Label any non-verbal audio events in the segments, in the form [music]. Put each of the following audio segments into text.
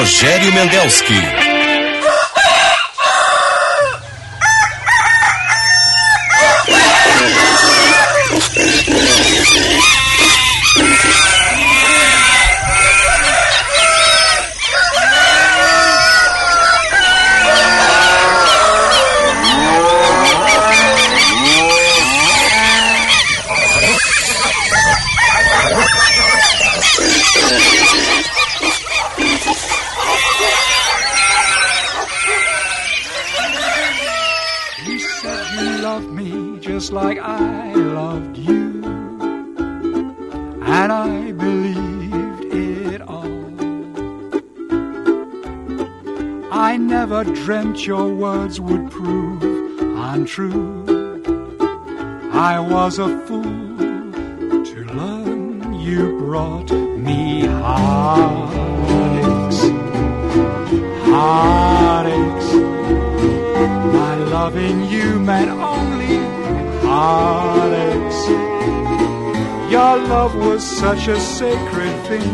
Rogério Mendelski. Dreamt your words would prove untrue. I was a fool to learn you brought me heartaches. Heartaches. My loving you meant only heartaches. Your love was such a sacred thing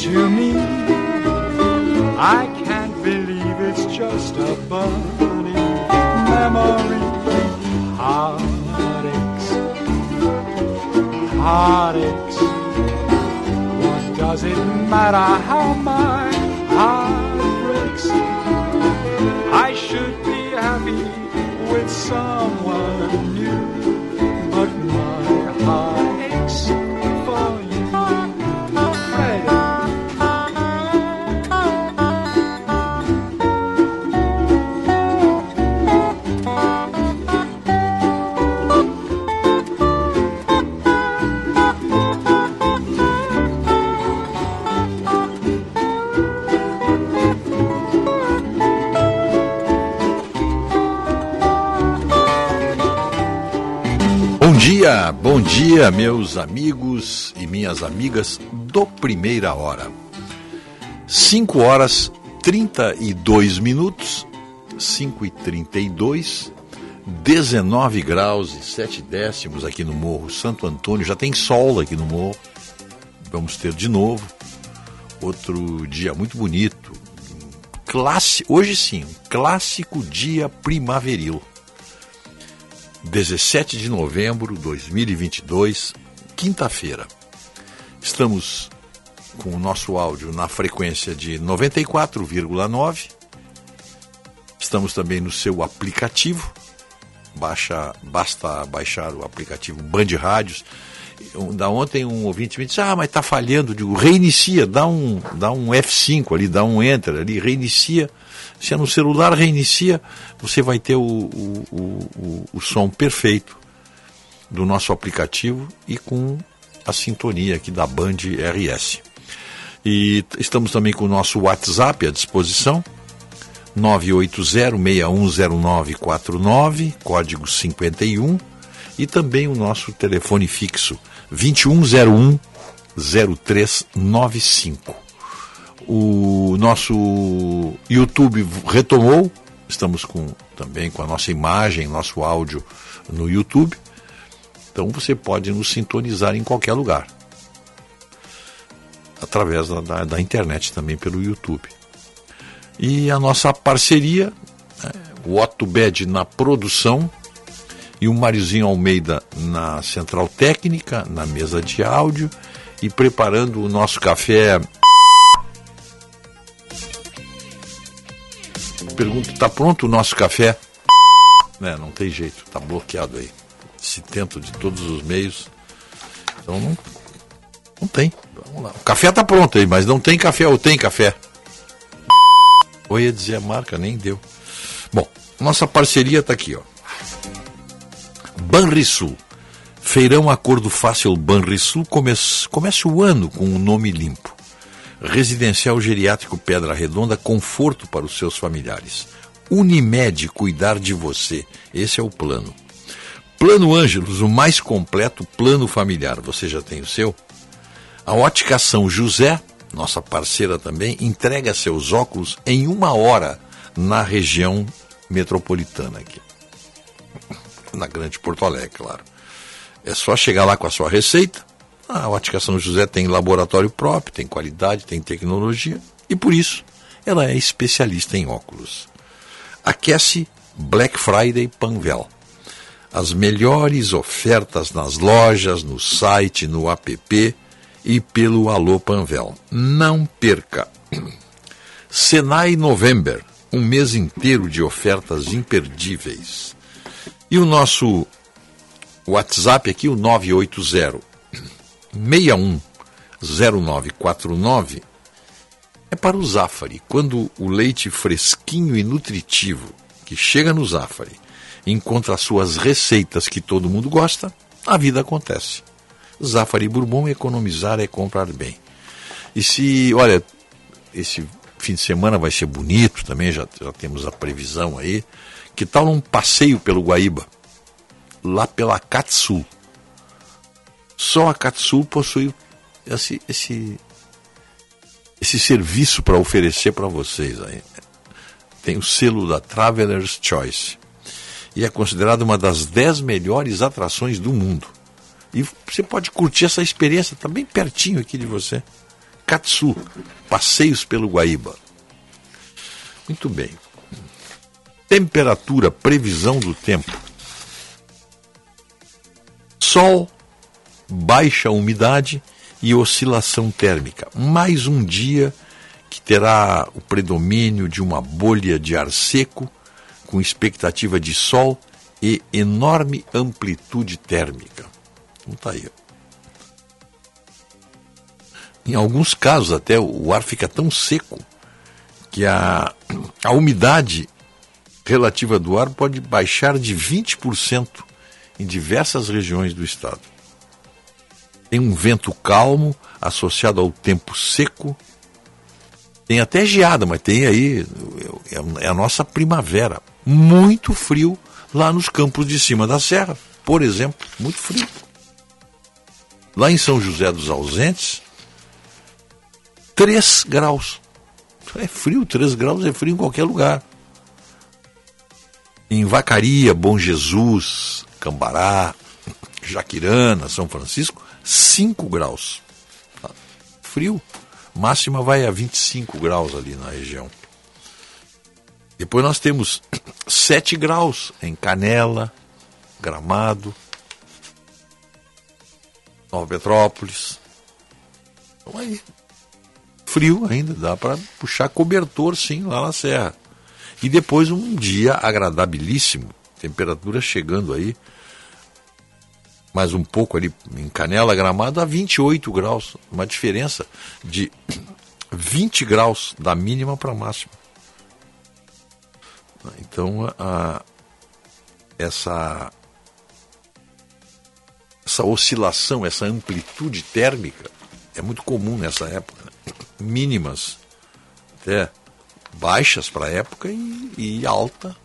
to me. I just a burning memory. Heartaches, heartaches. What does it matter how my heart breaks? I should be happy with someone bom dia, meus amigos e minhas amigas do Primeira Hora. 5 horas 32 minutos, 5 e 32, 19 graus e 7 décimos aqui no Morro Santo Antônio. Já tem sol aqui no morro, vamos ter de novo. Outro dia muito bonito. Classe, hoje sim, clássico dia primaveril. 17 de novembro de 2022, quinta-feira. Estamos com o nosso áudio na frequência de 94,9. Estamos também no seu aplicativo. Baixa, basta baixar o aplicativo Band Rádios. Da ontem um ouvinte me disse: "Ah, mas está falhando". Digo: "Reinicia, dá um, dá um F5 ali, dá um enter ali, reinicia". Se é no celular, reinicia, você vai ter o, o, o, o som perfeito do nosso aplicativo e com a sintonia aqui da Band RS. E estamos também com o nosso WhatsApp à disposição, 980610949, código 51, e também o nosso telefone fixo, 2101 0395 o nosso YouTube retomou, estamos com também com a nossa imagem, nosso áudio no YouTube. Então você pode nos sintonizar em qualquer lugar. Através da, da, da internet também pelo YouTube. E a nossa parceria, né, o Otto Bed na produção e o Mariozinho Almeida na central técnica, na mesa de áudio e preparando o nosso café pergunto, tá pronto o nosso café? É, não tem jeito, tá bloqueado aí. Se tento de todos os meios. Então não, não tem. Vamos lá. O café tá pronto aí, mas não tem café ou tem café? Ou ia dizer a marca, nem deu. Bom, nossa parceria tá aqui, ó. Banrisul. Feirão Acordo Fácil Banrisul comece, comece o ano com um nome limpo. Residencial Geriátrico Pedra Redonda, conforto para os seus familiares. Unimed, cuidar de você. Esse é o plano. Plano Ângelos, o mais completo plano familiar. Você já tem o seu? A Ótica São José, nossa parceira também, entrega seus óculos em uma hora na região metropolitana aqui. Na Grande Porto Alegre, claro. É só chegar lá com a sua receita, a Ótica São José tem laboratório próprio, tem qualidade, tem tecnologia e por isso ela é especialista em óculos. Aquece Black Friday Panvel. As melhores ofertas nas lojas, no site, no app e pelo Alô Panvel. Não perca! Senai November, um mês inteiro de ofertas imperdíveis. E o nosso WhatsApp aqui, o 980 610949 é para o Zafari. Quando o leite fresquinho e nutritivo que chega no Zafari encontra as suas receitas que todo mundo gosta, a vida acontece. Zafari Bourbon, economizar é comprar bem. E se, olha, esse fim de semana vai ser bonito também, já, já temos a previsão aí. Que tal um passeio pelo Guaíba? Lá pela Katsul. Só a Katsul possui esse, esse, esse serviço para oferecer para vocês aí. Tem o selo da Traveler's Choice. E é considerada uma das dez melhores atrações do mundo. E você pode curtir essa experiência, está bem pertinho aqui de você. Katsu, passeios pelo Guaíba. Muito bem. Temperatura, previsão do tempo. Sol, baixa umidade e oscilação térmica. Mais um dia que terá o predomínio de uma bolha de ar seco, com expectativa de sol e enorme amplitude térmica. Então tá aí. Em alguns casos até o ar fica tão seco que a, a umidade relativa do ar pode baixar de 20% em diversas regiões do estado. Tem um vento calmo associado ao tempo seco. Tem até geada, mas tem aí é a nossa primavera. Muito frio lá nos campos de cima da serra, por exemplo, muito frio. Lá em São José dos Ausentes, 3 graus. É frio, 3 graus é frio em qualquer lugar. Em Vacaria, Bom Jesus, Cambará, Jaquirana, São Francisco, 5 graus. Frio. Máxima vai a 25 graus ali na região. Depois nós temos [clears throat] 7 graus em Canela, Gramado, Nova Petrópolis. Então aí, frio ainda, dá para puxar cobertor sim lá na serra. E depois um dia agradabilíssimo, temperatura chegando aí mais um pouco ali em Canela Gramado a 28 graus, uma diferença de 20 graus da mínima para a máxima. Então, a, essa essa oscilação, essa amplitude térmica é muito comum nessa época. Né? Mínimas até baixas para a época e, e alta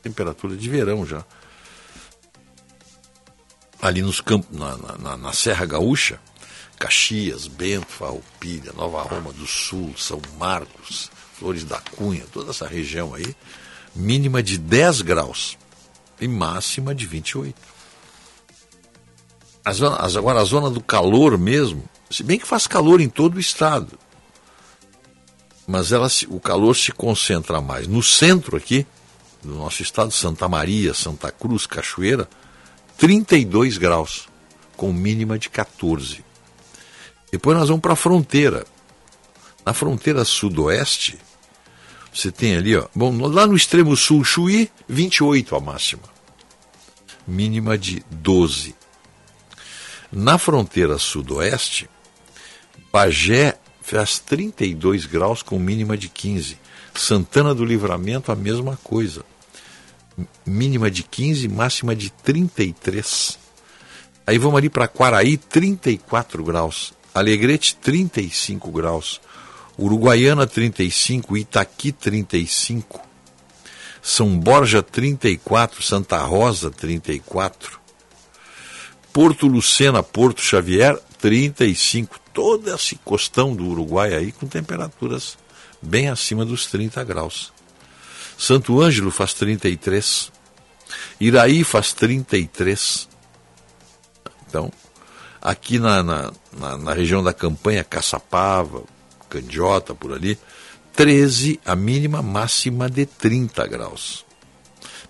temperatura de verão já ali nos campos, na, na, na Serra Gaúcha, Caxias, Bento, Farroupilha, Nova Roma do Sul, São Marcos, Flores da Cunha, toda essa região aí, mínima de 10 graus e máxima de 28. A zona, agora a zona do calor mesmo, se bem que faz calor em todo o estado, mas ela, o calor se concentra mais no centro aqui, do nosso estado, Santa Maria, Santa Cruz, Cachoeira, 32 graus, com mínima de 14. Depois nós vamos para a fronteira. Na fronteira sudoeste, você tem ali, ó, bom, lá no extremo sul, Chuí, 28 a máxima. Mínima de 12. Na fronteira sudoeste, Bagé faz 32 graus com mínima de 15. Santana do Livramento, a mesma coisa mínima de 15, máxima de 33. Aí vamos ali para Quaraí, 34 graus. Alegrete, 35 graus. Uruguaiana, 35. Itaqui, 35. São Borja, 34. Santa Rosa, 34. Porto Lucena, Porto Xavier, 35. Todo esse costão do Uruguai aí com temperaturas bem acima dos 30 graus. Santo Ângelo faz 33. Iraí faz 33. Então, aqui na, na, na, na região da campanha, Caçapava, Candiota, por ali, 13 a mínima, máxima de 30 graus.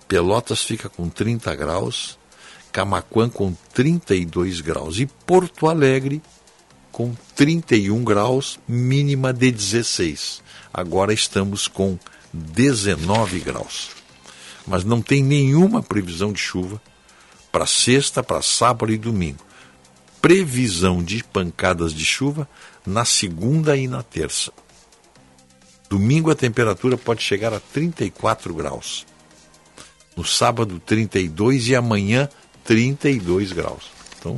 Pelotas fica com 30 graus, Camaquã com 32 graus e Porto Alegre com 31 graus, mínima de 16. Agora estamos com 19 graus. Mas não tem nenhuma previsão de chuva para sexta, para sábado e domingo. Previsão de pancadas de chuva na segunda e na terça. Domingo a temperatura pode chegar a 34 graus. No sábado, 32 e amanhã, 32 graus. Então,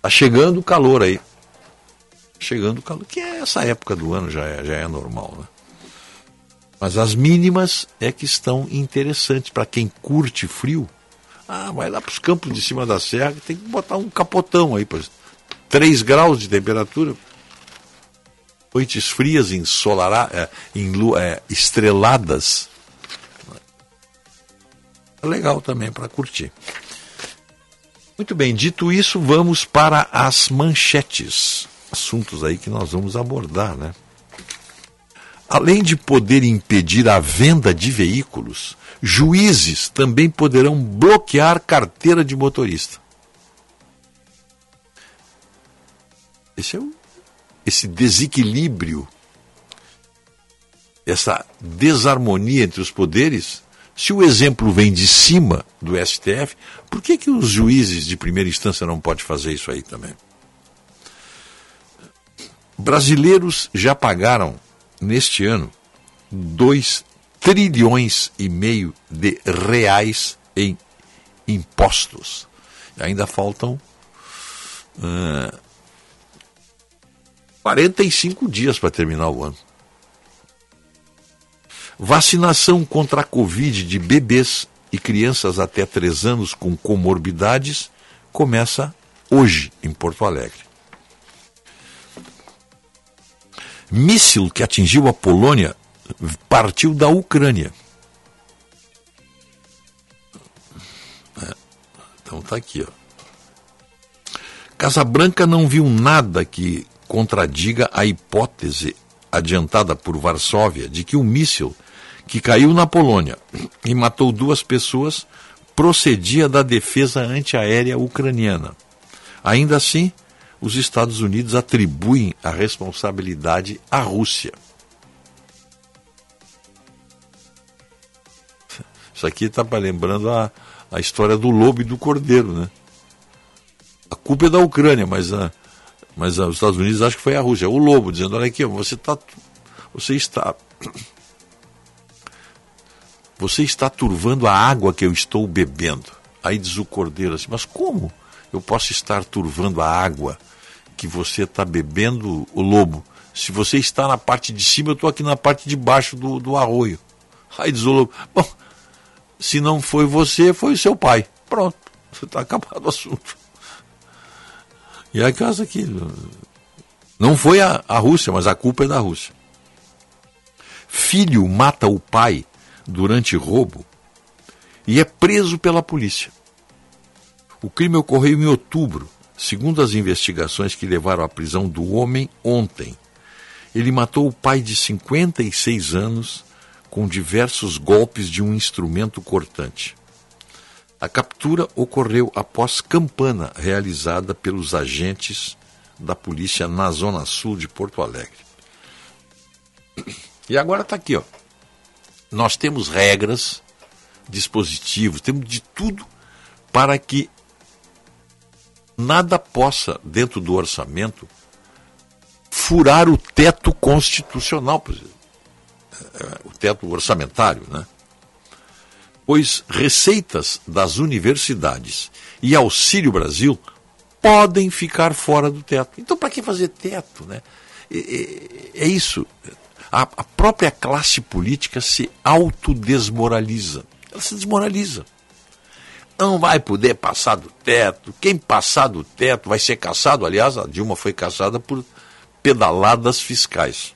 tá chegando o calor aí. Chegando o calor, que é essa época do ano já é, já é normal, né? Mas as mínimas é que estão interessantes para quem curte frio. Ah, vai lá para os campos de cima da serra, tem que botar um capotão aí, pois 3 graus de temperatura. Noites frias, ensolará, é, em, é, estreladas. É legal também para curtir. Muito bem, dito isso, vamos para as manchetes. Assuntos aí que nós vamos abordar, né? Além de poder impedir a venda de veículos, juízes também poderão bloquear carteira de motorista. Esse é o, esse desequilíbrio, essa desarmonia entre os poderes. Se o exemplo vem de cima do STF, por que, que os juízes de primeira instância não podem fazer isso aí também? Brasileiros já pagaram neste ano, 2 trilhões e meio de reais em impostos. E ainda faltam uh, 45 dias para terminar o ano. Vacinação contra a Covid de bebês e crianças até 3 anos com comorbidades começa hoje em Porto Alegre. Míssil que atingiu a Polônia partiu da Ucrânia. É, então tá aqui, ó. Casabranca não viu nada que contradiga a hipótese adiantada por Varsóvia de que o míssil que caiu na Polônia e matou duas pessoas procedia da defesa antiaérea ucraniana. Ainda assim, os Estados Unidos atribuem a responsabilidade à Rússia. Isso aqui está lembrando a, a história do lobo e do cordeiro, né? A culpa é da Ucrânia, mas, a, mas a, os Estados Unidos acham que foi a Rússia. O lobo dizendo, olha aqui, você, tá, você está... Você está turvando a água que eu estou bebendo. Aí diz o cordeiro assim, mas como eu posso estar turvando a água que você está bebendo o lobo. Se você está na parte de cima, eu estou aqui na parte de baixo do, do arroio. Aí diz o lobo: Bom, se não foi você, foi o seu pai. Pronto, está [laughs] acabado o assunto. E a casa aqui. Não foi a, a Rússia, mas a culpa é da Rússia. Filho mata o pai durante roubo e é preso pela polícia. O crime ocorreu em outubro Segundo as investigações que levaram à prisão do homem ontem, ele matou o pai de 56 anos com diversos golpes de um instrumento cortante. A captura ocorreu após campana realizada pelos agentes da polícia na zona sul de Porto Alegre. E agora está aqui, ó. Nós temos regras, dispositivos, temos de tudo para que nada possa, dentro do orçamento, furar o teto constitucional, é, o teto orçamentário, né? Pois receitas das universidades e Auxílio Brasil podem ficar fora do teto. Então, para que fazer teto, né? É, isso. A, a própria classe política se autodesmoraliza. Ela se desmoraliza não vai poder passar do teto. Quem passar do teto vai ser caçado. Aliás, a Dilma foi caçada por pedaladas fiscais.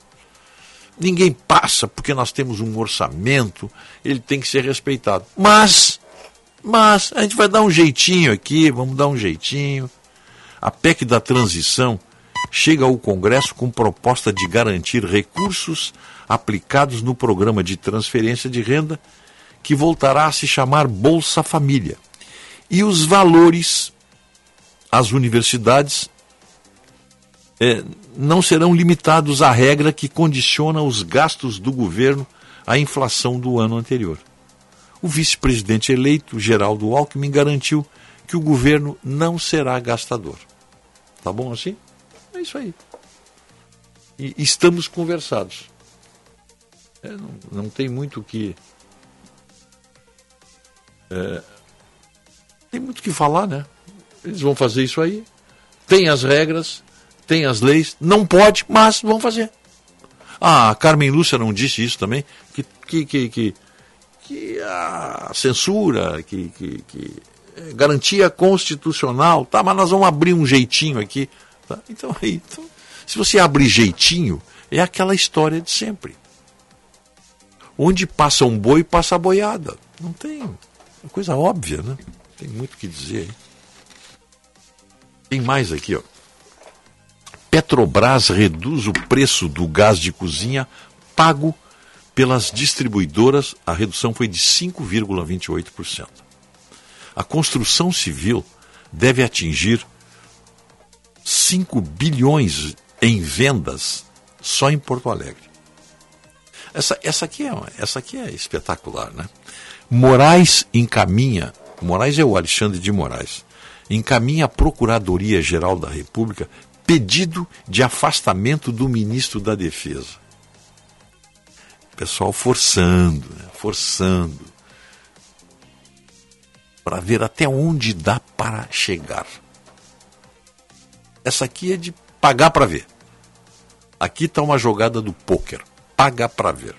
Ninguém passa porque nós temos um orçamento, ele tem que ser respeitado. Mas, mas, a gente vai dar um jeitinho aqui, vamos dar um jeitinho. A PEC da transição, chega ao Congresso com proposta de garantir recursos aplicados no programa de transferência de renda, que voltará a se chamar Bolsa Família. E os valores às universidades é, não serão limitados à regra que condiciona os gastos do governo à inflação do ano anterior. O vice-presidente eleito, Geraldo Alckmin, garantiu que o governo não será gastador. Tá bom assim? É isso aí. E estamos conversados. É, não, não, tem muito o que. É, tem muito o que falar, né? Eles vão fazer isso aí. Tem as regras, tem as leis. Não pode, mas vão fazer. Ah, a Carmen Lúcia não disse isso também? Que, que, que, que, que a censura, que, que, que é garantia constitucional, tá? Mas nós vamos abrir um jeitinho aqui. Tá? Então, aí, [laughs] então, se você abrir jeitinho, é aquela história de sempre. Onde passa um boi, passa a boiada. Não tem. É coisa óbvia, né? Tem muito o que dizer. Tem mais aqui, ó. Petrobras reduz o preço do gás de cozinha pago pelas distribuidoras. A redução foi de 5,28%. A construção civil deve atingir 5 bilhões em vendas só em Porto Alegre. Essa, essa, aqui, é, essa aqui é espetacular, né? Moraes encaminha, Moraes é o Alexandre de Moraes, encaminha à Procuradoria-Geral da República pedido de afastamento do ministro da Defesa. Pessoal forçando, né? forçando, para ver até onde dá para chegar. Essa aqui é de pagar para ver. Aqui está uma jogada do pôquer. Paga para ver.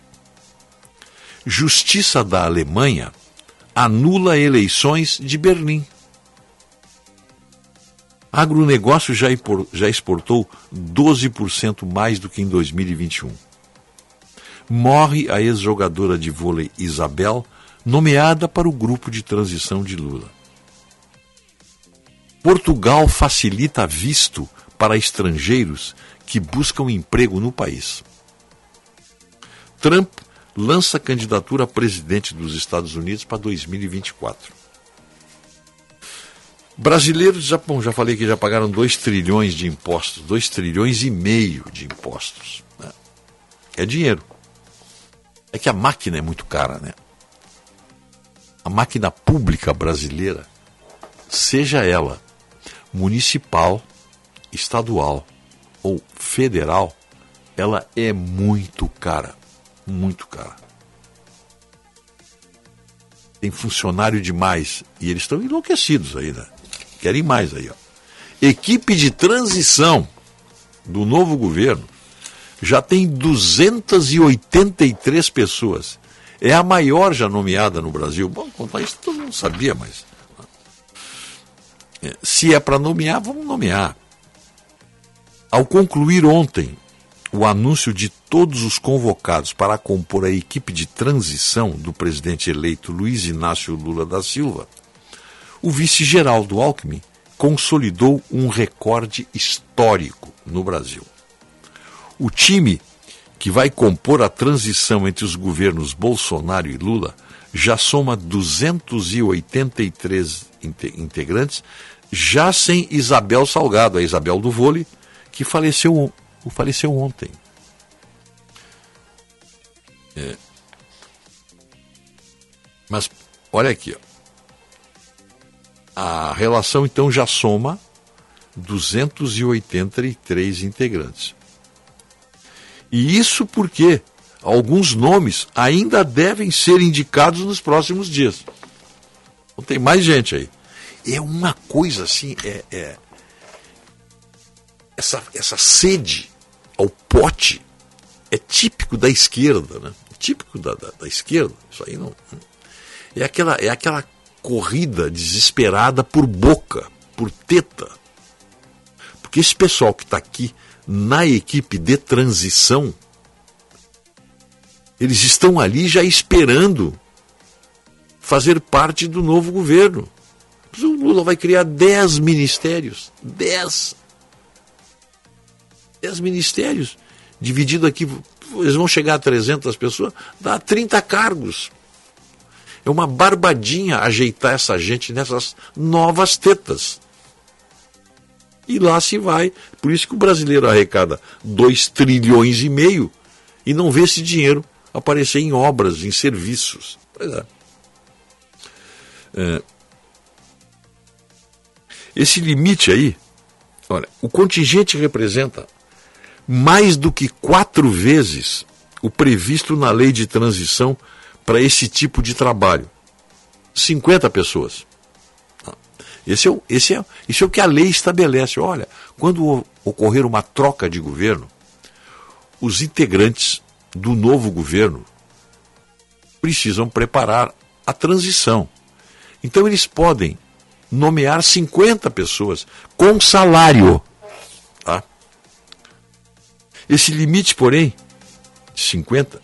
Justiça da Alemanha anula eleições de Berlim. Agronegócio já, já exportou 12% mais do que em 2021. Morre a ex-jogadora de vôlei Isabel, nomeada para o grupo de transição de Lula. Portugal facilita visto para estrangeiros que buscam emprego no país. Trump lança candidatura a presidente dos Estados Unidos para 2024. Brasileiros, já, bom, já falei que já pagaram 2 trilhões de impostos, 2 trilhões e meio de impostos. Né? É dinheiro. É que a máquina é muito cara, né? A máquina pública brasileira, seja ela municipal, estadual ou federal, ela é muito cara. Muito cara. Tem funcionário demais. E eles estão enlouquecidos aí, né? Querem mais aí, ó. Equipe de transição do novo governo já tem 283 pessoas. É a maior já nomeada no Brasil. Bom, contar isso todo mundo sabia, mas se é para nomear, vamos nomear. Ao concluir ontem o anúncio de todos os convocados para compor a equipe de transição do presidente eleito Luiz Inácio Lula da Silva, o vice-geraldo Alckmin consolidou um recorde histórico no Brasil. O time que vai compor a transição entre os governos Bolsonaro e Lula já soma 283 integrantes, já sem Isabel Salgado, a Isabel do vôlei, que faleceu, faleceu ontem. É. Mas olha aqui, ó. a relação então já soma 283 integrantes. E isso porque alguns nomes ainda devem ser indicados nos próximos dias. Então tem mais gente aí é uma coisa assim, é, é essa, essa sede pote é típico da esquerda, né? É típico da, da, da, esquerda. Isso aí não. É aquela, é aquela corrida desesperada por boca, por teta. Porque esse pessoal que está aqui na equipe de transição, eles estão ali já esperando fazer parte do novo governo. O Lula vai criar 10 ministérios. 10. 10 ministérios, dividido aqui, eles vão chegar a 300 pessoas, dá 30 cargos. É uma barbadinha ajeitar essa gente nessas novas tetas. E lá se vai. Por isso que o brasileiro arrecada 2 trilhões e meio e não vê esse dinheiro aparecer em obras, em serviços. Pois é. é. Esse limite aí, olha, o contingente representa mais do que quatro vezes o previsto na lei de transição para esse tipo de trabalho. 50 pessoas. Esse é, o, esse, é, esse é o que a lei estabelece. Olha, quando ocorrer uma troca de governo, os integrantes do novo governo precisam preparar a transição. Então eles podem nomear 50 pessoas com salário. Esse limite, porém, 50,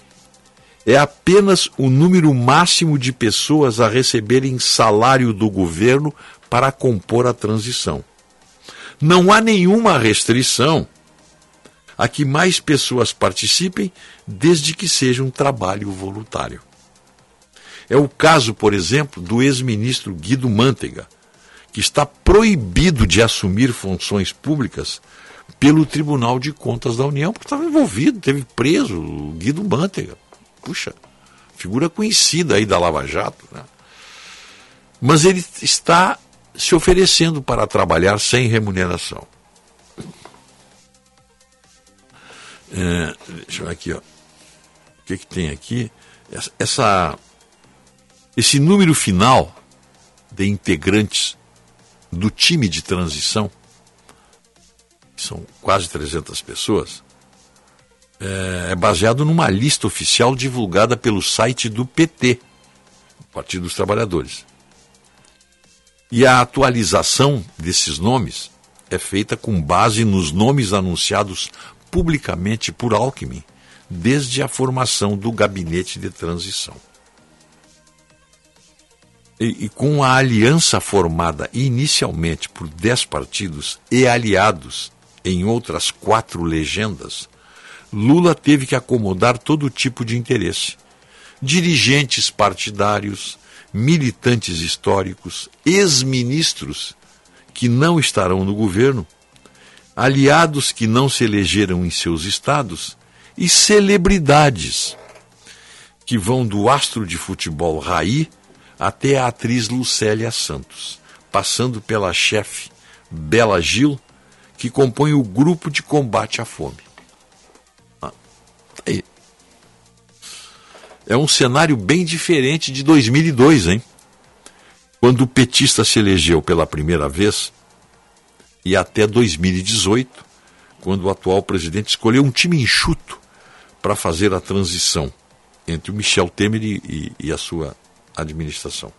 é apenas o número máximo de pessoas a receberem salário do governo para compor a transição. Não há nenhuma restrição a que mais pessoas participem, desde que seja um trabalho voluntário. É o caso, por exemplo, do ex-ministro Guido Mantega, que está proibido de assumir funções públicas pelo Tribunal de Contas da União, porque estava envolvido, teve preso o Guido Mantega. Puxa, figura conhecida aí da Lava Jato. Né? Mas ele está se oferecendo para trabalhar sem remuneração. É, deixa eu ver aqui, ó. O que, que tem aqui? Essa, esse número final de integrantes do time de transição, que são quase 300 pessoas, é, é baseado numa lista oficial divulgada pelo site do PT, Partido dos Trabalhadores. E a atualização desses nomes é feita com base nos nomes anunciados publicamente por Alckmin desde a formação do gabinete de transição. E, e, com a aliança formada inicialmente por dez partidos e aliados em outras quatro legendas, Lula teve que acomodar todo tipo de interesse. Dirigentes partidários, militantes históricos, ex-ministros que não estarão no governo, aliados que não se elegeram em seus estados e celebridades que vão do astro de futebol Raí até a atriz Lucélia Santos, passando pela chefe Bela Gil, que compõe o grupo de combate à fome. Ah, aí. É um cenário bem diferente de 2002, hein? Quando o petista se elegeu pela primeira vez, e até 2018, quando o atual presidente escolheu um time enxuto para fazer a transição entre o Michel Temer e, e a sua administração.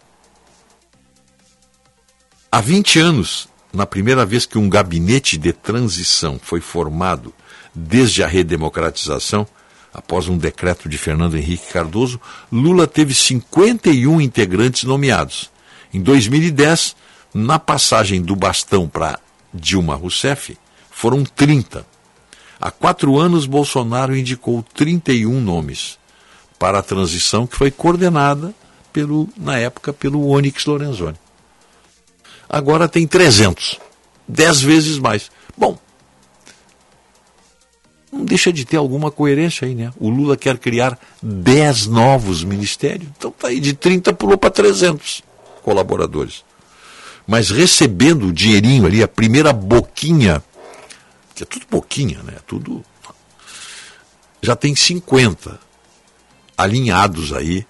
Há 20 anos, na primeira vez que um gabinete de transição foi formado desde a redemocratização, após um decreto de Fernando Henrique Cardoso, Lula teve 51 integrantes nomeados. Em 2010, na passagem do bastão para Dilma Rousseff, foram 30. Há quatro anos, Bolsonaro indicou 31 nomes para a transição que foi coordenada pelo, na época pelo Onyx Lorenzoni. Agora tem 300, 10 vezes mais. Bom, não deixa de ter alguma coerência aí, né? O Lula quer criar 10 novos ministérios, então tá aí de 30 pulou para 300 colaboradores. Mas recebendo o dinheirinho ali, a primeira boquinha, que é tudo boquinha, né? Tudo já tem 50 alinhados aí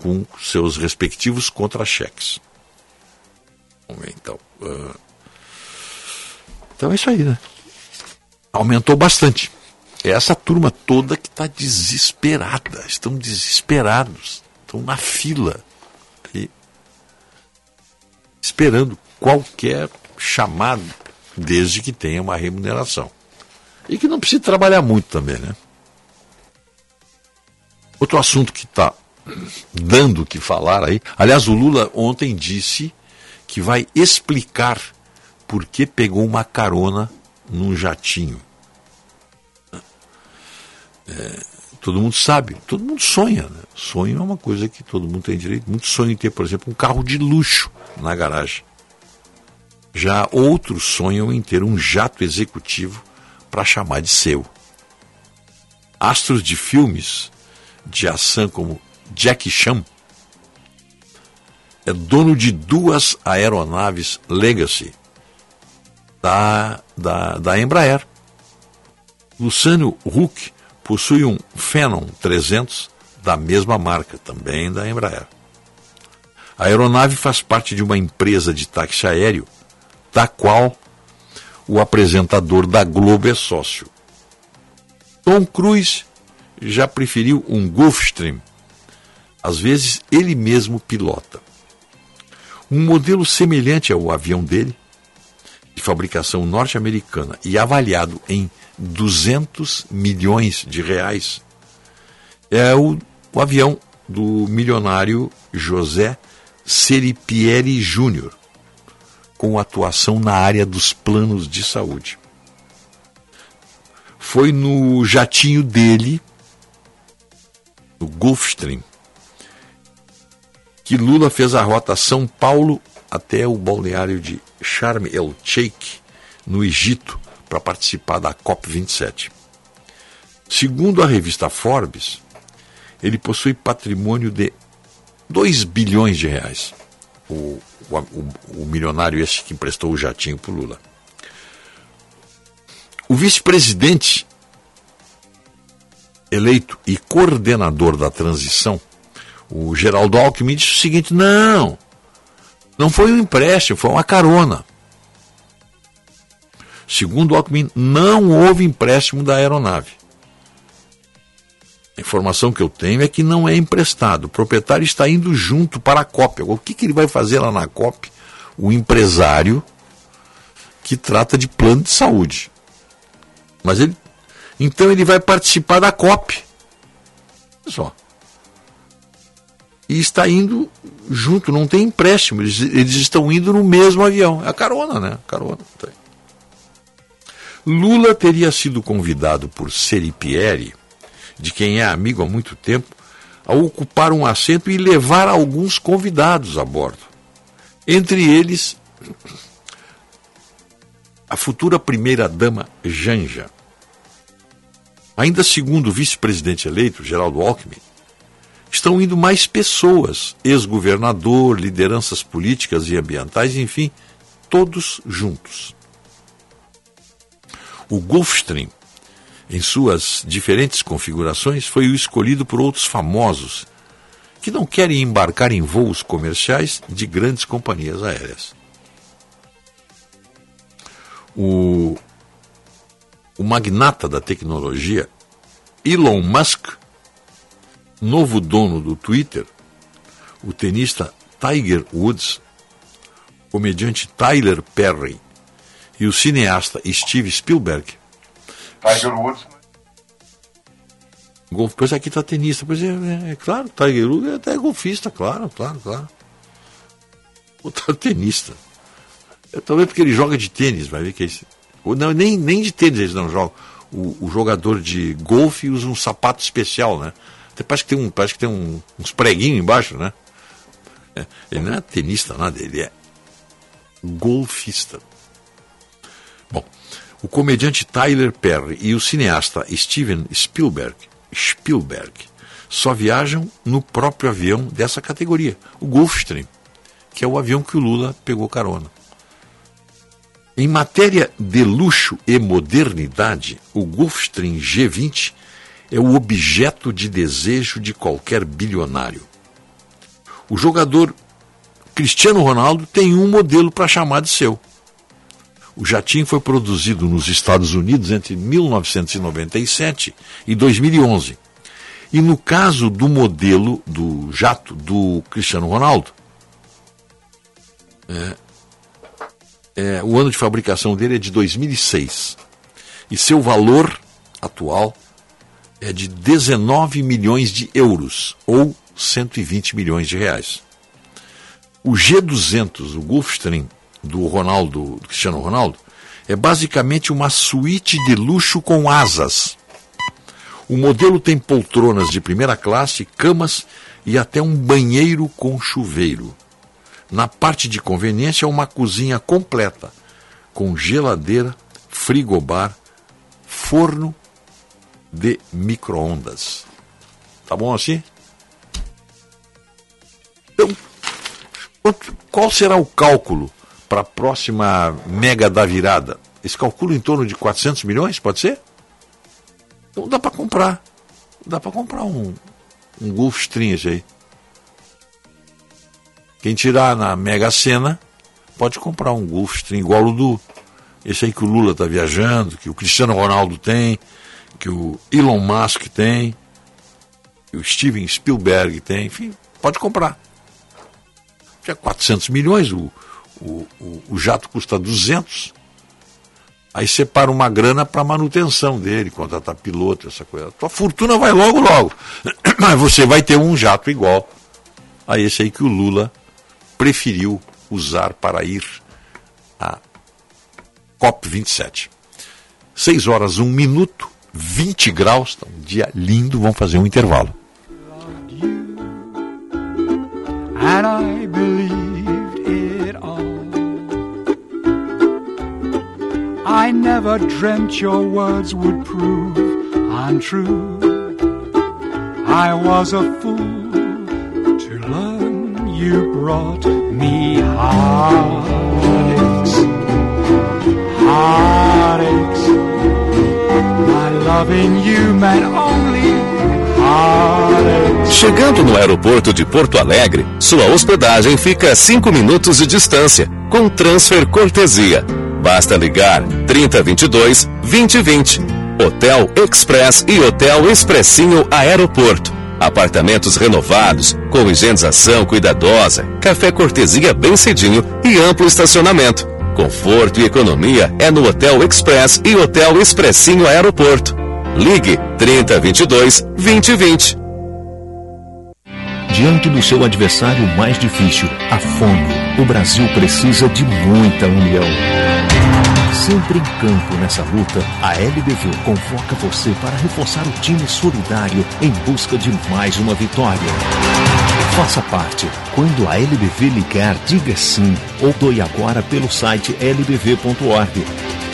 com seus respectivos contra-cheques. Então, uh... então é isso aí, né? Aumentou bastante. É essa turma toda que está desesperada, estão desesperados, estão na fila, esperando qualquer chamado, desde que tenha uma remuneração. E que não precise trabalhar muito também, né? Outro assunto que está dando o que falar aí. Aliás, o Lula ontem disse que vai explicar por que pegou uma carona num jatinho. É, todo mundo sabe, todo mundo sonha. Né? Sonho é uma coisa que todo mundo tem direito. Muito sonho em ter, por exemplo, um carro de luxo na garagem. Já outros sonham em ter um jato executivo para chamar de seu. Astros de filmes de ação como Jack Chan é dono de duas aeronaves Legacy da, da, da Embraer. Luciano Huck possui um Phenom 300 da mesma marca, também da Embraer. A aeronave faz parte de uma empresa de táxi aéreo, da qual o apresentador da Globo é sócio. Tom Cruise já preferiu um Gulfstream. Às vezes ele mesmo pilota. Um modelo semelhante ao avião dele, de fabricação norte-americana e avaliado em 200 milhões de reais, é o, o avião do milionário José Seripieri Júnior, com atuação na área dos planos de saúde. Foi no jatinho dele, no Gulfstream, que Lula fez a rota São Paulo até o balneário de Sharm el-Sheikh, no Egito, para participar da COP27. Segundo a revista Forbes, ele possui patrimônio de 2 bilhões de reais. O, o, o milionário esse que emprestou o jatinho para Lula. O vice-presidente eleito e coordenador da transição o Geraldo Alckmin disse o seguinte: não, não foi um empréstimo, foi uma carona. Segundo Alckmin, não houve empréstimo da aeronave. A informação que eu tenho é que não é emprestado. O proprietário está indo junto para a COP. O que, que ele vai fazer lá na COP? O empresário que trata de plano de saúde. Mas ele. Então ele vai participar da COP. Só e está indo junto, não tem empréstimo, eles, eles estão indo no mesmo avião. É a carona, né? Carona. Tá Lula teria sido convidado por Seripieri, de quem é amigo há muito tempo, a ocupar um assento e levar alguns convidados a bordo. Entre eles, a futura primeira-dama Janja. Ainda segundo o vice-presidente eleito, Geraldo Alckmin, estão indo mais pessoas, ex-governador, lideranças políticas e ambientais, enfim, todos juntos. O Gulfstream, em suas diferentes configurações, foi o escolhido por outros famosos que não querem embarcar em voos comerciais de grandes companhias aéreas. O, o magnata da tecnologia, Elon Musk, novo dono do Twitter, o tenista Tiger Woods, o comediante Tyler Perry e o cineasta Steve Spielberg. Tiger Woods. Golf, pois aqui está tenista, pois é, é, é, claro, Tiger Woods é até golfista, claro, claro, claro. O tá [laughs] tenista. É, talvez porque ele joga de tênis, vai ver que é esse. Ou não, nem, nem de tênis eles não jogam. O, o jogador de golfe usa um sapato especial, né? Parece que tem, um, parece que tem um, uns preguinhos embaixo, né? É, ele não é tenista, nada, ele é golfista. Bom, o comediante Tyler Perry e o cineasta Steven Spielberg, Spielberg só viajam no próprio avião dessa categoria, o Gulfstream, que é o avião que o Lula pegou carona. Em matéria de luxo e modernidade, o Gulfstream G20 é o objeto de desejo de qualquer bilionário. O jogador Cristiano Ronaldo tem um modelo para chamar de seu. O jatinho foi produzido nos Estados Unidos entre 1997 e 2011. E no caso do modelo do jato do Cristiano Ronaldo, é, é, o ano de fabricação dele é de 2006. E seu valor atual é de 19 milhões de euros, ou 120 milhões de reais. O G200, o Gulfstream do Ronaldo, do Cristiano Ronaldo, é basicamente uma suíte de luxo com asas. O modelo tem poltronas de primeira classe, camas e até um banheiro com chuveiro. Na parte de conveniência, uma cozinha completa, com geladeira, frigobar, forno de micro-ondas. Tá bom assim? Então, qual será o cálculo para a próxima mega da virada? Esse calculo em torno de 400 milhões, pode ser? Então dá para comprar. Dá para comprar um, um Gulfstream esse aí. Quem tirar na Mega Sena pode comprar um Gulfstream igual o do esse aí que o Lula está viajando, que o Cristiano Ronaldo tem, que o Elon Musk tem, que o Steven Spielberg tem, enfim, pode comprar. Tinha 400 milhões, o, o, o, jato custa 200. Aí separa uma grana para manutenção dele, contratar piloto, essa coisa. Tua fortuna vai logo, logo. [clears throat] Mas você vai ter um jato igual a esse aí que o Lula preferiu usar para ir a COP27. 6 horas, 1 minuto, 20 graus, tá um dia lindo, vamos fazer um intervalo. I never dreamt your words would prove untrue. I was a fool to learn you brought me heartaches, heartaches. Chegando no aeroporto de Porto Alegre, sua hospedagem fica a 5 minutos de distância, com transfer cortesia. Basta ligar 3022 2020. Hotel Express e Hotel Expressinho Aeroporto. Apartamentos renovados, com higienização cuidadosa, café cortesia bem cedinho e amplo estacionamento. Conforto e economia é no Hotel Express e Hotel Expressinho Aeroporto. Ligue 3022 2020. Diante do seu adversário mais difícil, a fome, o Brasil precisa de muita união. Sempre em campo nessa luta, a LBV convoca você para reforçar o time solidário em busca de mais uma vitória. Faça parte. Quando a LBV ligar, diga sim ou doe agora pelo site lbv.org.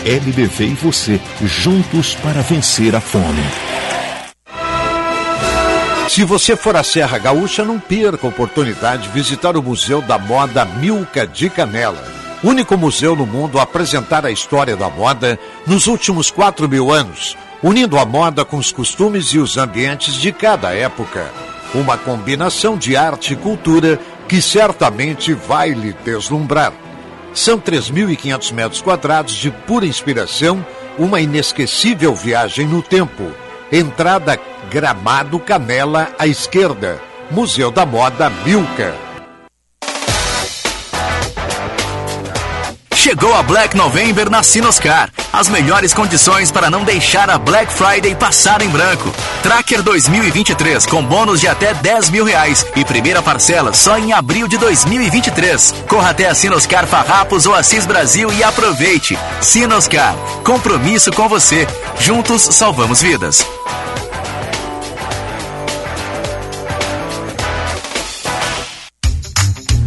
LBV e você, juntos para vencer a fome. Se você for à Serra Gaúcha, não perca a oportunidade de visitar o Museu da Moda Milka de Canela. Único museu no mundo a apresentar a história da moda nos últimos 4 mil anos, unindo a moda com os costumes e os ambientes de cada época. Uma combinação de arte e cultura que certamente vai lhe deslumbrar. São 3.500 metros quadrados de pura inspiração, uma inesquecível viagem no tempo. Entrada Gramado Canela à esquerda. Museu da Moda Milka. Chegou a Black November na Sinoscar. As melhores condições para não deixar a Black Friday passar em branco. Tracker 2023 com bônus de até 10 mil reais e primeira parcela só em abril de 2023. Corra até a Sinoscar Farrapos ou Assis Brasil e aproveite. Sinoscar, compromisso com você. Juntos salvamos vidas.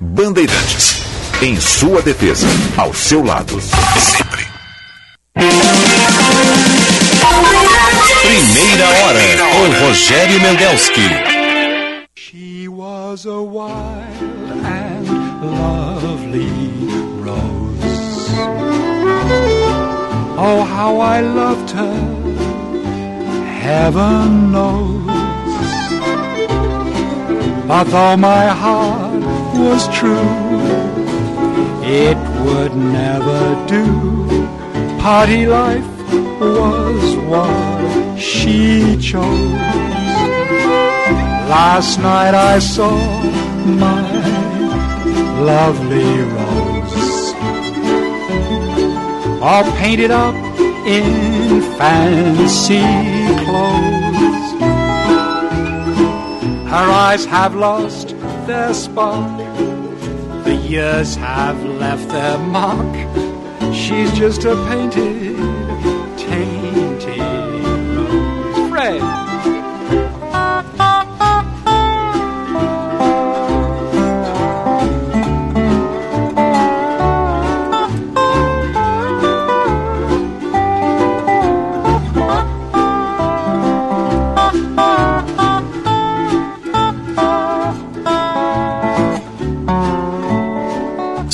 Bandeirantes. Em sua defesa. Ao seu lado. Sempre. Primeira hora. Com Rogério Mendelski. She was a wild and lovely rose. Oh, how I loved her, heaven knows. But though my heart was true, it would never do. Party life was what she chose. Last night I saw my lovely rose all painted up in fancy clothes. Her eyes have lost their spark. The years have left their mark. She's just a painted,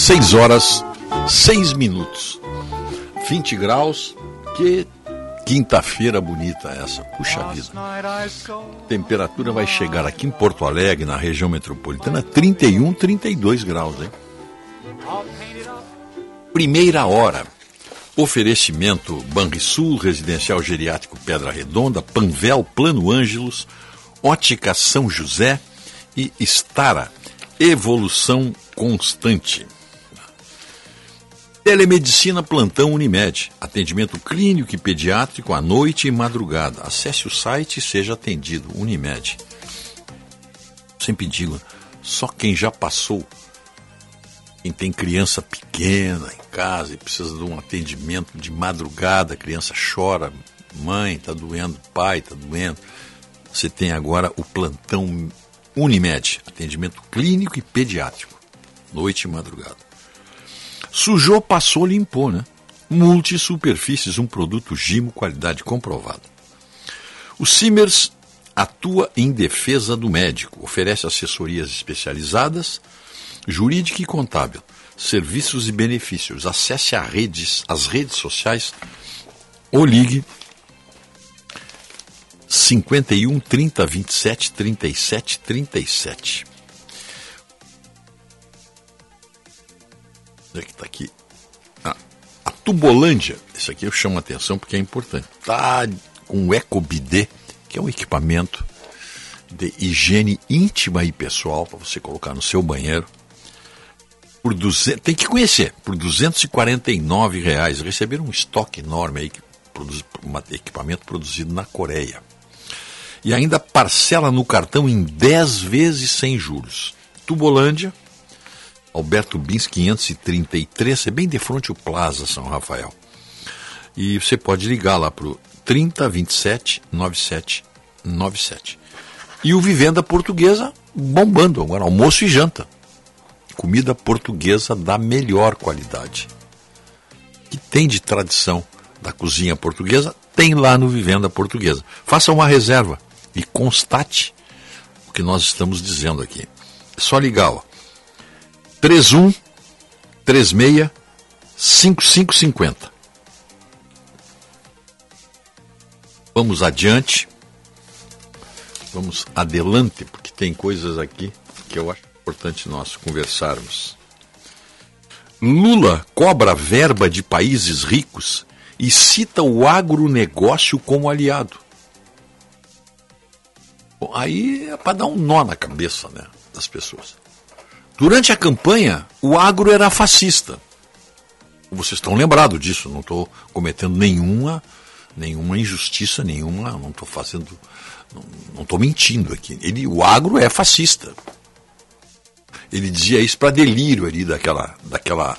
6 horas 6 minutos. 20 graus, que quinta-feira bonita essa, puxa vida. Temperatura vai chegar aqui em Porto Alegre, na região metropolitana, 31, 32 graus, hein? Primeira hora. Oferecimento Banrisul, Residencial Geriátrico Pedra Redonda, Panvel, Plano Ângelos, Ótica São José e Estara. Evolução constante. Telemedicina Plantão Unimed. Atendimento clínico e pediátrico à noite e madrugada. Acesse o site e seja atendido. Unimed. Sempre digo, só quem já passou, quem tem criança pequena em casa e precisa de um atendimento de madrugada, a criança chora, mãe está doendo, pai está doendo. Você tem agora o plantão Unimed, atendimento clínico e pediátrico, noite e madrugada. Sujou, passou, limpou, né? Multisuperfícies, um produto Gimo, qualidade comprovada. O Simers atua em defesa do médico, oferece assessorias especializadas, jurídica e contábil, serviços e benefícios. Acesse redes, as redes sociais ou ligue 51 30 27 37 37. Onde é que está aqui? Ah, a Tubolândia, esse aqui eu chamo a atenção porque é importante. Tá com o EcoBidê, que é um equipamento de higiene íntima e pessoal para você colocar no seu banheiro. Por 200, tem que conhecer, por 249 reais. Receberam um estoque enorme aí, produz, um equipamento produzido na Coreia. E ainda parcela no cartão em 10 vezes sem juros. Tubolândia, Alberto Bins 533, é bem de frente ao Plaza São Rafael. E você pode ligar lá para o 3027 9797. E o Vivenda Portuguesa bombando agora, almoço e janta. Comida portuguesa da melhor qualidade. Que tem de tradição da cozinha portuguesa, tem lá no Vivenda Portuguesa. Faça uma reserva e constate o que nós estamos dizendo aqui. É só ligar, ó. 31 36 5550. Vamos adiante. Vamos adelante, porque tem coisas aqui que eu acho importante nós conversarmos. Lula cobra verba de países ricos e cita o agronegócio como aliado. Bom, aí é para dar um nó na cabeça né, das pessoas. Durante a campanha, o agro era fascista. Vocês estão lembrados disso, não estou cometendo nenhuma, nenhuma injustiça, nenhuma, não estou fazendo, não estou mentindo aqui. Ele, o agro é fascista. Ele dizia isso para delírio ali daquela, daquela,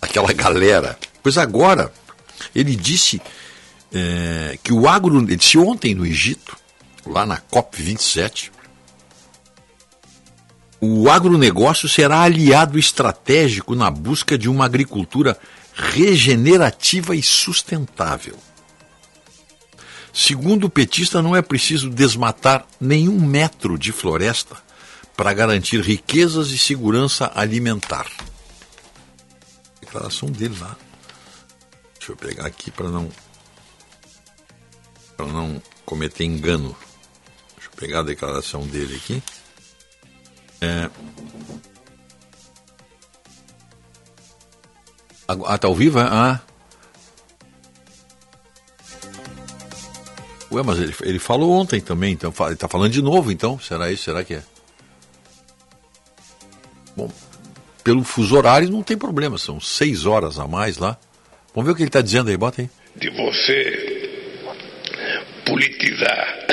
daquela galera. Pois agora, ele disse é, que o agro, ele disse ontem no Egito, lá na COP27, o agronegócio será aliado estratégico na busca de uma agricultura regenerativa e sustentável. Segundo o petista, não é preciso desmatar nenhum metro de floresta para garantir riquezas e segurança alimentar. Declaração dele lá. Deixa eu pegar aqui para não para não cometer engano. Deixa eu pegar a declaração dele aqui. É... Ah, tá ao vivo? Ah. Ué, mas ele, ele falou ontem também, então ele está falando de novo, então? Será isso? Será que é? Bom, pelo fuso horário não tem problema, são seis horas a mais lá. Vamos ver o que ele está dizendo aí, bota aí. De você politizar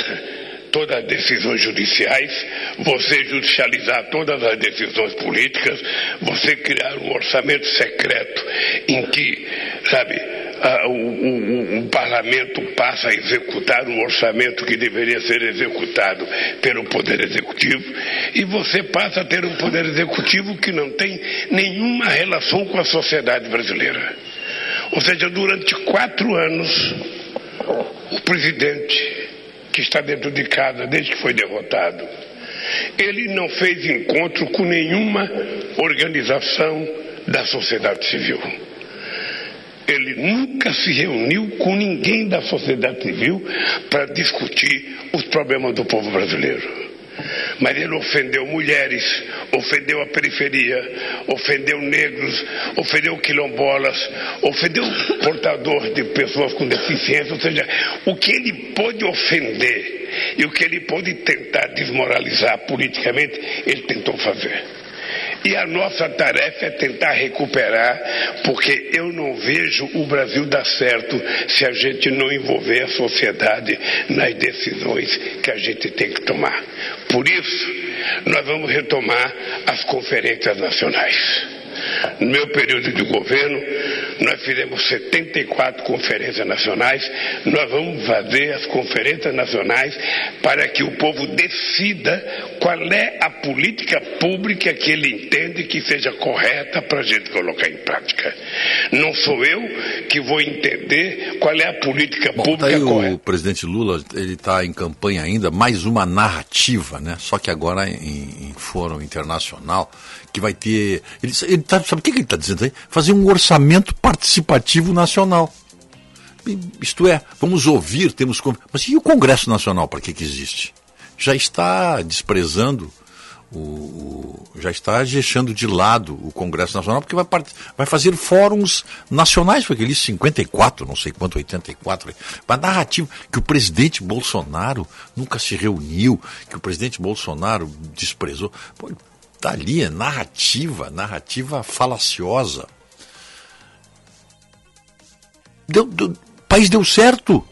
todas as decisões judiciais, você judicializar todas as decisões políticas, você criar um orçamento secreto em que, sabe, a, o, o, o, parlamento passa a executar um orçamento que deveria ser executado pelo Poder Executivo e você passa a ter um Poder Executivo que não tem nenhuma relação com a sociedade brasileira. Ou seja, durante quatro anos, o presidente que está dentro de casa desde que foi derrotado. Ele não fez encontro com nenhuma organização da sociedade civil. Ele nunca se reuniu com ninguém da sociedade civil para discutir os problemas do povo brasileiro. Mas ele ofendeu mulheres, ofendeu a periferia, ofendeu negros, ofendeu quilombolas, ofendeu portadores de pessoas com deficiência, ou seja, o que ele pôde ofender e o que ele pôde tentar desmoralizar politicamente, ele tentou fazer. E a nossa tarefa é tentar recuperar, porque eu não vejo o Brasil dar certo se a gente não envolver a sociedade nas decisões que a gente tem que tomar. Por isso, nós vamos retomar as conferências nacionais. No meu período de governo, nós fizemos 74 conferências nacionais. Nós vamos fazer as conferências nacionais para que o povo decida qual é a política pública que ele entende que seja correta para a gente colocar em prática. Não sou eu que vou entender qual é a política Bom, pública tá correta. O presidente Lula ele está em campanha ainda, mais uma narrativa, né? Só que agora em, em fórum internacional que vai ter. Ele, ele tá, sabe o que, que ele está dizendo aí? Fazer um orçamento participativo nacional. Isto é, vamos ouvir, temos. Mas e o Congresso Nacional, para que, que existe? Já está desprezando, o, o, já está deixando de lado o Congresso Nacional, porque vai, vai fazer fóruns nacionais, foi aquele 54, não sei quanto, 84. Uma narrativa que o presidente Bolsonaro nunca se reuniu, que o presidente Bolsonaro desprezou. Pô, Está ali, narrativa, narrativa falaciosa. Deu, deu, o país deu certo.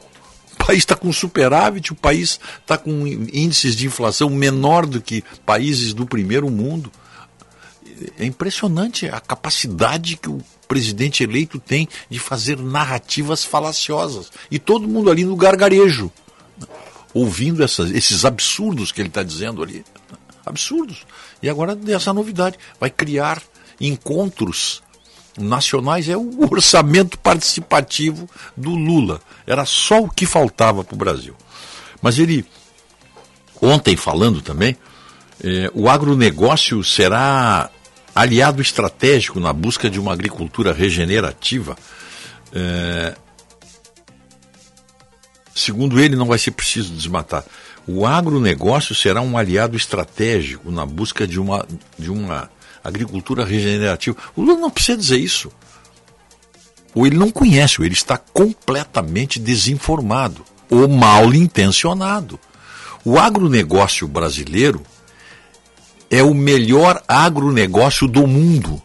O país está com superávit, o país está com índices de inflação menor do que países do primeiro mundo. É impressionante a capacidade que o presidente eleito tem de fazer narrativas falaciosas. E todo mundo ali no gargarejo, ouvindo essas, esses absurdos que ele está dizendo ali. Absurdos. E agora essa novidade, vai criar encontros nacionais, é o orçamento participativo do Lula. Era só o que faltava para o Brasil. Mas ele, ontem falando também, eh, o agronegócio será aliado estratégico na busca de uma agricultura regenerativa. Eh, segundo ele, não vai ser preciso desmatar. O agronegócio será um aliado estratégico na busca de uma, de uma agricultura regenerativa. O Lula não precisa dizer isso. Ou ele não conhece, ou ele está completamente desinformado ou mal intencionado. O agronegócio brasileiro é o melhor agronegócio do mundo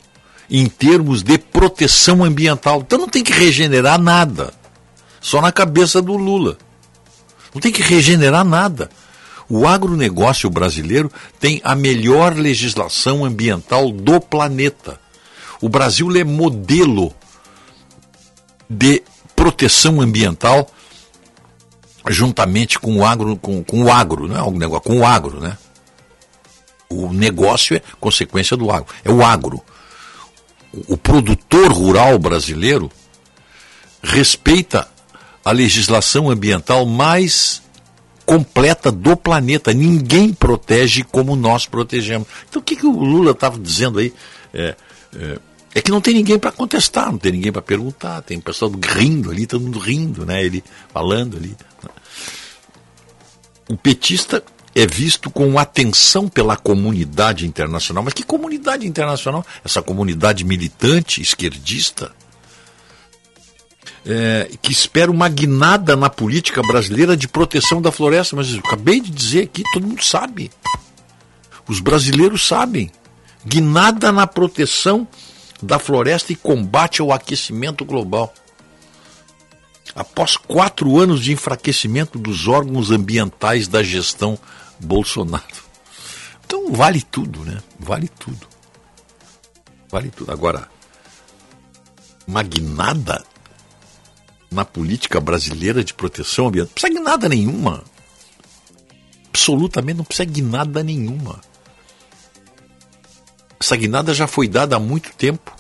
em termos de proteção ambiental. Então não tem que regenerar nada. Só na cabeça do Lula. Não tem que regenerar nada. O agronegócio brasileiro tem a melhor legislação ambiental do planeta. O Brasil é modelo de proteção ambiental juntamente com o agro, com, com o agro, não é um negócio, com o agro, né? O negócio é consequência do agro, é o agro. O, o produtor rural brasileiro respeita a legislação ambiental mais completa do planeta. Ninguém protege como nós protegemos. Então o que, que o Lula estava dizendo aí? É, é, é, que não tem ninguém para contestar, não tem ninguém para perguntar, tem pessoal rindo ali, todo mundo rindo, né? Ele falando ali. O petista é visto com atenção pela comunidade internacional. Mas que comunidade internacional? Essa comunidade militante, esquerdista? É, que espera uma guinada na política brasileira de proteção da floresta. Mas eu acabei de dizer aqui, todo mundo sabe. Os brasileiros sabem. Guinada na proteção da floresta e combate ao aquecimento global. Após quatro anos de enfraquecimento dos órgãos ambientais da gestão Bolsonaro. Então vale tudo, né? Vale tudo. Vale tudo. Agora, uma guinada na política brasileira de proteção ambiental. Não precisa guinada nenhuma. Absolutamente não precisa guinada nenhuma. Essa guinada já foi dada há muito tempo,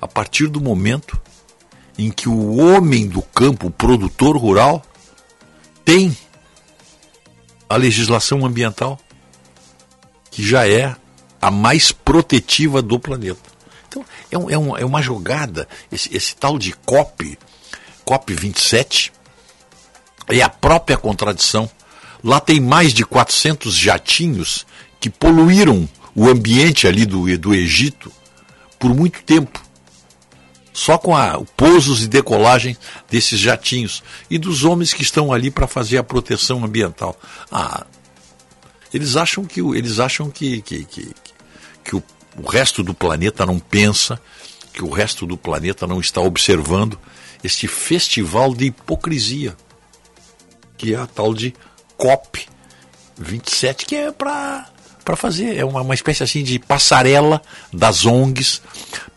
a partir do momento em que o homem do campo, o produtor rural, tem a legislação ambiental, que já é a mais protetiva do planeta. Então, é, um, é, um, é uma jogada, esse, esse tal de COP, COP27, é a própria contradição. Lá tem mais de 400 jatinhos que poluíram o ambiente ali do, do Egito por muito tempo. Só com a, pousos e decolagem desses jatinhos e dos homens que estão ali para fazer a proteção ambiental. Ah, eles acham que, eles acham que, que, que, que o, o resto do planeta não pensa, que o resto do planeta não está observando este festival de hipocrisia, que é a tal de COP 27, que é para para fazer. É uma, uma espécie assim de passarela das ONGs,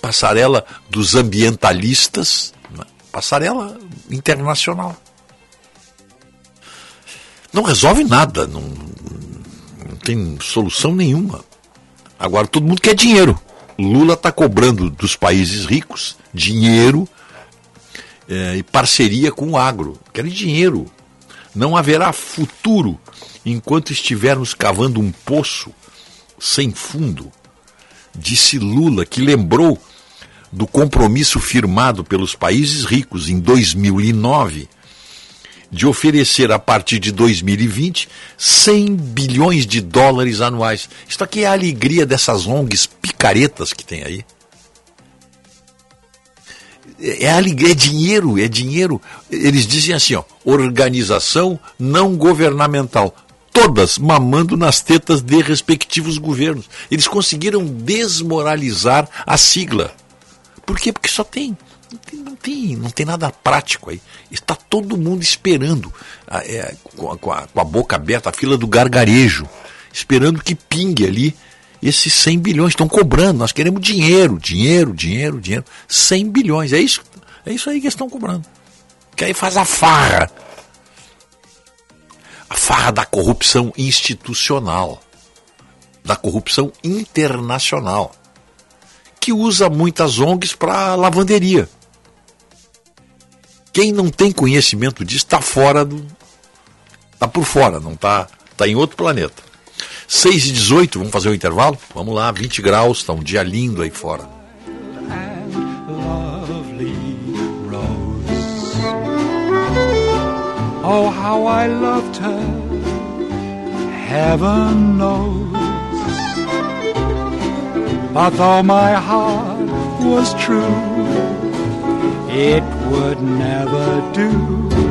passarela dos ambientalistas, né? passarela internacional. Não resolve nada, não, não tem solução nenhuma. Agora todo mundo quer dinheiro. Lula está cobrando dos países ricos dinheiro é, e parceria com o agro. Querem dinheiro. Não haverá futuro enquanto estivermos cavando um poço sem fundo, disse Lula, que lembrou do compromisso firmado pelos países ricos em 2009 de oferecer a partir de 2020 100 bilhões de dólares anuais. Isso aqui é a alegria dessas ONGs picaretas que tem aí. É alegria, é dinheiro, é dinheiro. Eles dizem assim, ó, organização não governamental todas mamando nas tetas de respectivos governos. Eles conseguiram desmoralizar a sigla. Por quê? Porque só tem. Não tem, não tem, não tem nada prático aí. Está todo mundo esperando, é, com, a, com, a, com a boca aberta, a fila do gargarejo, esperando que pingue ali esses 100 bilhões. Estão cobrando, nós queremos dinheiro, dinheiro, dinheiro, dinheiro. 100 bilhões, é isso, é isso aí que estão cobrando. Que aí faz a farra a farra da corrupção institucional, da corrupção internacional, que usa muitas ONGs para lavanderia. Quem não tem conhecimento disso está fora do. está por fora, não está tá em outro planeta. 6 e 18, vamos fazer o um intervalo? Vamos lá, 20 graus, está um dia lindo aí fora. Oh, how I loved her, heaven knows. But though my heart was true, it would never do.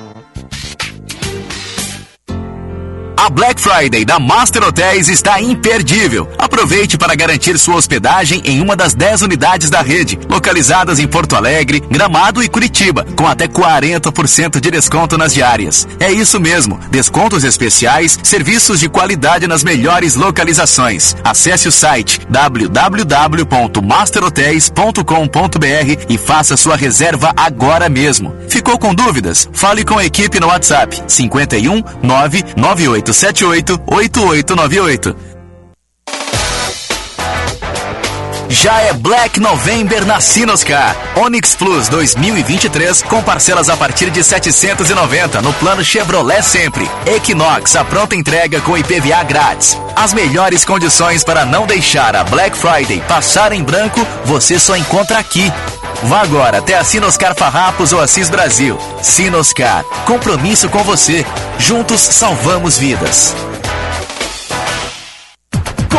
Black Friday da Master Hotels está imperdível. Aproveite para garantir sua hospedagem em uma das 10 unidades da rede, localizadas em Porto Alegre, Gramado e Curitiba, com até 40% de desconto nas diárias. É isso mesmo, descontos especiais, serviços de qualidade nas melhores localizações. Acesse o site www.masterhotels.com.br e faça sua reserva agora mesmo. Ficou com dúvidas? Fale com a equipe no WhatsApp 51 99878 8898. Já é Black November na Sinoscar. Onix Plus 2023 com parcelas a partir de 790 no plano Chevrolet sempre. Equinox a pronta entrega com IPVA grátis. As melhores condições para não deixar a Black Friday passar em branco, você só encontra aqui. Vá agora até a Sinoscar Farrapos ou Assis Brasil. Sinoscar, compromisso com você. Juntos salvamos vidas.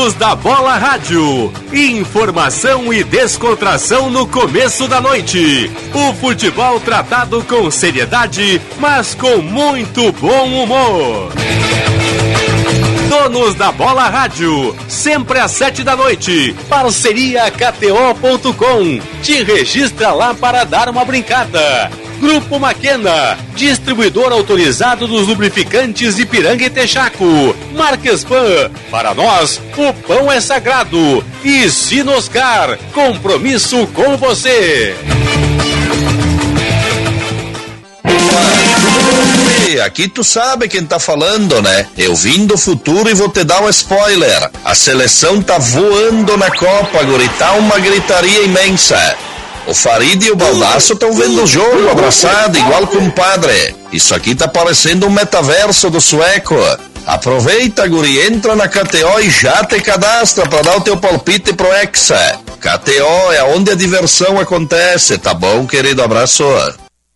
Donos da Bola Rádio. Informação e descontração no começo da noite. O futebol tratado com seriedade, mas com muito bom humor. Donos da Bola Rádio, sempre às sete da noite. Parceria KTO.com. Te registra lá para dar uma brincada. Grupo Maquena, distribuidor autorizado dos lubrificantes Ipiranga e Texaco. Marques Pan, para nós, o pão é sagrado. E Sinoscar, compromisso com você. Aqui tu sabe quem tá falando, né? Eu vim do futuro e vou te dar um spoiler. A seleção tá voando na Copa, guri. Tá uma gritaria imensa. O Farid e o Baldaço estão vendo o jogo abraçado, igual com o padre. Isso aqui tá parecendo um metaverso do sueco. Aproveita, guri, entra na KTO e já te cadastra para dar o teu palpite pro Hexa. KTO é onde a diversão acontece, tá bom, querido? Abraço.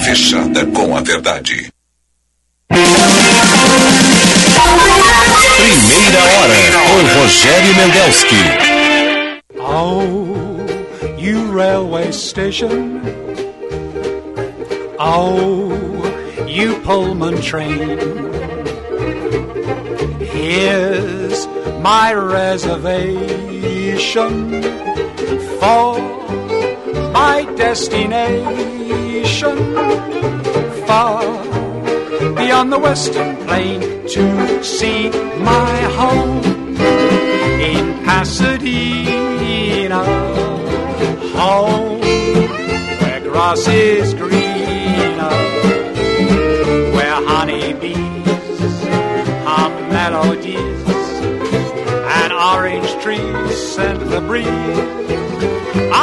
Fechada com a verdade. Primeira hora com Rogério Mendelski. Oh, you railway station. Oh, you Pullman train. Here's my reservation for my destination far beyond the western plain to see my home in Pasadena. Home where grass is greener, where honeybees hum melodies and orange trees scent the breeze.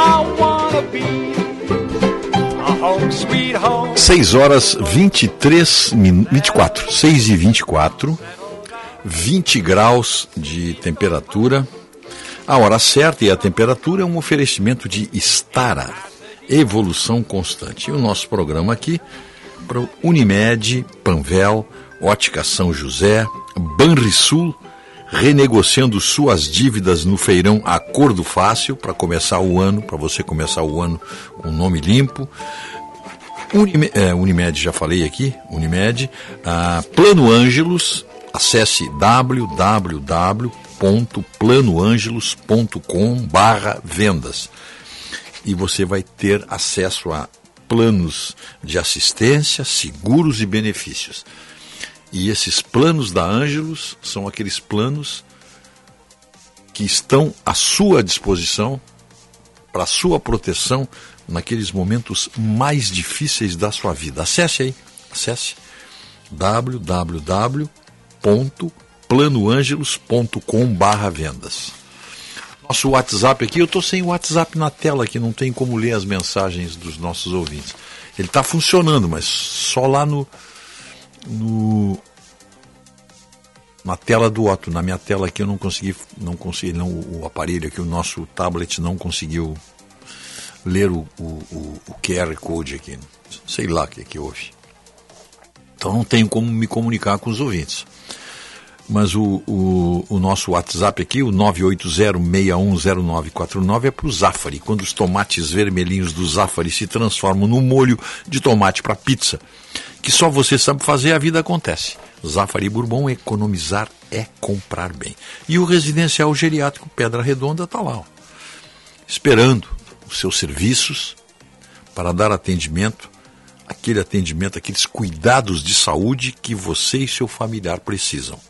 I wanna be a home sweet home. 6 horas 23 min... 24, 6 e 24, 20 graus de temperatura. A hora certa e a temperatura é um oferecimento de Stara, evolução constante. E o nosso programa aqui para Unimed, Panvel, Ótica São José, Banrisul, renegociando suas dívidas no feirão Acordo Fácil para começar o ano, para você começar o ano com nome limpo. É, Unimed, já falei aqui, Unimed. Ah, Plano Ângelos, acesse www.planoangelos.com barra vendas e você vai ter acesso a planos de assistência, seguros e benefícios. E esses planos da Ângelos são aqueles planos que estão à sua disposição para sua proteção naqueles momentos mais difíceis da sua vida. Acesse aí, acesse www.planoangelos.com/vendas. Nosso WhatsApp aqui, eu estou sem o WhatsApp na tela aqui, não tem como ler as mensagens dos nossos ouvintes. Ele está funcionando, mas só lá no, no na tela do Otto, na minha tela aqui eu não consegui, não consegui, não, o aparelho aqui, o nosso tablet não conseguiu ler o, o, o, QR Code aqui. Sei lá o que, é que houve. Então não tenho como me comunicar com os ouvintes. Mas o, o, o nosso WhatsApp aqui, o 980610949, é para o Zafari. Quando os tomates vermelhinhos do Zafari se transformam no molho de tomate para pizza, que só você sabe fazer, a vida acontece. Zafari Bourbon, economizar é comprar bem. E o residencial geriátrico Pedra Redonda está lá, ó, esperando os seus serviços para dar atendimento, aquele atendimento, aqueles cuidados de saúde que você e seu familiar precisam.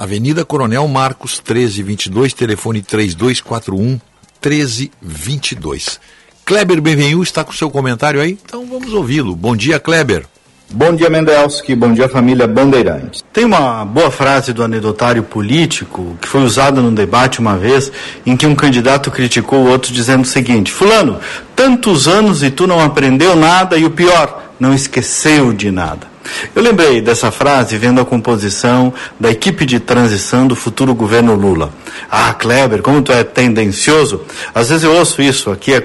Avenida Coronel Marcos, 1322, telefone 3241 1322. Kleber Benvenu está com seu comentário aí? Então vamos ouvi-lo. Bom dia, Kleber. Bom dia, Mendelski. Bom dia, família Bandeirantes. Tem uma boa frase do anedotário político que foi usada num debate uma vez em que um candidato criticou o outro dizendo o seguinte: Fulano, tantos anos e tu não aprendeu nada e o pior, não esqueceu de nada. Eu lembrei dessa frase vendo a composição da equipe de transição do futuro governo Lula. Ah, Kleber, como tu é tendencioso. Às vezes eu ouço isso aqui, é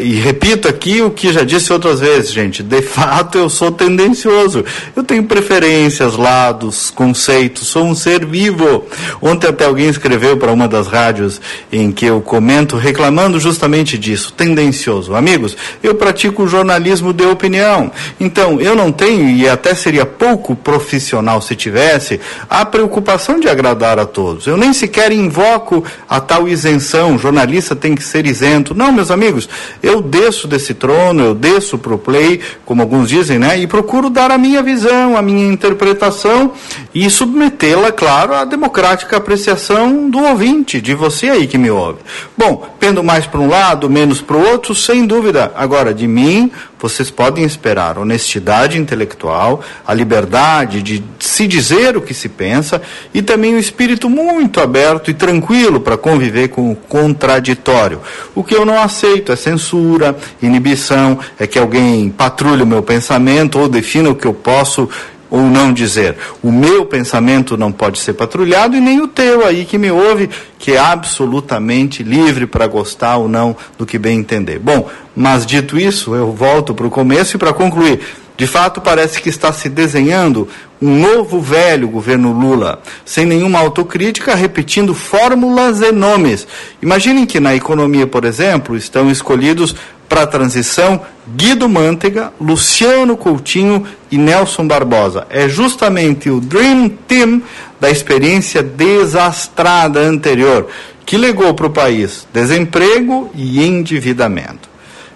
e repito aqui o que já disse outras vezes, gente. De fato, eu sou tendencioso. Eu tenho preferências, lados, conceitos. Sou um ser vivo. Ontem até alguém escreveu para uma das rádios em que eu comento, reclamando justamente disso. Tendencioso. Amigos, eu pratico jornalismo de opinião. Então, eu não tenho, e até seria pouco profissional se tivesse, a preocupação de agradar a todos. Eu nem sequer invoco a tal isenção, jornalista tem que ser isento. Não, meus amigos, eu desço desse trono, eu desço para o play, como alguns dizem, né? E procuro dar a minha visão, a minha interpretação e submetê-la, claro, à democrática apreciação do ouvinte, de você aí que me ouve. Bom, pendo mais para um lado, menos para o outro, sem dúvida. Agora, de mim, vocês podem esperar honestidade intelectual, a liberdade de se dizer o que se pensa e também um espírito muito aberto e tranquilo para conviver com o contraditório. O que eu não aceito é censura, inibição, é que alguém patrulhe o meu pensamento ou defina o que eu posso ou não dizer. O meu pensamento não pode ser patrulhado e nem o teu aí que me ouve, que é absolutamente livre para gostar ou não do que bem entender. Bom, mas dito isso, eu volto para o começo e para concluir. De fato, parece que está se desenhando um novo velho governo Lula, sem nenhuma autocrítica, repetindo fórmulas e nomes. Imaginem que na economia, por exemplo, estão escolhidos para a transição Guido Mantega, Luciano Coutinho e Nelson Barbosa. É justamente o Dream Team da experiência desastrada anterior que legou para o país desemprego e endividamento.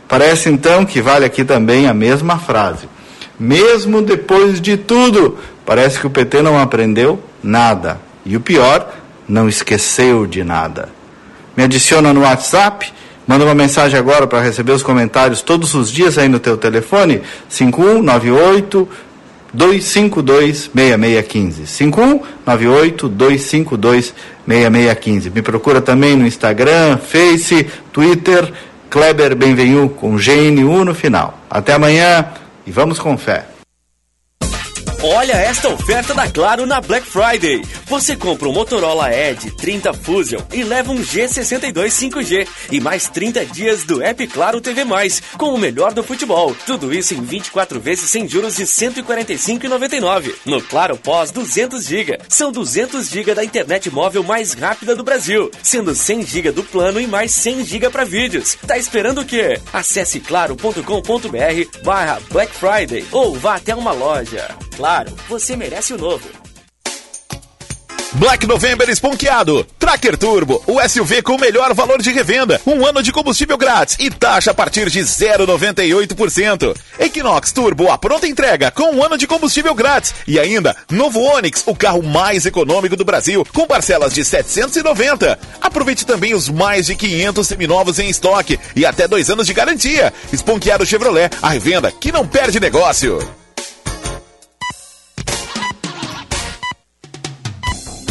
Parece então que vale aqui também a mesma frase. Mesmo depois de tudo, parece que o PT não aprendeu nada. E o pior, não esqueceu de nada. Me adiciona no WhatsApp Manda uma mensagem agora para receber os comentários todos os dias aí no teu telefone, 5198 252 6615. 5198 252 6615. Me procura também no Instagram, Face, Twitter, Kleber Benvenu com GNU no final. Até amanhã e vamos com fé. Olha esta oferta da Claro na Black Friday. Você compra um Motorola Edge 30 Fusion e leva um G62 5G e mais 30 dias do App Claro TV+, com o melhor do futebol. Tudo isso em 24 vezes sem juros de R$ 145,99. No Claro Pós 200 GB. São 200 GB da internet móvel mais rápida do Brasil, sendo 100 GB do plano e mais 100 GB para vídeos. Tá esperando o quê? Acesse claro.com.br barra Black Friday ou vá até uma loja. Claro, você merece o novo. Black November esponqueado. Tracker Turbo, o SUV com o melhor valor de revenda. Um ano de combustível grátis e taxa a partir de 0,98%. Equinox Turbo, a pronta entrega com um ano de combustível grátis. E ainda, novo Onix, o carro mais econômico do Brasil, com parcelas de 790. Aproveite também os mais de 500 seminovos em estoque e até dois anos de garantia. Esponqueado Chevrolet, a revenda que não perde negócio.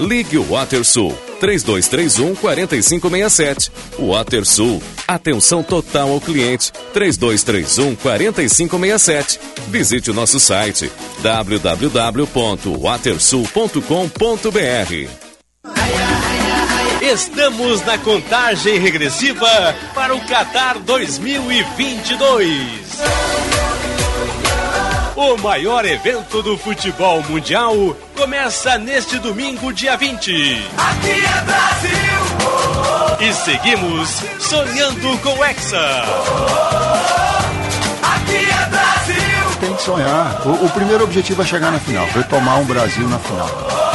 Ligue o WaterSul 3231 4567. WaterSul. Atenção total ao cliente 3231 4567. Visite o nosso site www.watersul.com.br. Estamos na contagem regressiva para o Qatar 2022. O maior evento do futebol mundial começa neste domingo, dia 20. Aqui é Brasil! E seguimos sonhando com o Hexa. Aqui é Brasil! Tem que sonhar. O, o primeiro objetivo é chegar na final, retomar um Brasil na final.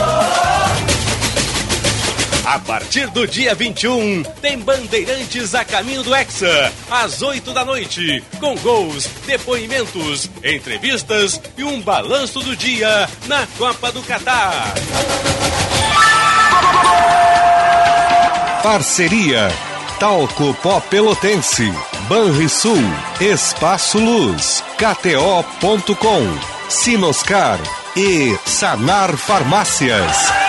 A partir do dia 21, tem Bandeirantes a caminho do Hexa, às 8 da noite, com gols, depoimentos, entrevistas e um balanço do dia na Copa do Catar. Parceria Talco Pó Pelotense, Banrisul, Espaço Luz, KTO.com, Sinoscar e Sanar Farmácias.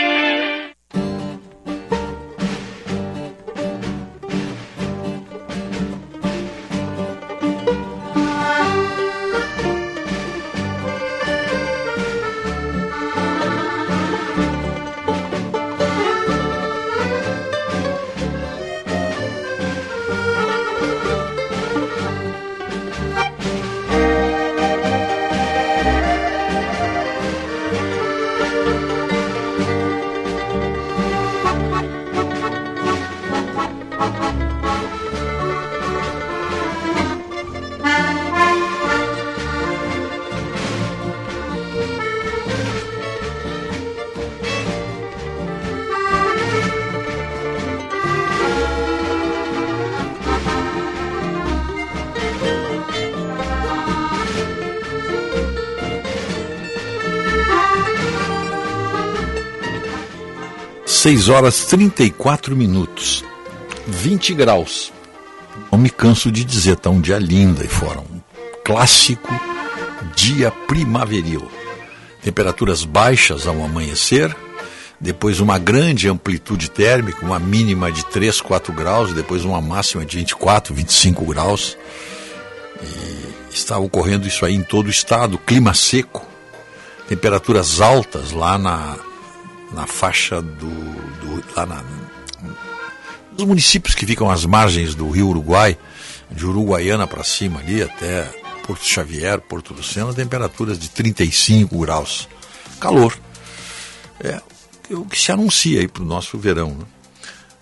Seis horas 34 minutos. 20 graus. Não me canso de dizer, tá um dia lindo aí fora. Um clássico dia primaveril. Temperaturas baixas ao amanhecer, depois uma grande amplitude térmica, uma mínima de 3, 4 graus, depois uma máxima de 24, 25 graus. E está ocorrendo isso aí em todo o estado, clima seco, temperaturas altas lá na, na faixa do lá na, nos municípios que ficam às margens do rio Uruguai, de Uruguaiana para cima ali até Porto Xavier, Porto Lucena, temperaturas de 35 graus. Calor. É o que se anuncia aí para o nosso verão. Né?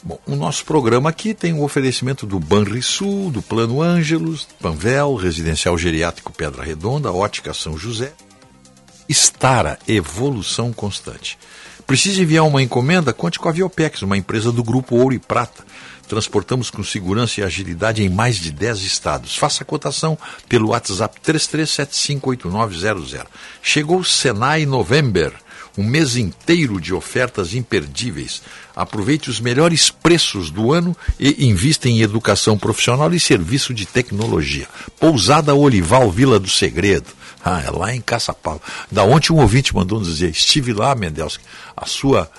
Bom, o nosso programa aqui tem o oferecimento do Banrisul, do Plano Ângelos, Panvel, Residencial Geriátrico Pedra Redonda, Ótica São José. Estara, evolução constante. Precisa enviar uma encomenda? Conte com a Viopex, uma empresa do Grupo Ouro e Prata. Transportamos com segurança e agilidade em mais de 10 estados. Faça a cotação pelo WhatsApp 33758900. Chegou o Senai November um mês inteiro de ofertas imperdíveis. Aproveite os melhores preços do ano e invista em educação profissional e serviço de tecnologia. Pousada Olival Vila do Segredo. Ah, é lá em Caçapava. Da ontem um ouvinte mandou nos dizer, estive lá, Mendelski, a sua,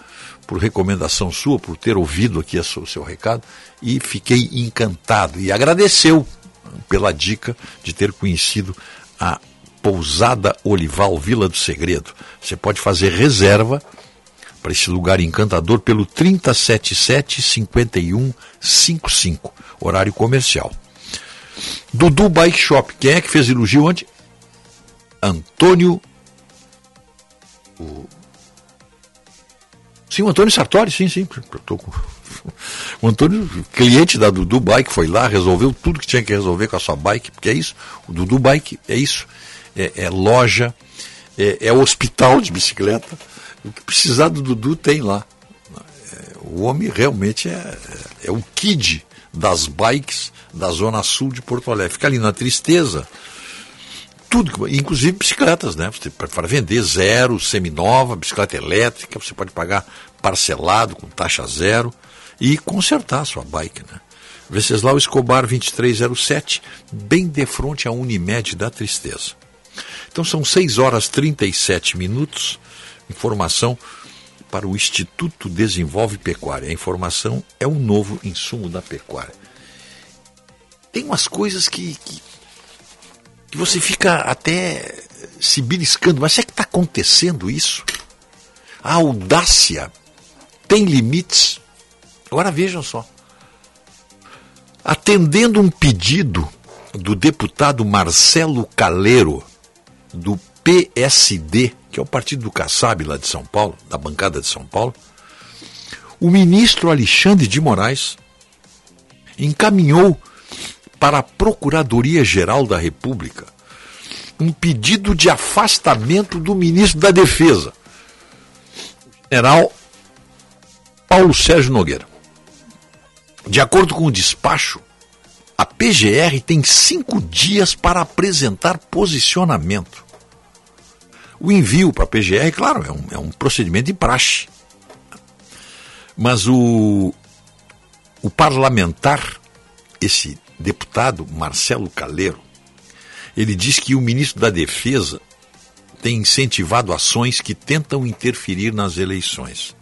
por recomendação sua, por ter ouvido aqui o seu recado, e fiquei encantado. E agradeceu pela dica de ter conhecido a Pousada Olival Vila do Segredo. Você pode fazer reserva para esse lugar encantador pelo 377 5155, horário comercial. Dudu Bike Shop, quem é que fez elogio ontem? Antônio. O... Sim, o Antônio Sartori, sim, sim. Tô com... [laughs] O Antônio, cliente da Dudu Bike, foi lá, resolveu tudo que tinha que resolver com a sua bike, porque é isso. O Dudu Bike é isso é, é loja, é, é, hospital de bicicleta. O que precisar do Dudu tem lá. É, o homem realmente é, é o kid das bikes da Zona Sul de Porto Alegre. Fica ali na tristeza. Tudo, inclusive bicicletas, né? Você para vender zero, seminova, bicicleta elétrica, você pode pagar parcelado com taxa zero e consertar a sua bike, né? Venceslau Escobar 2307, bem de frente à Unimed da Tristeza. Então são 6 horas 37 minutos. Informação para o Instituto Desenvolve Pecuária. A informação é o novo insumo da pecuária. Tem umas coisas que, que, que você fica até se beliscando. Mas é que está acontecendo isso? A audácia tem limites. Agora vejam só. Atendendo um pedido do deputado Marcelo Caleiro, do PSD, que é o partido do Kassab lá de São Paulo, da bancada de São Paulo, o ministro Alexandre de Moraes encaminhou para a Procuradoria-Geral da República um pedido de afastamento do ministro da Defesa, general Paulo Sérgio Nogueira. De acordo com o despacho, a PGR tem cinco dias para apresentar posicionamento. O envio para a PGR, claro, é um, é um procedimento de praxe. Mas o, o parlamentar, esse deputado Marcelo Caleiro, ele diz que o ministro da Defesa tem incentivado ações que tentam interferir nas eleições.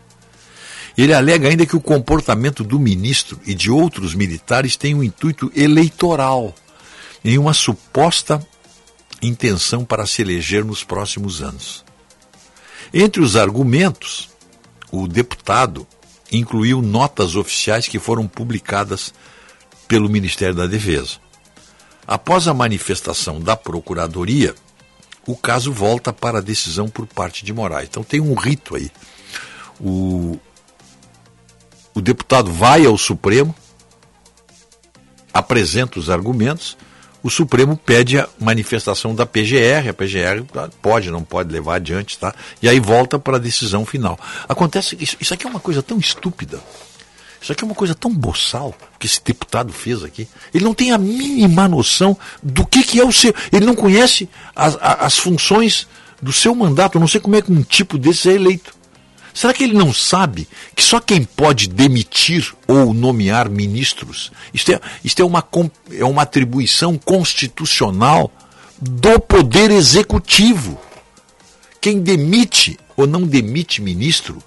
Ele alega ainda que o comportamento do ministro e de outros militares tem um intuito eleitoral, em uma suposta intenção para se eleger nos próximos anos. Entre os argumentos, o deputado incluiu notas oficiais que foram publicadas pelo Ministério da Defesa. Após a manifestação da Procuradoria, o caso volta para a decisão por parte de Moraes. Então tem um rito aí. O, o deputado vai ao Supremo, apresenta os argumentos, o Supremo pede a manifestação da PGR, a PGR pode, não pode levar adiante, tá? E aí volta para a decisão final. Acontece isso, isso aqui é uma coisa tão estúpida, isso aqui é uma coisa tão boçal que esse deputado fez aqui. Ele não tem a mínima noção do que, que é o seu. Ele não conhece as, as funções do seu mandato. Eu não sei como é que um tipo desse é eleito. Será que ele não sabe que só quem pode demitir ou nomear ministros, isto é, isto é, uma, é uma atribuição constitucional do Poder Executivo. Quem demite ou não demite ministro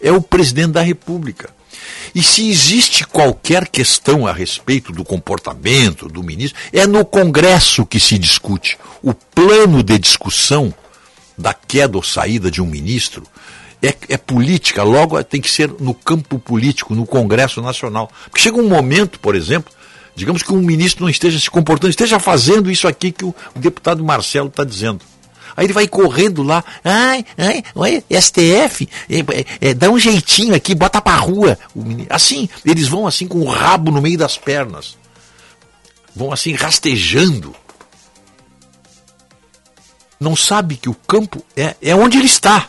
é o presidente da República. E se existe qualquer questão a respeito do comportamento do ministro, é no Congresso que se discute. O plano de discussão da queda ou saída de um ministro é, é, política, logo tem que ser no campo político, no Congresso Nacional. Porque chega um momento, por exemplo, digamos que um ministro não esteja se comportando, esteja fazendo isso aqui que o, o deputado Marcelo está dizendo. Aí ele vai correndo lá, ai, ai, ai STF, é, é, é, dá um jeitinho aqui, bota pra rua. Assim, eles vão assim com o rabo no meio das pernas. Vão assim rastejando. Não sabe que o campo é, é onde ele está.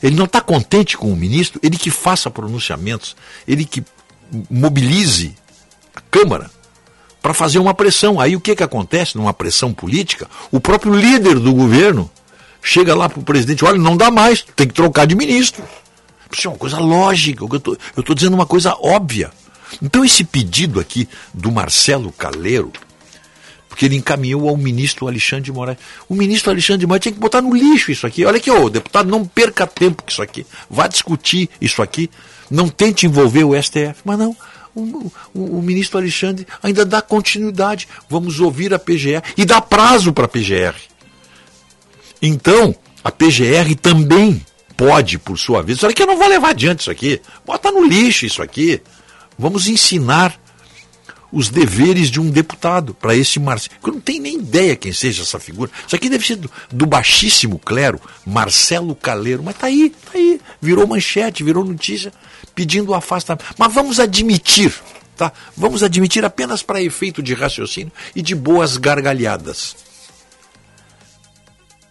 Ele não está contente com o ministro, ele que faça pronunciamentos, ele que mobilize a Câmara para fazer uma pressão. Aí o que, que acontece numa pressão política? O próprio líder do governo chega lá para o presidente: olha, não dá mais, tem que trocar de ministro. Isso é uma coisa lógica, eu estou dizendo uma coisa óbvia. Então, esse pedido aqui do Marcelo Caleiro, porque ele encaminhou ao ministro Alexandre de Moraes. O ministro Alexandre de Moraes tinha que botar no lixo isso aqui. Olha aqui, ô, deputado, não perca tempo com isso aqui. Vá discutir isso aqui. Não tente envolver o STF. Mas não, o, o, o, ministro Alexandre ainda dá continuidade. Vamos ouvir a PGR e dá prazo para a PGR. Então, a PGR também pode, por sua vez, olha que eu não vou levar adiante isso aqui. Bota no lixo isso aqui. Vamos ensinar os deveres de um deputado para esse Marcelo. Eu não tenho nem ideia quem seja essa figura. Isso aqui deve ser do, do baixíssimo clero, Marcelo Caleiro. Mas tá aí, tá aí. Virou manchete, virou notícia pedindo o afastamento. Mas vamos admitir, tá? Vamos admitir apenas para efeito de raciocínio e de boas gargalhadas.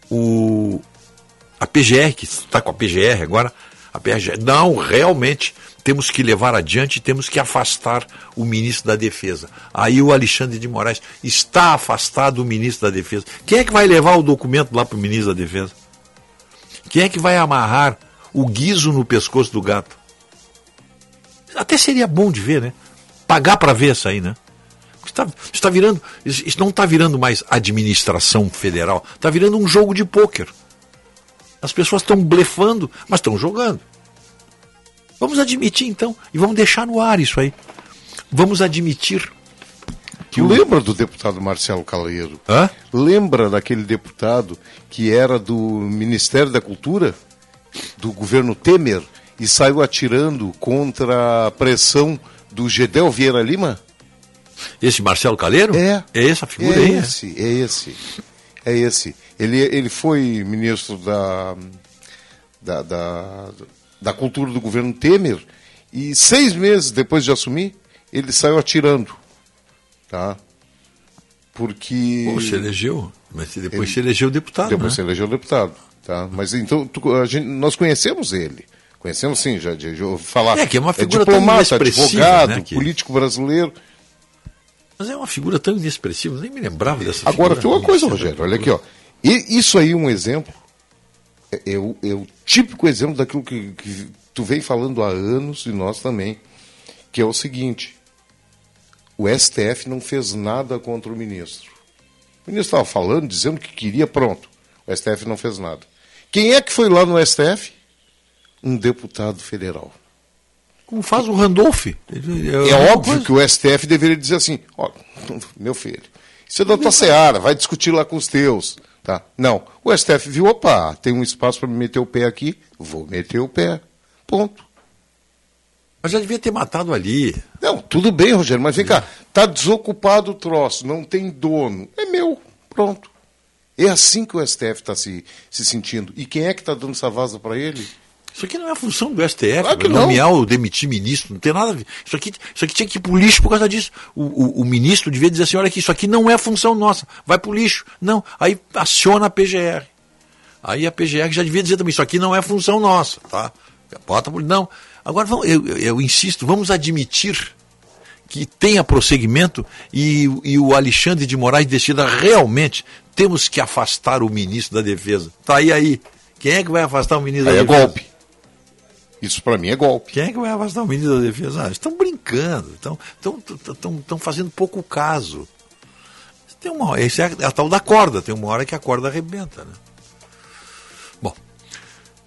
O a PGR, que está com a PGR agora, a PGR, não, realmente temos que levar adiante, temos que afastar o ministro da Defesa. Aí o Alexandre de Moraes está afastado o ministro da Defesa. Quem é que vai levar o documento lá para o ministro da Defesa? Quem é que vai amarrar o guiso no pescoço do gato? Até seria bom de ver, né? Pagar para ver isso aí, né? Está, está virando, isso não está virando mais administração federal, está virando um jogo de pôquer. As pessoas estão blefando, mas estão jogando. Vamos admitir então, e vamos deixar no ar isso aí. Vamos admitir que o... Lembra do deputado Marcelo Caleiro? Hã? Lembra daquele deputado que era do Ministério da Cultura, do governo Temer, e saiu atirando contra a pressão do Gedel Vieira Lima? Esse Marcelo Caleiro? É. É essa figura é aí? É esse, é esse. É esse. Ele, ele foi ministro da, da, da, da Cultura do governo Temer e seis meses depois de assumir, ele saiu atirando. Tá? Porque. Pô, se elegeu. Mas depois ele, se elegeu deputado. Depois né? se elegeu deputado. Tá? Mas então tu, a gente, nós conhecemos ele. Conhecemos sim, já de, de falar. É que é uma figura é diplomata, advogado, né, que... político brasileiro. Mas é uma figura tão inexpressiva, nem me lembrava dessa Agora, figura. tem uma coisa, Rogério, olha aqui, ó. E isso aí é um exemplo, é, o, é o típico exemplo daquilo que, que tu vem falando há anos, e nós também, que é o seguinte, o STF não fez nada contra o ministro. O ministro estava falando, dizendo que queria, pronto. O STF não fez nada. Quem é que foi lá no STF? Um deputado federal. Como faz o Randolph. É, é óbvio que o STF deveria dizer assim: ó, meu filho, isso é da tua seara, vai discutir lá com os teus. Tá? Não. O STF viu, opa, tem um espaço para me meter o pé aqui, vou meter o pé. Ponto. Mas já devia ter matado ali. Não, tudo bem, Rogério, mas vem cá, tá desocupado o troço, não tem dono. É meu. Pronto. É assim que o STF está se, se sentindo. E quem é que está dando essa vaza para ele? Isso aqui não é a função do STF, claro nomear ou demitir ministro, não tem nada a ver. Isso aqui, isso aqui tinha que ir para o lixo por causa disso. O, o, o, ministro devia dizer assim, olha aqui, isso aqui não é função nossa, vai para o lixo. Não, aí aciona a PGR. Aí a PGR já devia dizer também, isso aqui não é função nossa, tá? Bota por... Não. Agora, vamos, eu, eu, eu insisto, vamos admitir que tenha prosseguimento e, e, o Alexandre de Moraes decida realmente temos que afastar o ministro da Defesa. Tá aí aí. Quem é que vai afastar o ministro aí da é Defesa? golpe. Isso para mim é golpe. Quem é que vai afastar o ministro da Defesa? Ah, estão brincando, estão, estão, estão, estão fazendo pouco caso. tem uma esse é a, a tal da corda, tem uma hora que a corda arrebenta, né? Bom,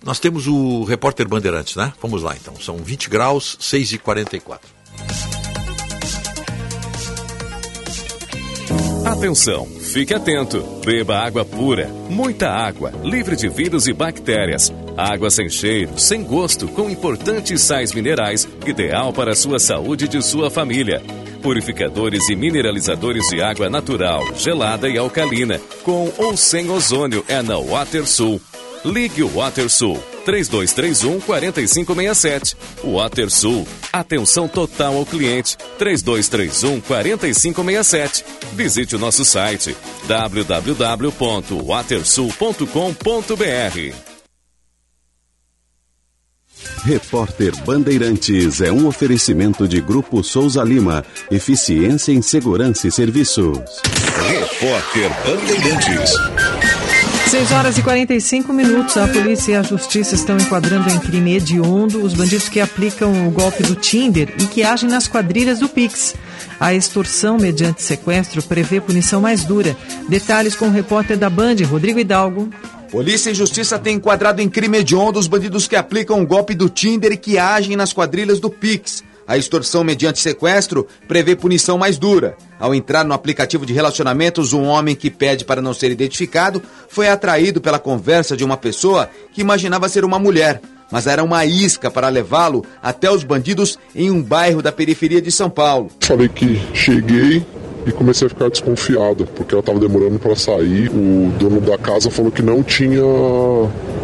nós temos o repórter Bandeirantes, né? Vamos lá então, são 20 graus, 6 e 44. Atenção, fique atento. Beba água pura, muita água, livre de vírus e bactérias. Água sem cheiro, sem gosto, com importantes sais minerais, ideal para a sua saúde e de sua família. Purificadores e mineralizadores de água natural, gelada e alcalina, com ou sem ozônio é na WaterSul. Ligue o WaterSul 3231 4567. WaterSul. Atenção total ao cliente 3231 4567. Visite o nosso site www.watersul.com.br. Repórter Bandeirantes é um oferecimento de Grupo Souza Lima. Eficiência em Segurança e Serviços. Repórter Bandeirantes. 6 horas e 45 minutos. A polícia e a justiça estão enquadrando em crime hediondo os bandidos que aplicam o golpe do Tinder e que agem nas quadrilhas do Pix. A extorsão mediante sequestro prevê punição mais dura. Detalhes com o repórter da Band, Rodrigo Hidalgo. Polícia e Justiça têm enquadrado em crime hediondo os bandidos que aplicam o golpe do Tinder e que agem nas quadrilhas do Pix. A extorsão mediante sequestro prevê punição mais dura. Ao entrar no aplicativo de relacionamentos, um homem que pede para não ser identificado foi atraído pela conversa de uma pessoa que imaginava ser uma mulher, mas era uma isca para levá-lo até os bandidos em um bairro da periferia de São Paulo. Falei que cheguei e comecei a ficar desconfiado, porque ela estava demorando para sair. O dono da casa falou que não tinha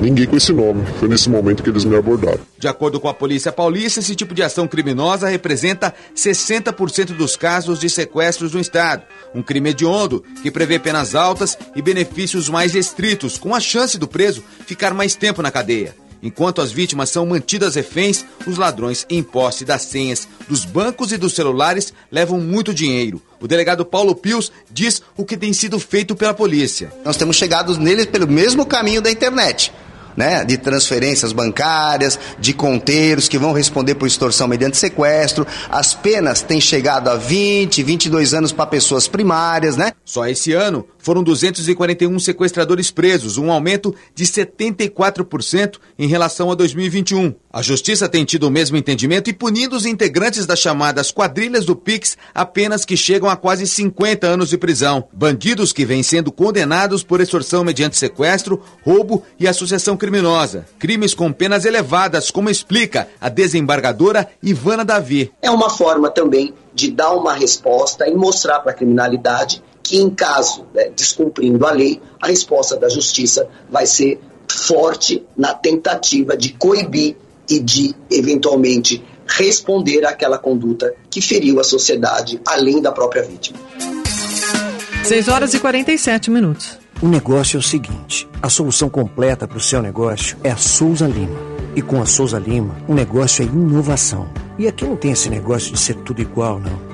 ninguém com esse nome. Foi nesse momento que eles me abordaram. De acordo com a polícia paulista, esse tipo de ação criminosa representa 60% dos casos de sequestros no estado. Um crime hediondo que prevê penas altas e benefícios mais restritos, com a chance do preso ficar mais tempo na cadeia. Enquanto as vítimas são mantidas reféns, os ladrões em posse das senhas dos bancos e dos celulares levam muito dinheiro. O delegado Paulo Pius diz o que tem sido feito pela polícia. Nós temos chegado neles pelo mesmo caminho da internet. Né, de transferências bancárias, de conteiros que vão responder por extorsão mediante sequestro. As penas têm chegado a 20, 22 anos para pessoas primárias, né? Só esse ano foram 241 sequestradores presos, um aumento de 74% em relação a 2021. A justiça tem tido o mesmo entendimento e punindo os integrantes das chamadas quadrilhas do Pix apenas que chegam a quase 50 anos de prisão. Bandidos que vêm sendo condenados por extorsão mediante sequestro, roubo e associação criminosa. Crimes com penas elevadas, como explica a desembargadora Ivana Davi. É uma forma também de dar uma resposta e mostrar para a criminalidade que, em caso né, descumprindo a lei, a resposta da justiça vai ser forte na tentativa de coibir e de, eventualmente, responder àquela conduta que feriu a sociedade, além da própria vítima. 6 horas e 47 minutos. O negócio é o seguinte: a solução completa para o seu negócio é a Souza Lima. E com a Souza Lima, o negócio é inovação. E aqui não tem esse negócio de ser tudo igual, não.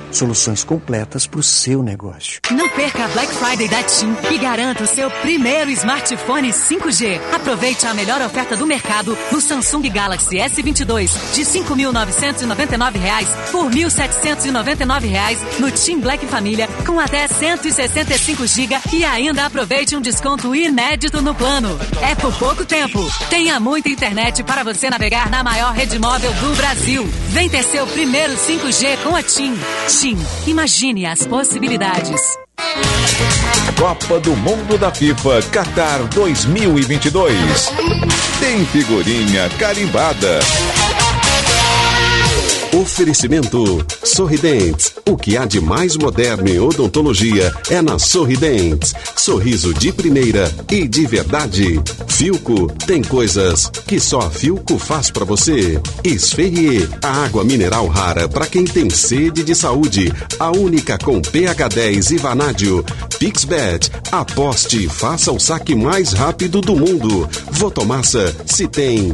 Soluções completas para o seu negócio. Não perca a Black Friday da TIM e garanta o seu primeiro smartphone 5G. Aproveite a melhor oferta do mercado no Samsung Galaxy S22 de R$ 5.999 por R$ 1.799 no TIM Black Família com até 165 GB e ainda aproveite um desconto inédito no plano. É por pouco tempo. Tenha muita internet para você navegar na maior rede móvel do Brasil. Vem ter seu primeiro 5G com a TIM. TIM, imagine as possibilidades. Copa do Mundo da FIFA Qatar 2022. Tem figurinha carimbada. Oferecimento Sorridentes. O que há de mais moderno em odontologia é na Sorridentes. Sorriso de primeira e de verdade. Filco tem coisas que só a Filco faz para você. Esferrier, a água mineral rara para quem tem sede de saúde. A única com pH 10 e vanádio. Pixbet, aposte e faça o saque mais rápido do mundo. Votomassa, se tem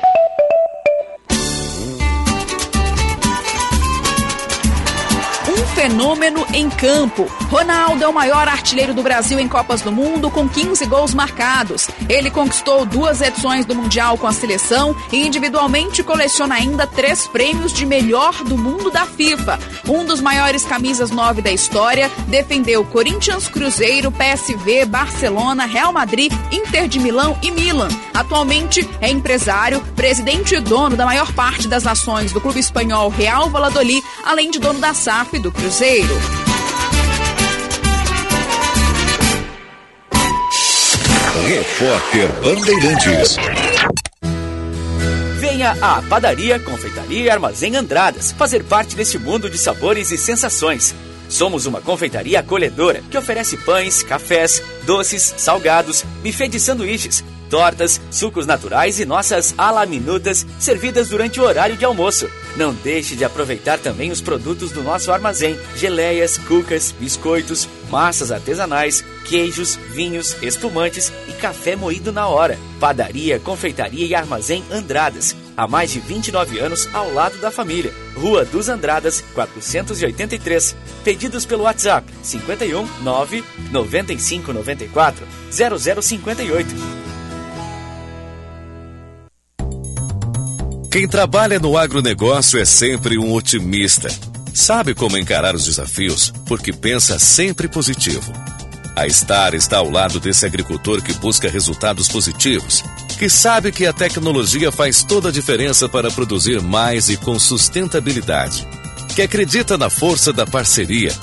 fenômeno em campo. Ronaldo é o maior artilheiro do Brasil em Copas do Mundo, com 15 gols marcados. Ele conquistou duas edições do Mundial com a seleção e individualmente coleciona ainda três prêmios de melhor do mundo da FIFA. Um dos maiores camisas 9 da história, defendeu Corinthians, Cruzeiro, PSV, Barcelona, Real Madrid, Inter de Milão e Milan. Atualmente é empresário, presidente e dono da maior parte das nações do clube espanhol Real Valladolid, além de dono da SAF do Cruzeiro. Cruzeiro. Repórter Bandeirantes. Venha à Padaria, Confeitaria e Armazém Andradas fazer parte deste mundo de sabores e sensações. Somos uma confeitaria acolhedora que oferece pães, cafés, doces, salgados, buffet de sanduíches, tortas, sucos naturais e nossas alaminutas servidas durante o horário de almoço. Não deixe de aproveitar também os produtos do nosso armazém: geleias, cucas, biscoitos, massas artesanais, queijos, vinhos, espumantes e café moído na hora. Padaria, confeitaria e armazém Andradas. Há mais de 29 anos ao lado da família. Rua dos Andradas, 483. Pedidos pelo WhatsApp 51 9 95 94 0058. Quem trabalha no agronegócio é sempre um otimista. Sabe como encarar os desafios, porque pensa sempre positivo. A Star está ao lado desse agricultor que busca resultados positivos, que sabe que a tecnologia faz toda a diferença para produzir mais e com sustentabilidade, que acredita na força da parceria,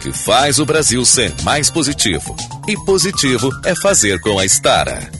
que faz o Brasil ser mais positivo. E positivo é fazer com a Stara.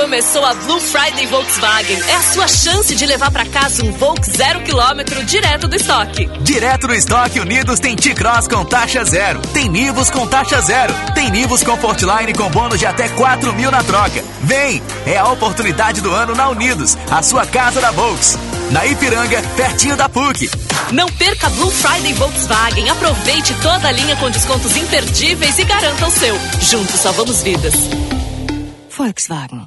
Começou a Blue Friday Volkswagen. É a sua chance de levar para casa um Volks zero quilômetro direto do estoque. Direto do estoque Unidos tem T-Cross com taxa zero. Tem Nivus com taxa zero. Tem Nivus Comfortline com bônus de até 4 mil na troca. Vem! É a oportunidade do ano na Unidos, a sua casa da Volks. Na Ipiranga, pertinho da PUC. Não perca Blue Friday Volkswagen. Aproveite toda a linha com descontos imperdíveis e garanta o seu. Juntos salvamos vidas. Volkswagen.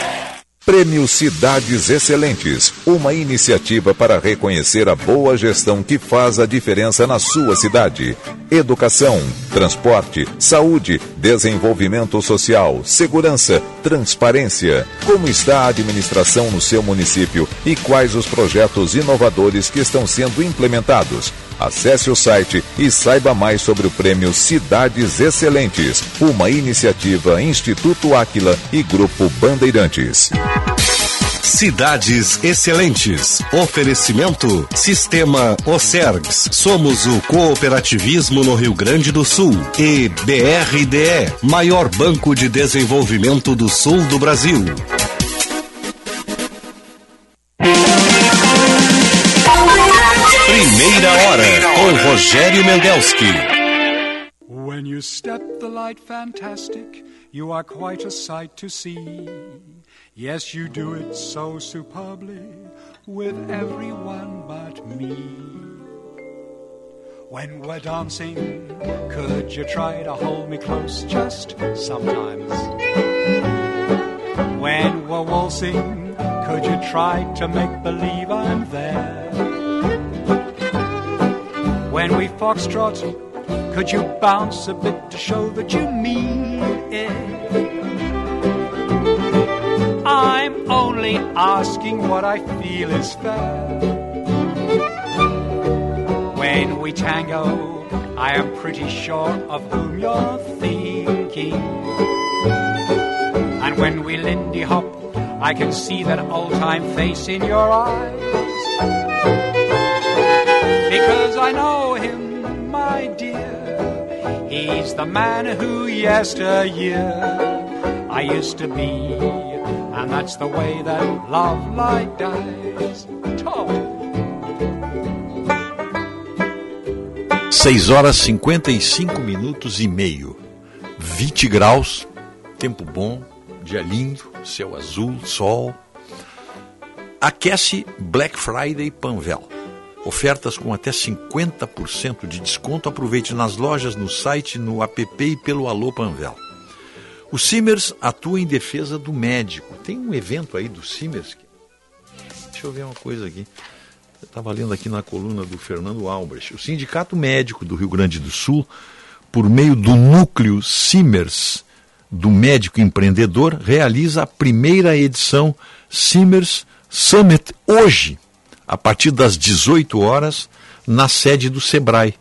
Prêmio Cidades Excelentes, uma iniciativa para reconhecer a boa gestão que faz a diferença na sua cidade. Educação, transporte, saúde, desenvolvimento social, segurança, transparência. Como está a administração no seu município e quais os projetos inovadores que estão sendo implementados? Acesse o site e saiba mais sobre o prêmio Cidades Excelentes, uma iniciativa Instituto Áquila e Grupo Bandeirantes. Cidades Excelentes. Oferecimento Sistema Ocergs. Somos o cooperativismo no Rio Grande do Sul. E BRDE, maior banco de desenvolvimento do sul do Brasil. Rogério Mendelski. When you step the light fantastic, you are quite a sight to see. Yes, you do it so superbly with everyone but me. When we're dancing, could you try to hold me close just sometimes? When we're waltzing, could you try to make believe I'm there? When we foxtrot, could you bounce a bit to show that you mean it? I'm only asking what I feel is fair. When we tango, I am pretty sure of whom you're thinking. And when we lindy hop, I can see that old time face in your eyes. Because I know him, my dear. He's the man who yesteryear I used to be. And that's the way that love light dies. Talk. 6 horas 55 minutos e meio. 20 graus, tempo bom, dia lindo, céu azul, sol. Aquece Black Friday Panvel. Ofertas com até 50% de desconto. Aproveite nas lojas, no site, no app e pelo Alô Panvel. O Simers atua em defesa do médico. Tem um evento aí do Simers. Deixa eu ver uma coisa aqui. Eu estava lendo aqui na coluna do Fernando Albrecht. O Sindicato Médico do Rio Grande do Sul, por meio do núcleo Simers, do médico empreendedor, realiza a primeira edição Simers Summit hoje, a partir das 18 horas, na sede do Sebrae,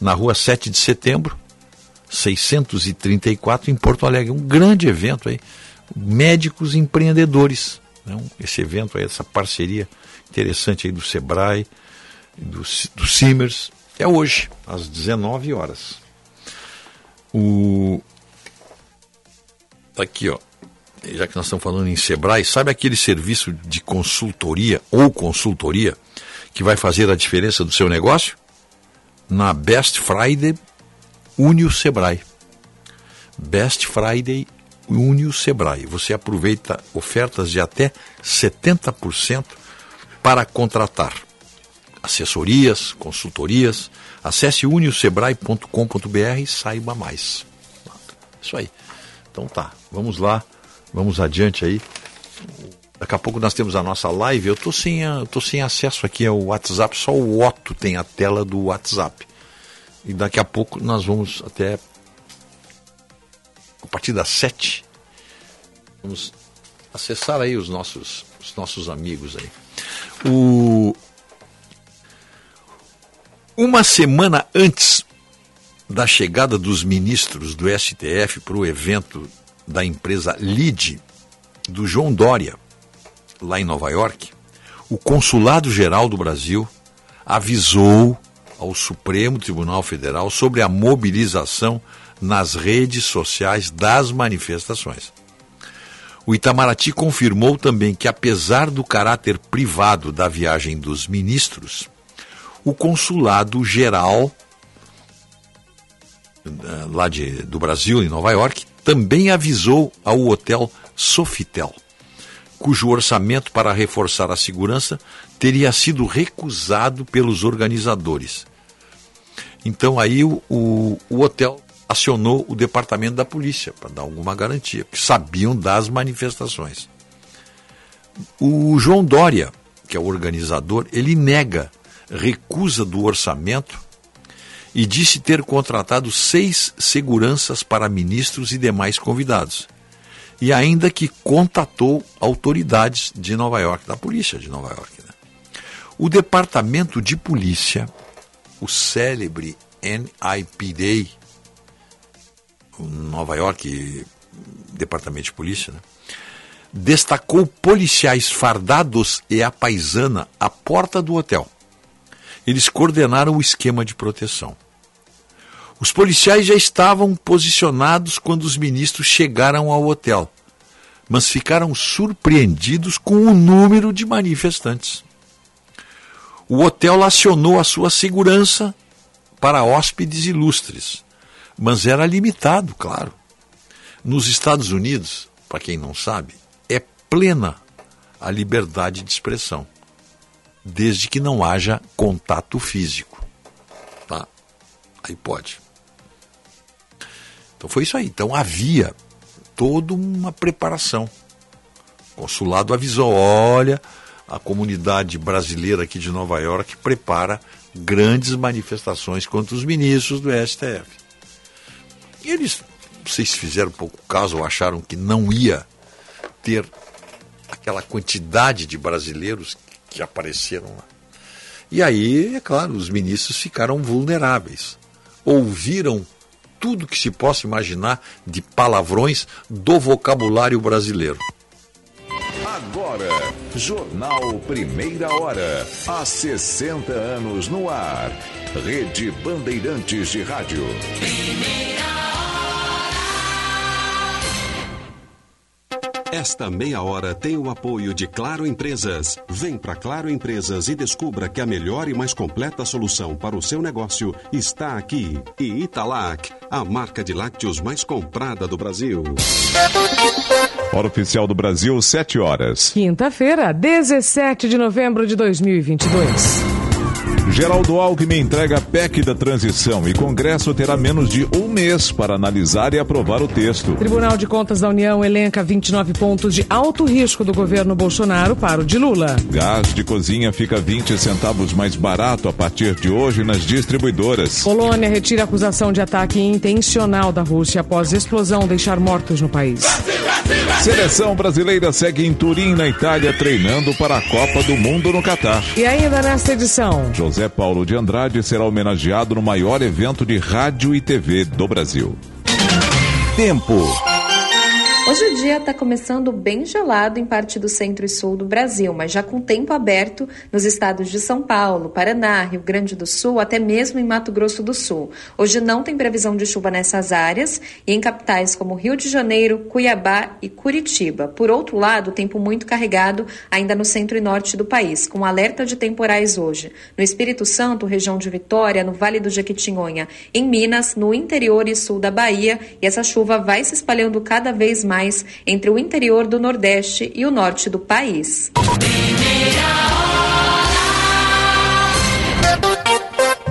na rua 7 de setembro, 634, em Porto Alegre. Um grande evento aí. Médicos empreendedores. Né? Esse evento aí, essa parceria interessante aí do Sebrae, do, do Simers, é hoje, às 19 horas. O... Aqui, ó, já que nós estamos falando em Sebrae, sabe aquele serviço de consultoria ou consultoria que vai fazer a diferença do seu negócio? Na Best Friday, une o Sebrae. Best Friday, une o Sebrae. Você aproveita ofertas de até 70% para contratar assessorias, consultorias. Acesse uniosebrae.com.br e saiba mais. Isso aí. Então tá, vamos lá, vamos adiante aí. Daqui a pouco nós temos a nossa live. Eu tô sem, eu tô sem acesso aqui ao WhatsApp, só o Otto tem a tela do WhatsApp. E daqui a pouco nós vamos até a partir das sete. Vamos acessar aí os nossos, os nossos amigos aí. O... Uma semana antes da chegada dos ministros do STF para o evento da empresa LID, do João Dória, lá em Nova York, o Consulado Geral do Brasil avisou ao Supremo Tribunal Federal sobre a mobilização nas redes sociais das manifestações. O Itamaraty confirmou também que, apesar do caráter privado da viagem dos ministros, o consulado geral eh, lá de, do Brasil, em Nova York, também avisou ao hotel Sofitel, cujo orçamento para reforçar a segurança teria sido recusado pelos organizadores. Então aí o, o, o hotel acionou o departamento da polícia para dar alguma garantia, porque sabiam das manifestações. O João Dória, que é o organizador, ele nega recusa do orçamento e disse ter contratado seis seguranças para ministros e demais convidados. E ainda que contatou autoridades de Nova York, da polícia de Nova York. Né? O departamento de polícia, o célebre NIPD, Nova York, Departamento de Polícia, né? destacou policiais fardados e a paisana à porta do hotel. Eles coordenaram o esquema de proteção. Os policiais já estavam posicionados quando os ministros chegaram ao hotel, mas ficaram surpreendidos com o número de manifestantes. O hotel acionou a sua segurança para hóspedes ilustres mas era limitado, claro. Nos Estados Unidos, para quem não sabe, é plena a liberdade de expressão, desde que não haja contato físico. Tá? Aí pode. Então foi isso aí. Então havia toda uma preparação. O consulado avisou: olha, a comunidade brasileira aqui de Nova York prepara grandes manifestações contra os ministros do STF. E eles, se fizeram pouco caso ou acharam que não ia ter aquela quantidade de brasileiros que apareceram lá. E aí, é claro, os ministros ficaram vulneráveis. Ouviram tudo que se possa imaginar de palavrões do vocabulário brasileiro. Agora, Jornal Primeira Hora. Há 60 anos no ar. Rede Bandeirantes de Rádio. Esta meia hora tem o apoio de Claro Empresas. Vem para Claro Empresas e descubra que a melhor e mais completa solução para o seu negócio está aqui. E Italac, a marca de lácteos mais comprada do Brasil. Hora oficial do Brasil, 7 horas. Quinta-feira, 17 de novembro de 2022. Geraldo Alckmin entrega a PEC da transição e Congresso terá menos de um mês para analisar e aprovar o texto. Tribunal de Contas da União elenca 29 pontos de alto risco do governo Bolsonaro para o de Lula. Gás de cozinha fica 20 centavos mais barato a partir de hoje nas distribuidoras. Polônia retira acusação de ataque intencional da Rússia após explosão deixar mortos no país. Seleção brasileira segue em Turim, na Itália, treinando para a Copa do Mundo no Catar. E ainda nesta edição, José Paulo de Andrade será homenageado no maior evento de rádio e TV do Brasil. Tempo. Hoje o dia está começando bem gelado em parte do centro e sul do Brasil, mas já com tempo aberto nos estados de São Paulo, Paraná, Rio Grande do Sul, até mesmo em Mato Grosso do Sul. Hoje não tem previsão de chuva nessas áreas e em capitais como Rio de Janeiro, Cuiabá e Curitiba. Por outro lado, tempo muito carregado ainda no centro e norte do país, com alerta de temporais hoje. No Espírito Santo, região de Vitória, no Vale do Jequitinhonha, em Minas, no interior e sul da Bahia, e essa chuva vai se espalhando cada vez mais entre o interior do Nordeste e o norte do país.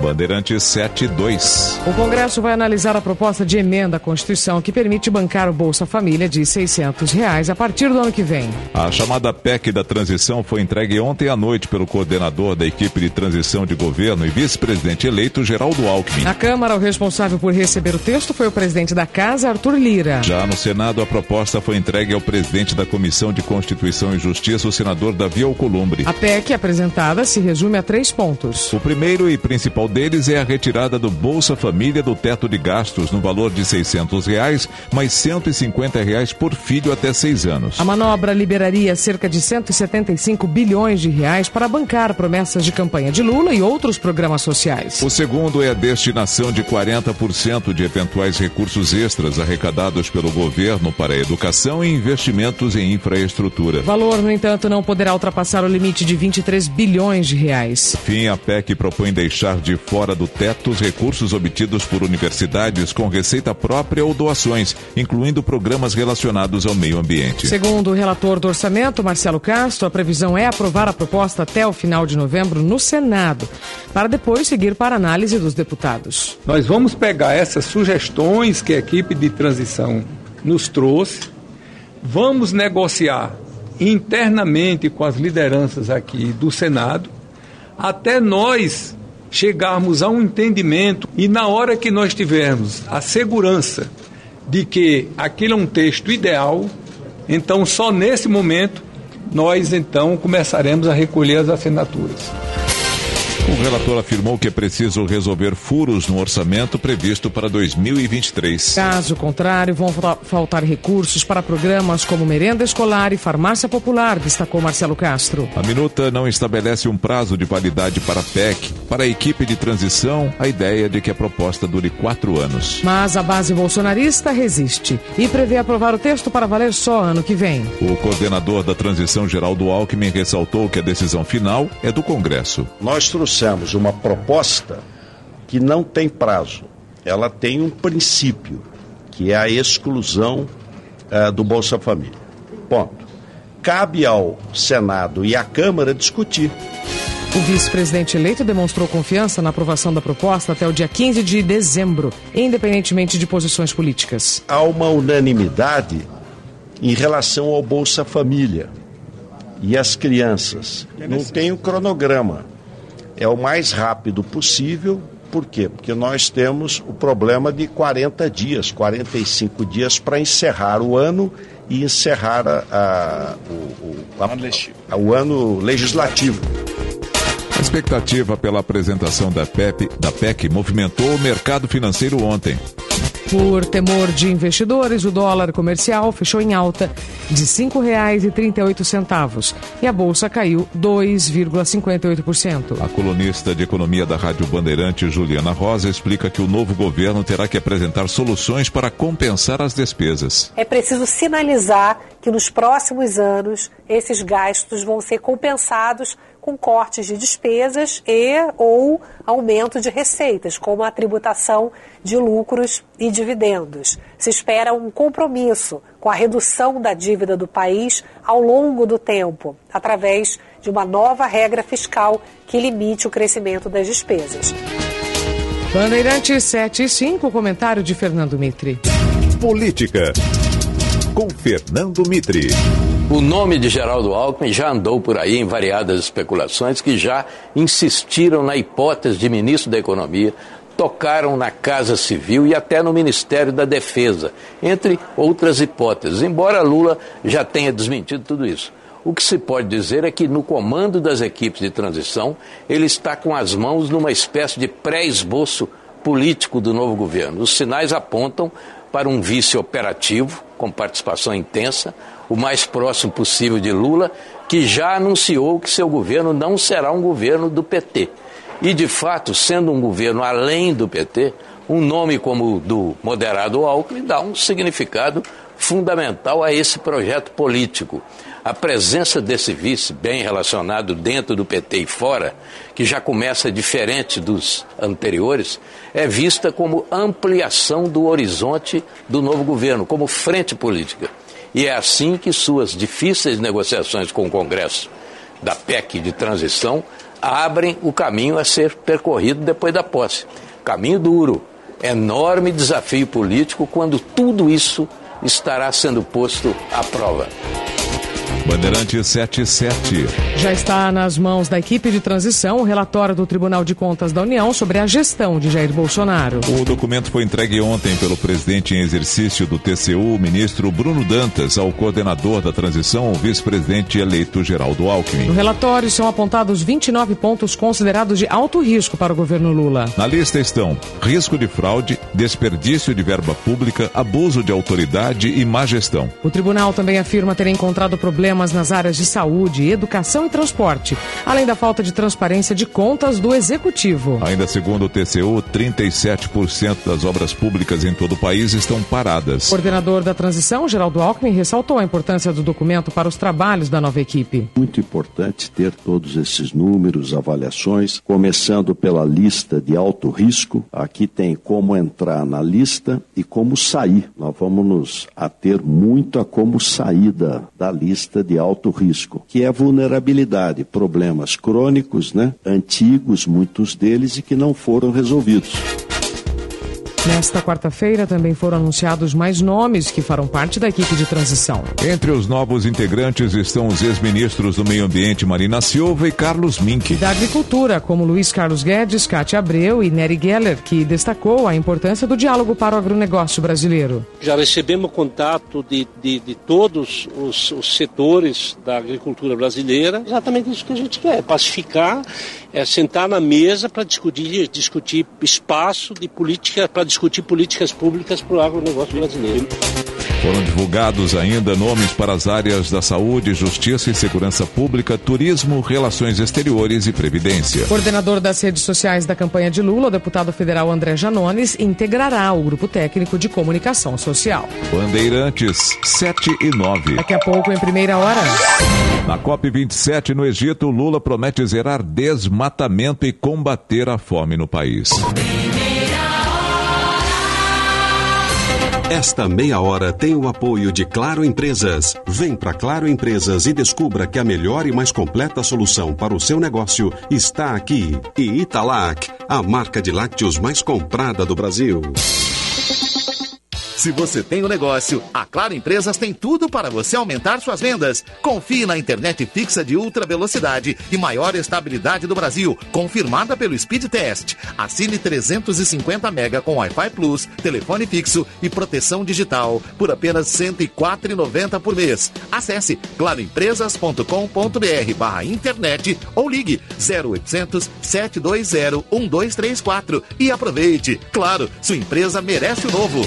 Bandeirantes 72. O Congresso vai analisar a proposta de emenda à Constituição que permite bancar o Bolsa Família de 600 reais a partir do ano que vem. A chamada PEC da transição foi entregue ontem à noite pelo coordenador da equipe de transição de governo e vice-presidente eleito, Geraldo Alckmin. Na Câmara, o responsável por receber o texto foi o presidente da Casa, Arthur Lira. Já no Senado, a proposta foi entregue ao presidente da Comissão de Constituição e Justiça, o senador Davi Alcolumbre. A PEC apresentada se resume a três pontos. O primeiro e principal deles é a retirada do Bolsa Família do teto de gastos no valor de 600 reais, mais 150 reais por filho até seis anos. A manobra liberaria cerca de 175 bilhões de reais para bancar promessas de campanha de Lula e outros programas sociais. O segundo é a destinação de 40% de eventuais recursos extras arrecadados pelo governo para a educação e investimentos em infraestrutura. O valor, no entanto, não poderá ultrapassar o limite de 23 bilhões de reais. Fim, a PEC propõe deixar de fora do teto os recursos obtidos por universidades com receita própria ou doações, incluindo programas relacionados ao meio ambiente. Segundo o relator do orçamento, Marcelo Castro, a previsão é aprovar a proposta até o final de novembro no Senado, para depois seguir para análise dos deputados. Nós vamos pegar essas sugestões que a equipe de transição nos trouxe, vamos negociar internamente com as lideranças aqui do Senado, até nós chegarmos a um entendimento e na hora que nós tivermos a segurança de que aquele é um texto ideal, então só nesse momento nós então começaremos a recolher as assinaturas. O relator afirmou que é preciso resolver furos no orçamento previsto para 2023. Caso contrário, vão faltar recursos para programas como merenda escolar e farmácia popular, destacou Marcelo Castro. A minuta não estabelece um prazo de validade para a PEC. Para a equipe de transição, a ideia é de que a proposta dure quatro anos. Mas a base bolsonarista resiste e prevê aprovar o texto para valer só ano que vem. O coordenador da transição, Geraldo Alckmin, ressaltou que a decisão final é do Congresso. Nós trouxemos uma proposta que não tem prazo, ela tem um princípio, que é a exclusão uh, do Bolsa Família. Ponto. Cabe ao Senado e à Câmara discutir. O vice-presidente eleito demonstrou confiança na aprovação da proposta até o dia 15 de dezembro, independentemente de posições políticas. Há uma unanimidade em relação ao Bolsa Família e as crianças. Não tem o um cronograma. É o mais rápido possível. Por quê? Porque nós temos o problema de 40 dias, 45 dias para encerrar o ano e encerrar a, a, o, a, o ano legislativo. A expectativa pela apresentação da PEP, da PEC movimentou o mercado financeiro ontem. Por temor de investidores, o dólar comercial fechou em alta de R$ 5,38 e a bolsa caiu 2,58%. A colunista de economia da Rádio Bandeirante, Juliana Rosa, explica que o novo governo terá que apresentar soluções para compensar as despesas. É preciso sinalizar que nos próximos anos esses gastos vão ser compensados com cortes de despesas e ou aumento de receitas, como a tributação de lucros e dividendos. Se espera um compromisso com a redução da dívida do país ao longo do tempo, através de uma nova regra fiscal que limite o crescimento das despesas. Bandeirante 7 e 5, comentário de Fernando Mitri. Política, com Fernando Mitri. O nome de Geraldo Alckmin já andou por aí em variadas especulações que já insistiram na hipótese de ministro da Economia, tocaram na Casa Civil e até no Ministério da Defesa, entre outras hipóteses, embora Lula já tenha desmentido tudo isso. O que se pode dizer é que no comando das equipes de transição, ele está com as mãos numa espécie de pré-esboço político do novo governo. Os sinais apontam para um vice operativo, com participação intensa, o mais próximo possível de Lula, que já anunciou que seu governo não será um governo do PT. E, de fato, sendo um governo além do PT, um nome como o do moderado Alckmin dá um significado fundamental a esse projeto político. A presença desse vice, bem relacionado dentro do PT e fora, que já começa diferente dos anteriores, é vista como ampliação do horizonte do novo governo, como frente política. E é assim que suas difíceis negociações com o Congresso da PEC de transição abrem o caminho a ser percorrido depois da posse. Caminho duro, enorme desafio político quando tudo isso estará sendo posto à prova. Bandeirante 77. Já está nas mãos da equipe de transição o relatório do Tribunal de Contas da União sobre a gestão de Jair Bolsonaro. O documento foi entregue ontem pelo presidente em exercício do TCU, o ministro Bruno Dantas, ao coordenador da transição, o vice-presidente eleito Geraldo Alckmin. No relatório são apontados 29 pontos considerados de alto risco para o governo Lula. Na lista estão risco de fraude, desperdício de verba pública, abuso de autoridade e má gestão. O tribunal também afirma ter encontrado problemas problemas nas áreas de saúde, educação e transporte, além da falta de transparência de contas do executivo. Ainda segundo o TCU, 37% das obras públicas em todo o país estão paradas. O coordenador da transição, Geraldo Alckmin, ressaltou a importância do documento para os trabalhos da nova equipe. Muito importante ter todos esses números, avaliações, começando pela lista de alto risco. Aqui tem como entrar na lista e como sair. Nós vamos nos ater muito a como sair da, da lista de alto risco, que é vulnerabilidade, problemas crônicos, né, antigos, muitos deles, e que não foram resolvidos. Nesta quarta-feira também foram anunciados mais nomes que farão parte da equipe de transição. Entre os novos integrantes estão os ex-ministros do Meio Ambiente Marina Silva e Carlos Mink. E da Agricultura, como Luiz Carlos Guedes, Cátia Abreu e Nery Geller, que destacou a importância do diálogo para o agronegócio brasileiro. Já recebemos contato de, de, de todos os, os setores da agricultura brasileira, exatamente isso que a gente quer, pacificar, é sentar na mesa para discutir, discutir espaço de política, para discutir políticas públicas para o agronegócio brasileiro. Foram divulgados ainda nomes para as áreas da saúde, justiça e segurança pública, turismo, relações exteriores e previdência. Coordenador das redes sociais da campanha de Lula, o deputado federal André Janones, integrará o grupo técnico de comunicação social. Bandeirantes 7 e 9. Daqui a pouco, em primeira hora. Na COP27 no Egito, Lula promete zerar desmatamento e combater a fome no país. Esta meia hora tem o apoio de Claro Empresas. Vem para Claro Empresas e descubra que a melhor e mais completa solução para o seu negócio está aqui. E Italac, a marca de lácteos mais comprada do Brasil. Se você tem um negócio, a Claro Empresas tem tudo para você aumentar suas vendas. Confie na internet fixa de ultra velocidade e maior estabilidade do Brasil, confirmada pelo Speed Test. Assine 350 mega com Wi-Fi Plus, telefone fixo e proteção digital por apenas R$ 104,90 por mês. Acesse claroempresas.com.br barra internet ou ligue 0800 720 1234 e aproveite. Claro, sua empresa merece o novo.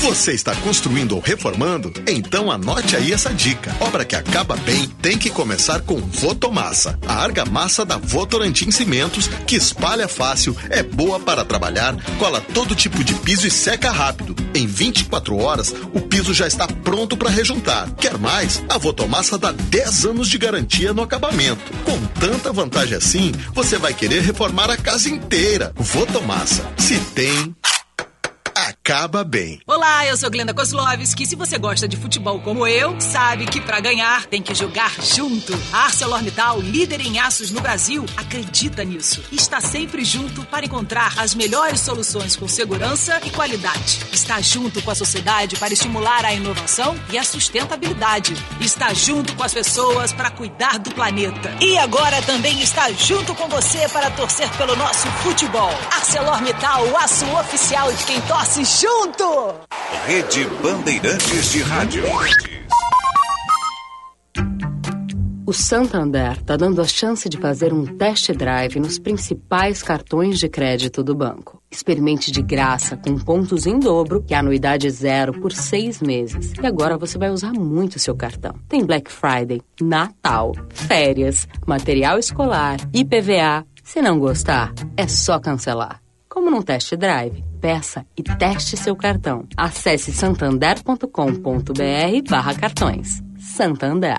Você está construindo ou reformando? Então anote aí essa dica. Obra que acaba bem tem que começar com Votomassa. A argamassa da Votorantim Cimentos, que espalha fácil, é boa para trabalhar, cola todo tipo de piso e seca rápido. Em 24 horas, o piso já está pronto para rejuntar. Quer mais? A Votomassa dá 10 anos de garantia no acabamento. Com tanta vantagem assim, você vai querer reformar a casa inteira. Votomassa. Se tem, acaba bem. Olá, eu sou Glenda Kozlovski. Se você gosta de futebol como eu, sabe que para ganhar tem que jogar junto. A ArcelorMittal, líder em aços no Brasil, acredita nisso. Está sempre junto para encontrar as melhores soluções com segurança e qualidade. Está junto com a sociedade para estimular a inovação e a sustentabilidade. Está junto com as pessoas para cuidar do planeta. E agora também está junto com você para torcer pelo nosso futebol. ArcelorMittal, o aço oficial de quem torce junto! Rede Bandeirantes de Rádio. O Santander está dando a chance de fazer um test drive nos principais cartões de crédito do banco. Experimente de graça com pontos em dobro e anuidade zero por seis meses. E agora você vai usar muito seu cartão. Tem Black Friday, Natal, férias, material escolar, IPVA. Se não gostar, é só cancelar. Como num test drive, peça e teste seu cartão. Acesse santander.com.br barra cartões. Santander.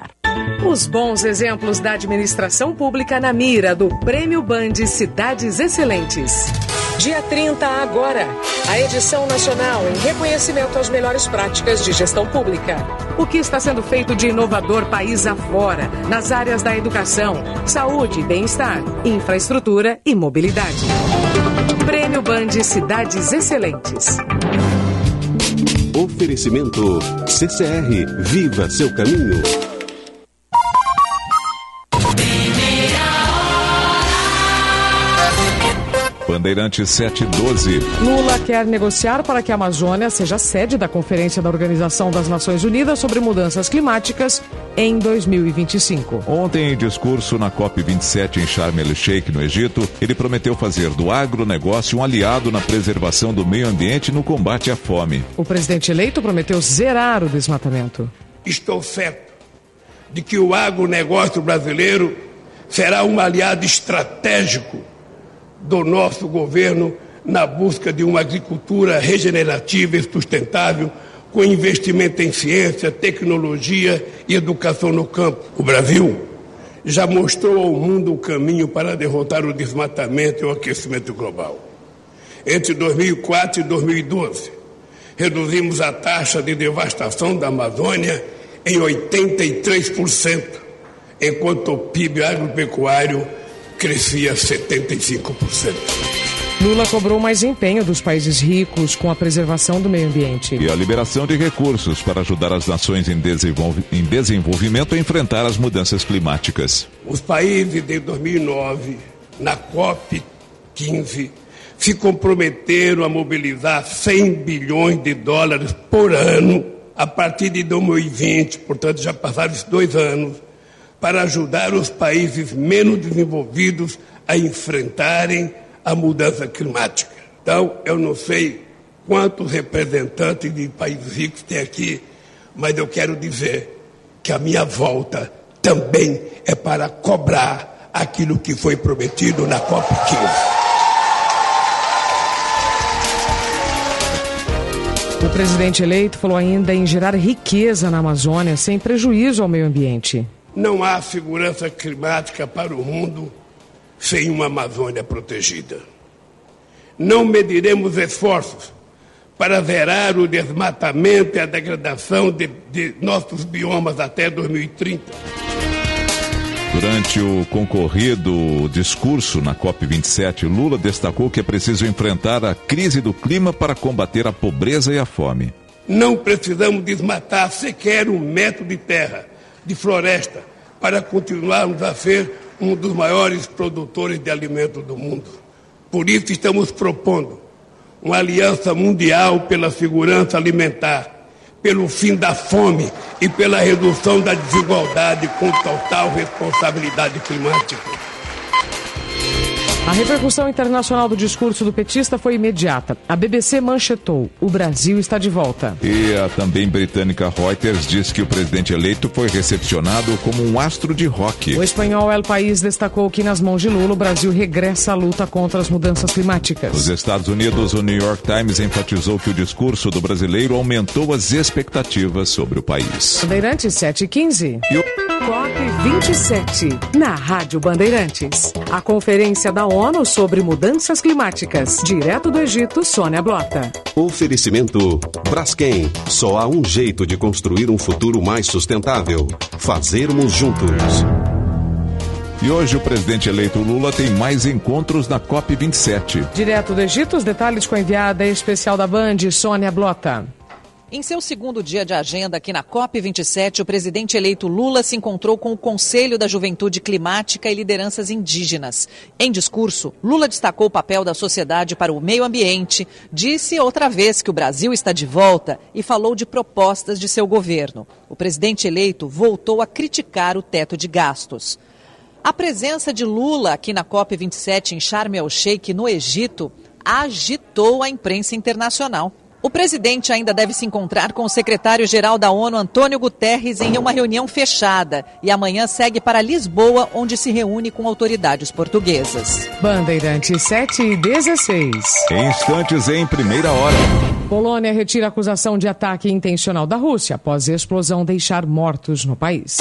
Os bons exemplos da administração pública na mira do Prêmio Band Cidades Excelentes. Dia 30 agora, a edição nacional em reconhecimento às melhores práticas de gestão pública. O que está sendo feito de inovador país afora, nas áreas da educação, saúde, bem-estar, infraestrutura e mobilidade. Prêmio Band Cidades Excelentes. Oferecimento CCR Viva seu caminho. Bandeirante 712. Lula quer negociar para que a Amazônia seja sede da Conferência da Organização das Nações Unidas sobre Mudanças Climáticas em 2025. Ontem, em discurso na COP27 em Sharm el-Sheikh, no Egito, ele prometeu fazer do agronegócio um aliado na preservação do meio ambiente e no combate à fome. O presidente eleito prometeu zerar o desmatamento. Estou certo de que o agronegócio brasileiro será um aliado estratégico do nosso governo na busca de uma agricultura regenerativa e sustentável, com investimento em ciência, tecnologia e educação no campo. O Brasil já mostrou ao mundo o caminho para derrotar o desmatamento e o aquecimento global. Entre 2004 e 2012, reduzimos a taxa de devastação da Amazônia em 83%, enquanto o PIB agropecuário crescia 75%. Lula cobrou mais empenho dos países ricos com a preservação do meio ambiente. E a liberação de recursos para ajudar as nações em, desenvolv em desenvolvimento a enfrentar as mudanças climáticas. Os países de 2009, na COP 15, se comprometeram a mobilizar 100 bilhões de dólares por ano a partir de 2020, portanto já passaram esses dois anos, para ajudar os países menos desenvolvidos a enfrentarem a mudança climática. Então, eu não sei quantos representantes de países ricos tem aqui, mas eu quero dizer que a minha volta também é para cobrar aquilo que foi prometido na COP15. O presidente eleito falou ainda em gerar riqueza na Amazônia sem prejuízo ao meio ambiente. Não há segurança climática para o mundo sem uma Amazônia protegida. Não mediremos esforços para zerar o desmatamento e a degradação de, de nossos biomas até 2030. Durante o concorrido discurso na COP27, Lula destacou que é preciso enfrentar a crise do clima para combater a pobreza e a fome. Não precisamos desmatar sequer um metro de terra, de floresta, para continuarmos a ser um dos maiores produtores de alimentos do mundo. Por isso, estamos propondo uma aliança mundial pela segurança alimentar pelo fim da fome e pela redução da desigualdade com total responsabilidade climática. A repercussão internacional do discurso do petista foi imediata. A BBC manchetou: o Brasil está de volta. E a também britânica Reuters diz que o presidente eleito foi recepcionado como um astro de rock. O espanhol El País destacou que nas mãos de Lula o Brasil regressa à luta contra as mudanças climáticas. Nos Estados Unidos, o New York Times enfatizou que o discurso do brasileiro aumentou as expectativas sobre o país. Bandeirantes 7 e 15. E o... COP 27, na Rádio Bandeirantes. A conferência da ONU sobre mudanças climáticas. Direto do Egito, Sônia Blota. Oferecimento Braskem. Só há um jeito de construir um futuro mais sustentável. Fazermos juntos. E hoje o presidente eleito Lula tem mais encontros na COP27. Direto do Egito, os detalhes com a enviada especial da Band, Sônia Blota. Em seu segundo dia de agenda aqui na COP27, o presidente eleito Lula se encontrou com o Conselho da Juventude Climática e lideranças indígenas. Em discurso, Lula destacou o papel da sociedade para o meio ambiente, disse outra vez que o Brasil está de volta e falou de propostas de seu governo. O presidente eleito voltou a criticar o teto de gastos. A presença de Lula aqui na COP27 em Sharm el-Sheikh, no Egito, agitou a imprensa internacional. O presidente ainda deve se encontrar com o secretário-geral da ONU, Antônio Guterres, em uma reunião fechada e amanhã segue para Lisboa, onde se reúne com autoridades portuguesas. Bandeirantes 7 e 16. Instantes em primeira hora. Polônia retira acusação de ataque intencional da Rússia após a explosão deixar mortos no país.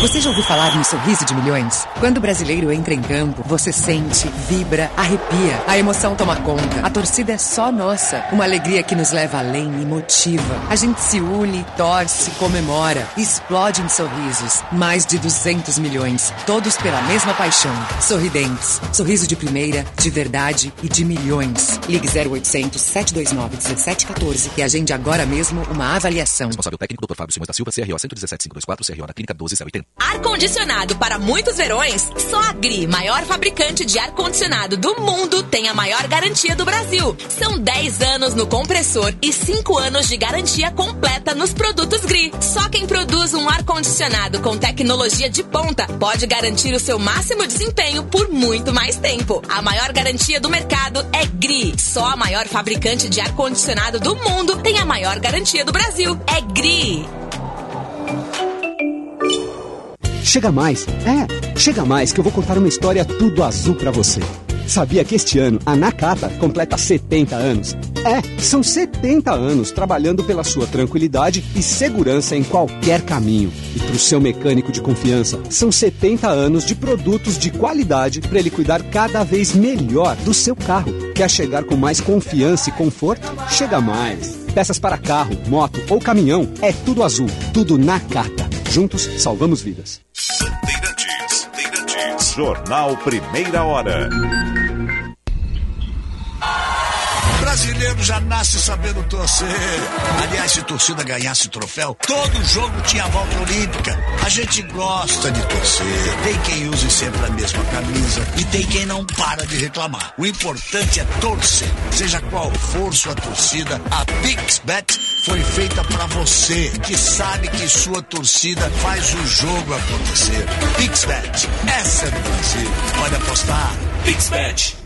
Você já ouviu falar no sorriso de milhões? Quando o brasileiro entra em campo, você sente, vibra, arrepia. A emoção toma conta. A torcida é só nossa. Uma alegria que nos leva além e motiva. A gente se une, torce, comemora, explode em sorrisos. Mais de 200 milhões, todos pela mesma paixão. Sorridentes. Sorriso de primeira, de verdade e de milhões. Ligue 0800 729 1714 e agende agora mesmo uma avaliação. Responsável técnico Dr. Fábio Simões da Silva, CRO 117524, CRO na Clínica 12080. Ar-condicionado para muitos verões? Só a GRI, maior fabricante de ar-condicionado do mundo, tem a maior garantia do Brasil. São 10 anos no compressor e 5 anos de garantia completa nos produtos GRI. Só quem produz um ar-condicionado com tecnologia de ponta pode garantir o seu máximo desempenho por muito mais tempo. A maior garantia do mercado é GRI. Só a maior fabricante de ar-condicionado do mundo tem a maior garantia do Brasil. É GRI. Chega mais. É, chega mais que eu vou contar uma história tudo azul para você. Sabia que este ano a Nakata completa 70 anos? É, são 70 anos trabalhando pela sua tranquilidade e segurança em qualquer caminho. E para o seu mecânico de confiança, são 70 anos de produtos de qualidade para ele cuidar cada vez melhor do seu carro. Quer chegar com mais confiança e conforto? Chega mais. Peças para carro, moto ou caminhão, é tudo azul, tudo Nakata. Juntos salvamos vidas. Bandeirantes, Bandeirantes. Jornal Primeira Hora. brasileiro já nasce sabendo torcer. Aliás, se torcida ganhasse troféu, todo jogo tinha volta olímpica. A gente gosta de torcer. Tem quem use sempre a mesma camisa e tem quem não para de reclamar. O importante é torcer. Seja qual for sua torcida, a PixBet foi feita para você, que sabe que sua torcida faz o jogo acontecer. PixBet, essa é do Brasil. Pode apostar. PixBet.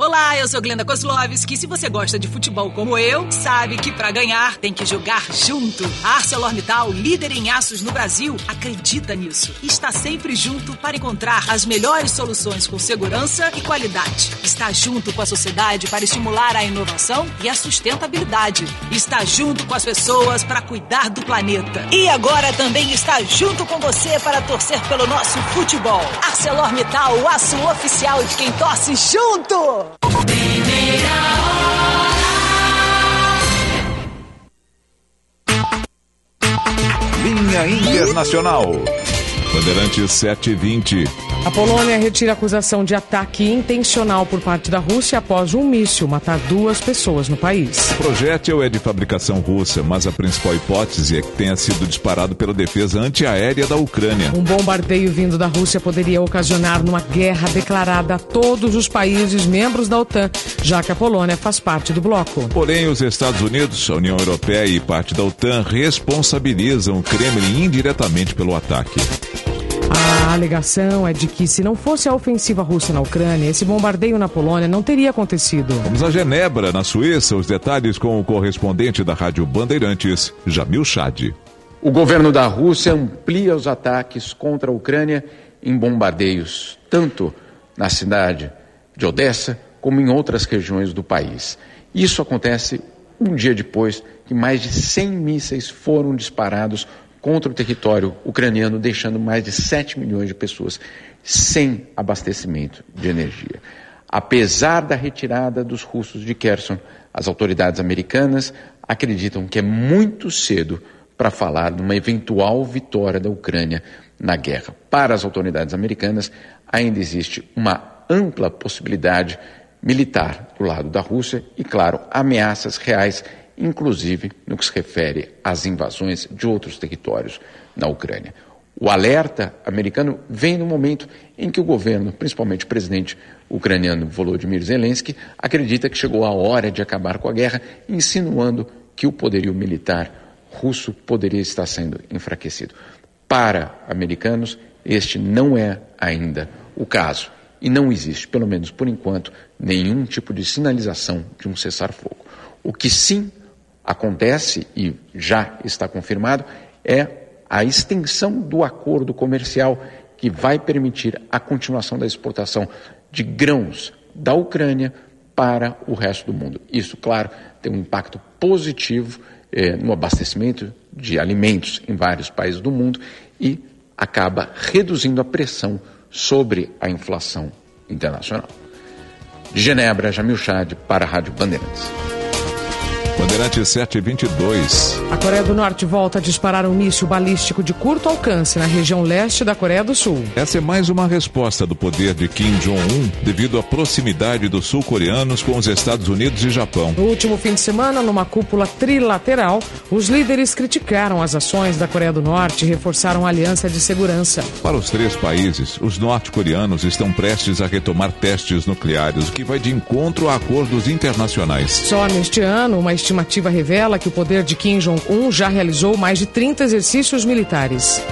Olá, eu sou Glenda Kozlovski. Se você gosta de futebol como eu, sabe que para ganhar tem que jogar junto. A ArcelorMittal, líder em aços no Brasil, acredita nisso. Está sempre junto para encontrar as melhores soluções com segurança e qualidade. Está junto com a sociedade para estimular a inovação e a sustentabilidade. Está junto com as pessoas para cuidar do planeta. E agora também está junto com você para torcer pelo nosso futebol. ArcelorMittal, o aço oficial de quem torce junto! Linha Internacional. Bandeirantes 720. A Polônia retira a acusação de ataque intencional por parte da Rússia após um míssil matar duas pessoas no país. O projétil é de fabricação russa, mas a principal hipótese é que tenha sido disparado pela defesa antiaérea da Ucrânia. Um bombardeio vindo da Rússia poderia ocasionar uma guerra declarada a todos os países membros da OTAN, já que a Polônia faz parte do bloco. Porém, os Estados Unidos, a União Europeia e parte da OTAN responsabilizam o Kremlin indiretamente pelo ataque. A alegação é de que, se não fosse a ofensiva russa na Ucrânia, esse bombardeio na Polônia não teria acontecido. Vamos a Genebra, na Suíça, os detalhes com o correspondente da Rádio Bandeirantes, Jamil Chad. O governo da Rússia amplia os ataques contra a Ucrânia em bombardeios, tanto na cidade de Odessa como em outras regiões do país. Isso acontece um dia depois que mais de 100 mísseis foram disparados contra o território ucraniano, deixando mais de 7 milhões de pessoas sem abastecimento de energia. Apesar da retirada dos russos de Kherson, as autoridades americanas acreditam que é muito cedo para falar de uma eventual vitória da Ucrânia na guerra. Para as autoridades americanas, ainda existe uma ampla possibilidade militar do lado da Rússia e, claro, ameaças reais inclusive no que se refere às invasões de outros territórios na Ucrânia. O alerta americano vem no momento em que o governo, principalmente o presidente ucraniano Volodymyr Zelensky, acredita que chegou a hora de acabar com a guerra, insinuando que o poderio militar russo poderia estar sendo enfraquecido. Para americanos, este não é ainda o caso. E não existe, pelo menos por enquanto, nenhum tipo de sinalização de um cessar-fogo. O que sim acontece e já está confirmado é a extensão do acordo comercial que vai permitir a continuação da exportação de grãos da Ucrânia para o resto do mundo. Isso, claro, tem um impacto positivo eh, no abastecimento de alimentos em vários países do mundo e acaba reduzindo a pressão sobre a inflação internacional. De Genebra, Jamil Chad para a Rádio Bandeirantes. Bandeirantes 722. A Coreia do Norte volta a disparar um míssil balístico de curto alcance na região leste da Coreia do Sul. Essa é mais uma resposta do poder de Kim Jong-un devido à proximidade dos sul-coreanos com os Estados Unidos e Japão. No último fim de semana, numa cúpula trilateral, os líderes criticaram as ações da Coreia do Norte e reforçaram a aliança de segurança. Para os três países, os norte-coreanos estão prestes a retomar testes nucleares, o que vai de encontro a acordos internacionais. Só neste ano, uma estimativa revela que o poder de Kim Jong-un já realizou mais de 30 exercícios militares.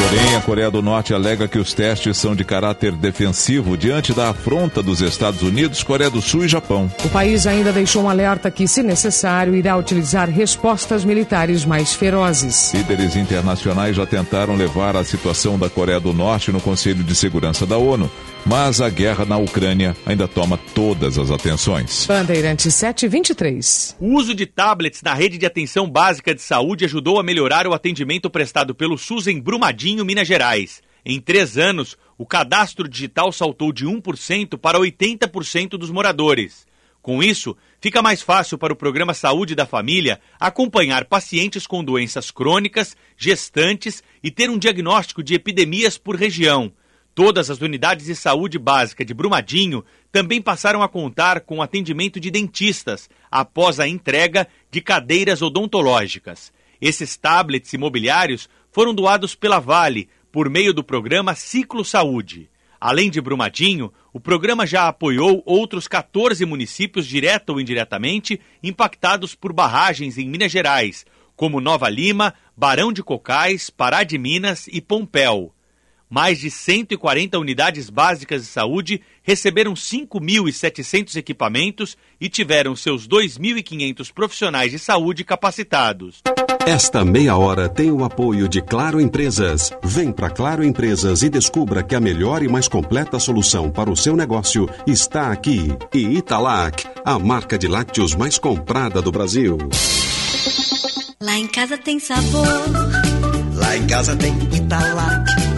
Porém, a Coreia do Norte alega que os testes são de caráter defensivo diante da afronta dos Estados Unidos, Coreia do Sul e Japão. O país ainda deixou um alerta que, se necessário, irá utilizar respostas militares mais ferozes. Líderes internacionais já tentaram levar a situação da Coreia do Norte no Conselho de Segurança da ONU, mas a guerra na Ucrânia ainda toma todas as atenções. Bandeirantes 723. O uso de tablets na rede de atenção básica de saúde ajudou a melhorar o atendimento prestado pelo SUS em Brumadinho, Minas Gerais. Em três anos, o cadastro digital saltou de 1% para 80% dos moradores. Com isso, fica mais fácil para o Programa Saúde da Família acompanhar pacientes com doenças crônicas, gestantes e ter um diagnóstico de epidemias por região Todas as unidades de saúde básica de Brumadinho também passaram a contar com atendimento de dentistas após a entrega de cadeiras odontológicas. Esses tablets imobiliários foram doados pela Vale por meio do programa Ciclo Saúde. Além de Brumadinho, o programa já apoiou outros 14 municípios, direta ou indiretamente, impactados por barragens em Minas Gerais, como Nova Lima, Barão de Cocais, Pará de Minas e Pompéu. Mais de 140 unidades básicas de saúde receberam 5.700 equipamentos e tiveram seus 2.500 profissionais de saúde capacitados. Esta meia hora tem o apoio de Claro Empresas. Vem para Claro Empresas e descubra que a melhor e mais completa solução para o seu negócio está aqui. E Italac, a marca de lácteos mais comprada do Brasil. Lá em casa tem sabor. Lá em casa tem Italac.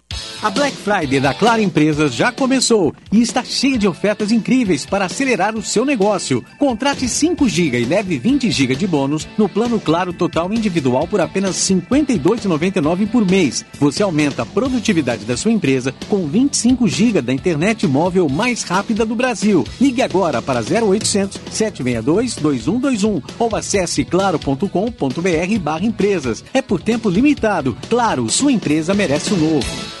A Black Friday da Claro Empresas já começou e está cheia de ofertas incríveis para acelerar o seu negócio. Contrate 5 GB e leve 20 GB de bônus no plano Claro Total Individual por apenas R$ 52,99 por mês. Você aumenta a produtividade da sua empresa com 25 GB da internet móvel mais rápida do Brasil. Ligue agora para 0800 762 2121 ou acesse claro.com.br barra empresas. É por tempo limitado. Claro, sua empresa merece o novo.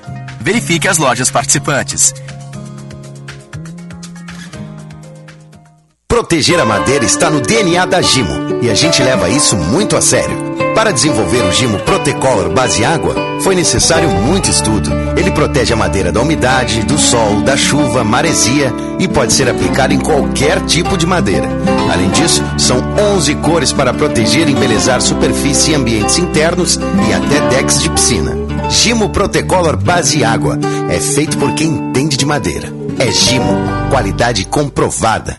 Verifique as lojas participantes. Proteger a madeira está no DNA da Gimo e a gente leva isso muito a sério. Para desenvolver o Gimo Protecolor base água, foi necessário muito estudo. Ele protege a madeira da umidade, do sol, da chuva, maresia e pode ser aplicado em qualquer tipo de madeira. Além disso, são 11 cores para proteger e embelezar superfície e ambientes internos e até decks de piscina. Gimo Protecolor base água é feito por quem entende de madeira. É Gimo, qualidade comprovada.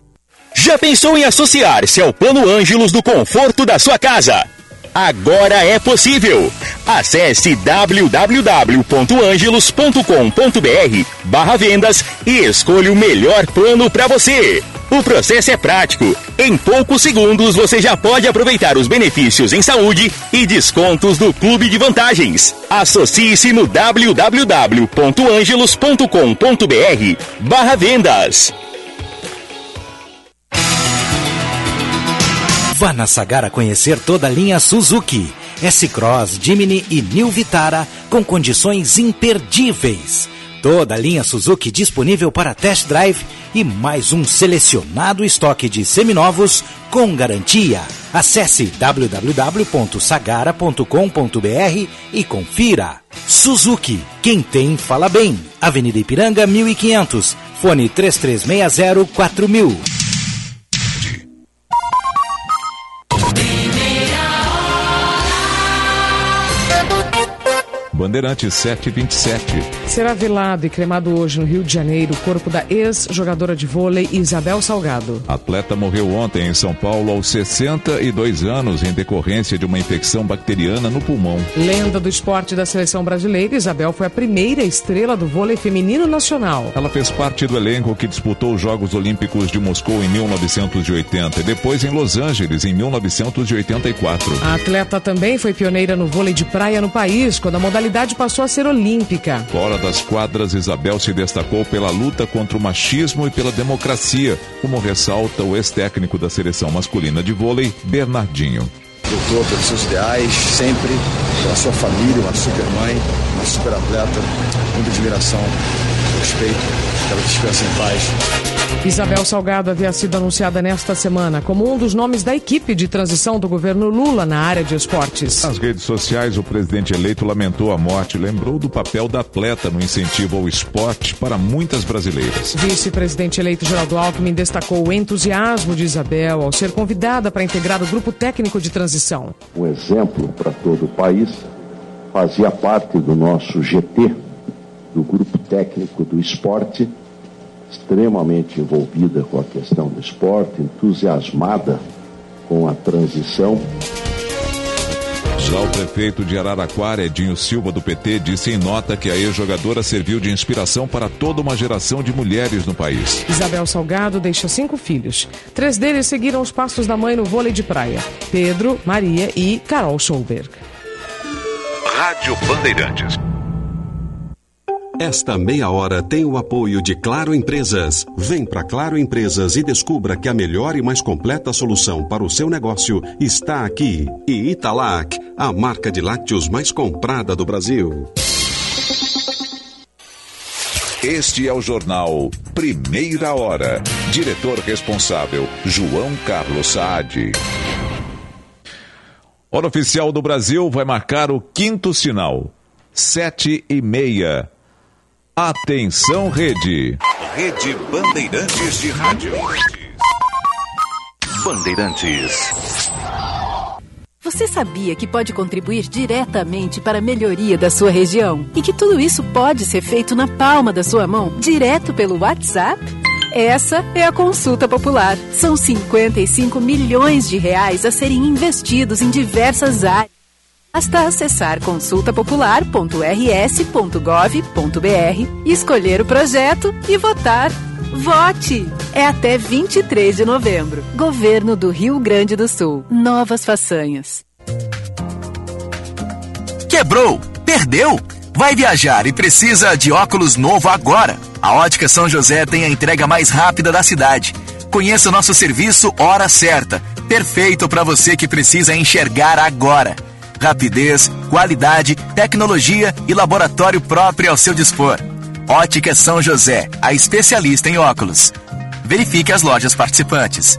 Já pensou em associar-se ao Plano Ângelos do conforto da sua casa? Agora é possível. Acesse www.angelos.com.br barra vendas e escolha o melhor plano para você. O processo é prático. Em poucos segundos você já pode aproveitar os benefícios em saúde e descontos do Clube de Vantagens. Associe-se no www.angelos.com.br barra vendas. Vá na Sagara conhecer toda a linha Suzuki, S-Cross, Jimny e New Vitara com condições imperdíveis. Toda a linha Suzuki disponível para test drive e mais um selecionado estoque de seminovos com garantia. Acesse www.sagara.com.br e confira. Suzuki, quem tem fala bem. Avenida Ipiranga 1500, fone 3360 4000. Bandeirantes 727. Será velado e cremado hoje no Rio de Janeiro o corpo da ex-jogadora de vôlei Isabel Salgado. Atleta morreu ontem em São Paulo aos 62 anos em decorrência de uma infecção bacteriana no pulmão. Lenda do esporte da seleção brasileira, Isabel foi a primeira estrela do vôlei feminino nacional. Ela fez parte do elenco que disputou os Jogos Olímpicos de Moscou em 1980 e depois em Los Angeles em 1984. A atleta também foi pioneira no vôlei de praia no país, quando a modalidade passou a ser olímpica. Fora das quadras, Isabel se destacou pela luta contra o machismo e pela democracia, como ressalta o ex-técnico da seleção masculina de vôlei, Bernardinho. Lutou pelos seus ideais, sempre, pela sua família, uma super mãe, uma super atleta, muita admiração, respeito, que ela descanse em paz. Isabel Salgado havia sido anunciada nesta semana como um dos nomes da equipe de transição do governo Lula na área de esportes. Nas redes sociais, o presidente eleito lamentou a morte e lembrou do papel da atleta no incentivo ao esporte para muitas brasileiras. Vice-presidente eleito Geraldo Alckmin destacou o entusiasmo de Isabel ao ser convidada para integrar o grupo técnico de transição. Um exemplo para todo o país, fazia parte do nosso GT, do grupo técnico do esporte extremamente envolvida com a questão do esporte, entusiasmada com a transição. Já o prefeito de Araraquara, Edinho Silva, do PT, disse em nota que a ex-jogadora serviu de inspiração para toda uma geração de mulheres no país. Isabel Salgado deixa cinco filhos. Três deles seguiram os passos da mãe no vôlei de praia: Pedro, Maria e Carol Schulberg. Rádio Bandeirantes. Esta meia hora tem o apoio de Claro Empresas. Vem para Claro Empresas e descubra que a melhor e mais completa solução para o seu negócio está aqui. E Italac, a marca de lácteos mais comprada do Brasil. Este é o jornal Primeira Hora. Diretor responsável, João Carlos Saad. Hora oficial do Brasil vai marcar o quinto sinal. Sete e meia. Atenção, rede. Rede Bandeirantes de Rádio. Bandeirantes. Você sabia que pode contribuir diretamente para a melhoria da sua região? E que tudo isso pode ser feito na palma da sua mão, direto pelo WhatsApp? Essa é a consulta popular. São 55 milhões de reais a serem investidos em diversas áreas. Basta acessar consultapopular.rs.gov.br, escolher o projeto e votar. Vote! É até 23 de novembro. Governo do Rio Grande do Sul. Novas façanhas. Quebrou? Perdeu? Vai viajar e precisa de óculos novo agora. A Ótica São José tem a entrega mais rápida da cidade. Conheça nosso serviço Hora Certa. Perfeito para você que precisa enxergar agora rapidez, qualidade, tecnologia e laboratório próprio ao seu dispor. Ótica São José, a especialista em óculos. Verifique as lojas participantes.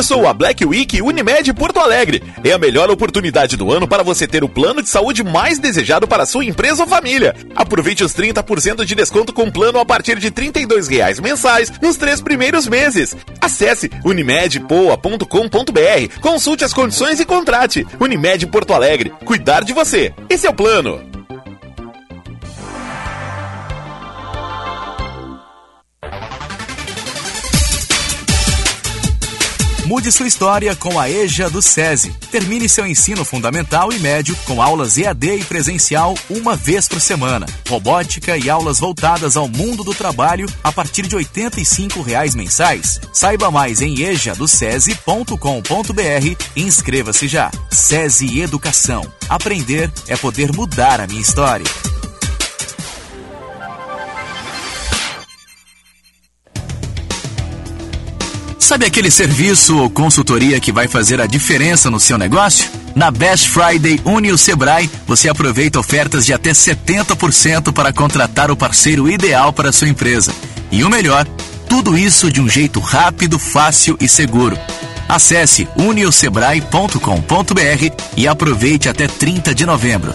Começou a Black Week Unimed Porto Alegre. É a melhor oportunidade do ano para você ter o plano de saúde mais desejado para sua empresa ou família. Aproveite os 30% de desconto com plano a partir de 32 reais mensais nos três primeiros meses. Acesse unimedpoa.com.br, consulte as condições e contrate. Unimed Porto Alegre. Cuidar de você. Esse é o plano. Mude sua história com a EJA do SESI. Termine seu ensino fundamental e médio com aulas EAD e presencial uma vez por semana. Robótica e aulas voltadas ao mundo do trabalho a partir de 85 reais mensais. Saiba mais em ejadocese.com.br e inscreva-se já. SESI Educação. Aprender é poder mudar a minha história. Sabe aquele serviço ou consultoria que vai fazer a diferença no seu negócio? Na Best Friday Une o Sebrae, você aproveita ofertas de até 70% para contratar o parceiro ideal para a sua empresa. E o melhor, tudo isso de um jeito rápido, fácil e seguro. Acesse uniosebrae.com.br e aproveite até 30 de novembro.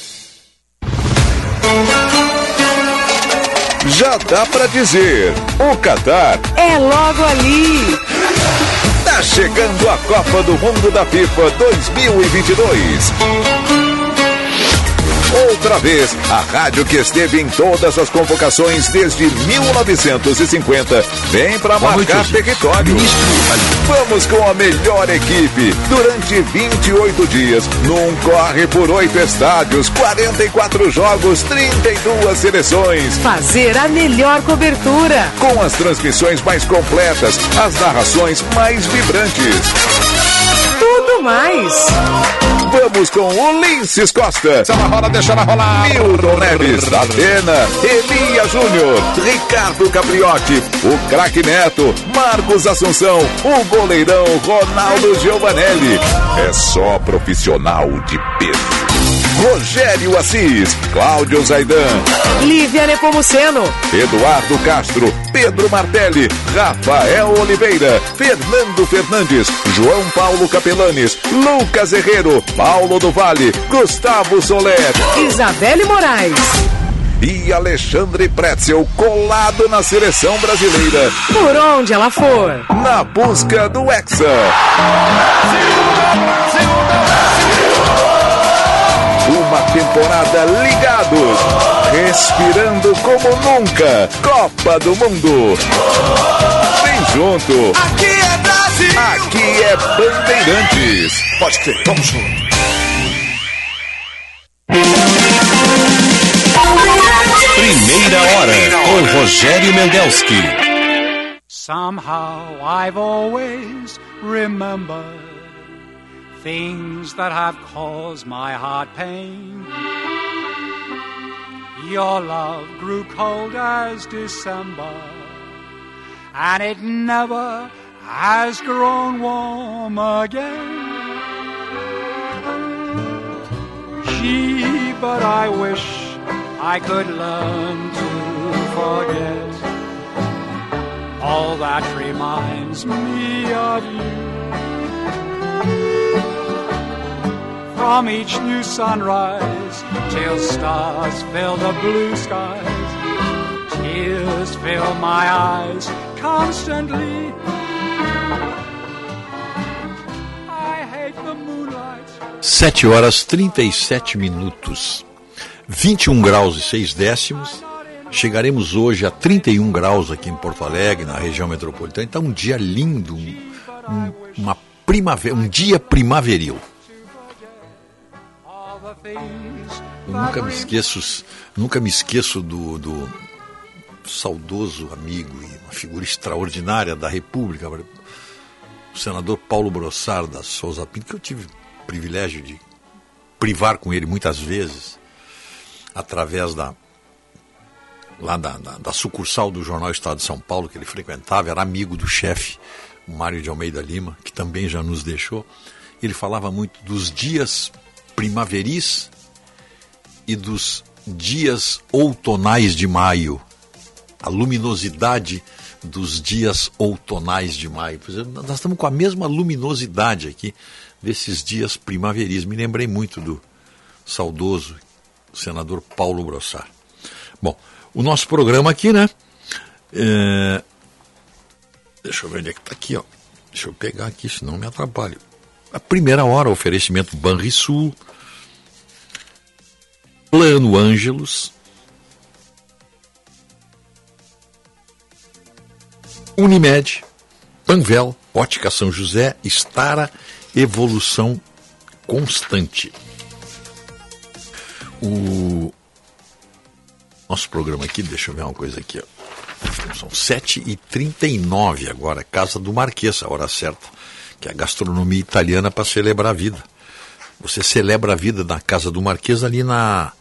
Já dá pra dizer, o Qatar É logo ali. tá chegando a Copa do Mundo da FIFA 2022. Outra vez, a rádio que esteve em todas as convocações desde 1950 vem para marcar território. Vamos com a melhor equipe durante 28 dias, num corre por oito estádios, 44 jogos, 32 seleções. Fazer a melhor cobertura. Com as transmissões mais completas, as narrações mais vibrantes. Tudo mais. Vamos com Ulisses Costa. Se ela rola, deixa ela rolar. Milton Neves, Atena, Elia Júnior, Ricardo Capriotti, o craque Neto, Marcos Assunção, o goleirão Ronaldo Giovanelli. É só profissional de peso. Rogério Assis, Cláudio Zaidan, Lívia Nepomuceno. Eduardo Castro, Pedro Martelli, Rafael Oliveira, Fernando Fernandes, João Paulo Capelanes, Lucas Herrero, Paulo do Vale, Gustavo Soler Isabelle Moraes. e Alexandre Pretzel colado na seleção brasileira. Por onde ela for. Na busca do Hexa. Uma temporada ligados, respirando como nunca. Copa do Mundo. Vem junto. Aqui é Brasil. Aqui é Bandeirantes. Pode crer, vamos junto. Primeira hora com Rogério Mendelski. Somehow I've always remembered things that have caused my heart pain. Your love grew cold as December, and it never has grown warm again. Gee, but I wish I could learn to forget all that reminds me of you. From each new sunrise till stars fill the blue skies, tears fill my eyes constantly. I hate the moonlight. 7 horas 37 minutos. 21 graus e 6 décimos. Chegaremos hoje a 31 graus aqui em Porto Alegre, na região metropolitana. Então, um dia lindo, um, um- uma primavera, um dia primaveril. Eu nunca me esqueço, nunca me esqueço do, do saudoso amigo e uma figura extraordinária da República, o senador Paulo Brossard da Souza Pinto, que eu tive o privilégio de privar com ele muitas vezes, através da lá da, da, da sucursal do Jornal Estado de São Paulo, que ele frequentava, era amigo do chefe, Mário de Almeida Lima, que também já nos deixou. Ele falava muito dos dias primaveris e dos dias outonais de maio, a luminosidade dos dias outonais de maio. Exemplo, nós estamos com a mesma luminosidade aqui desses dias primaveris. Me lembrei muito do saudoso senador Paulo Brossard. Bom, o nosso programa aqui, né? é, Deixa eu ver onde é que está aqui, ó. Deixa eu pegar aqui, senão me atrapalho. A primeira hora, oferecimento Banrisul, Plano Ângelos, Unimed, Panvel, Ótica São José, Estara, Evolução Constante. O nosso programa aqui, deixa eu ver uma coisa aqui, ó. São 7h39 agora, Casa do Marquês, a hora certa, que é a gastronomia italiana para celebrar a vida. Você celebra a vida na Casa do Marquês, ali na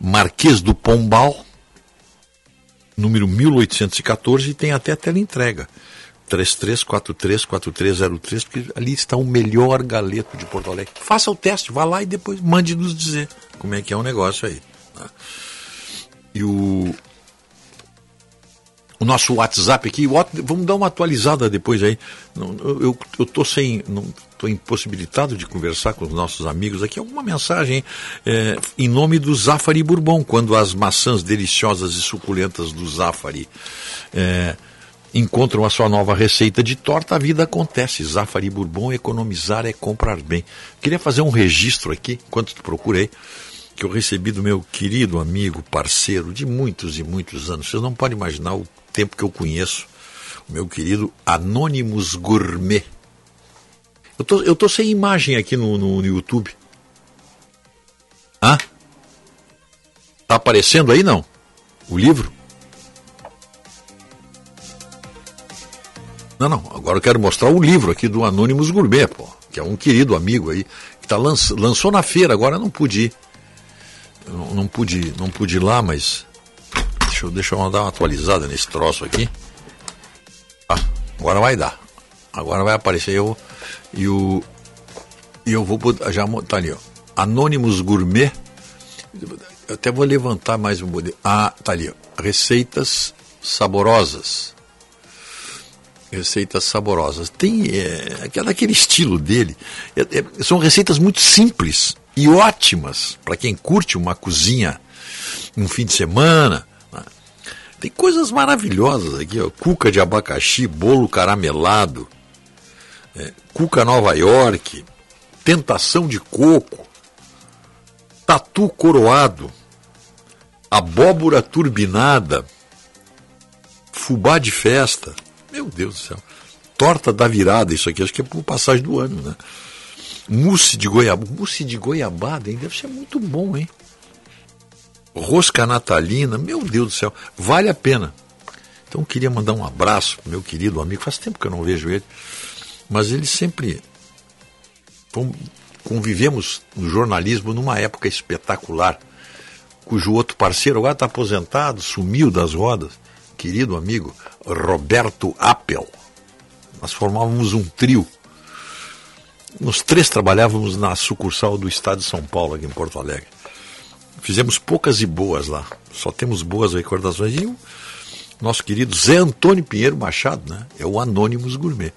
Marquês do Pombal, número 1814, e tem até a tela entrega. 33434303, porque ali está o melhor galeto de Porto Alegre. Faça o teste, vá lá e depois mande nos dizer como é que é o negócio aí. tá? E o, o nosso WhatsApp aqui, vamos dar uma atualizada depois aí. Eu, tô sem, estou impossibilitado de conversar com os nossos amigos aqui. Alguma mensagem é, em nome do Zafari Bourbon, quando as maçãs deliciosas e suculentas do Zafari é, encontram a sua nova receita de torta, a vida acontece. Zafari Bourbon, economizar é comprar bem. Queria fazer um registro aqui, enquanto procurei, que eu recebi do meu querido amigo, parceiro de muitos e muitos anos. Vocês não podem imaginar o tempo que eu conheço o meu querido Anonymous Gourmet. Eu tô, eu tô sem imagem aqui no, no, no YouTube. Hã? Tá aparecendo aí não? O livro? Não, não. Agora eu quero mostrar o livro aqui do Anonymous Gourmet, pô, que é um querido amigo aí, que tá lanç, lançou na feira, agora não pude ir. Não, não pude, não pude ir lá, mas deixa eu, deixa eu dar uma atualizada nesse troço aqui. Ah, agora vai dar. Agora vai aparecer eu e o e eu vou botar, já tá ali, ó. Anonymous Gourmet. Eu até vou levantar mais um modelo. Ah, tá ali, ó. Receitas saborosas receitas saborosas. Tem é, aquele estilo dele. É- é- são receitas muito simples e ótimas para quem curte uma cozinha um fim de semana. né? Tem coisas maravilhosas aqui, ó. Cuca de abacaxi, bolo caramelado, é, cuca Nova York, tentação de coco, tatu coroado, abóbora turbinada, fubá de festa. Meu Deus do céu. Torta da virada, isso aqui acho que é por passagem do ano, né? Mousse de goiabada. Mousse de goiabada, hein? Deve ser muito bom, hein? Rosca natalina, meu Deus do céu. Vale a pena. Então queria mandar um abraço pro meu querido amigo. Faz tempo que eu não vejo ele. Mas ele sempre. Convivemos no jornalismo numa época espetacular cujo outro parceiro agora está aposentado, sumiu das rodas, querido amigo Roberto Appel. Nós formávamos um trio. Nós três trabalhávamos na sucursal do Estado de São Paulo, aqui em Porto Alegre. Fizemos poucas e boas lá. Só temos boas recordações. E o nosso querido Zé Antônio Pinheiro Machado, né? É o Anônimos Gourmet.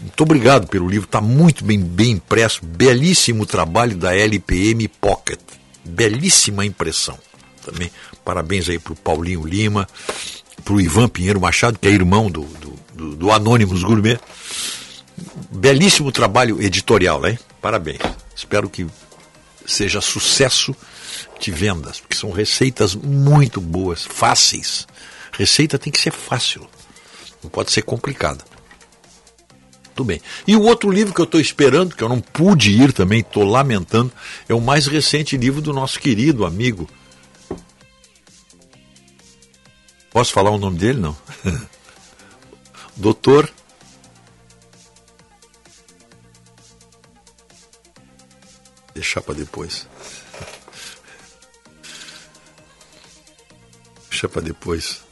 Muito obrigado pelo livro, está muito bem, bem impresso. Belíssimo trabalho da LPM Pocket. Belíssima impressão. Também parabéns aí para o Paulinho Lima, para o Ivan Pinheiro Machado, que é irmão do, do, do, do Anônimos Gourmet. Belíssimo trabalho editorial, hein? Parabéns. Espero que seja sucesso de vendas, porque são receitas muito boas, fáceis. Receita tem que ser fácil, não pode ser complicada. Tudo bem. E o outro livro que eu estou esperando, que eu não pude ir também, estou lamentando, é o mais recente livro do nosso querido amigo. Posso falar o nome dele? Não. [laughs] Doutor. Deixar para depois. Deixa para depois.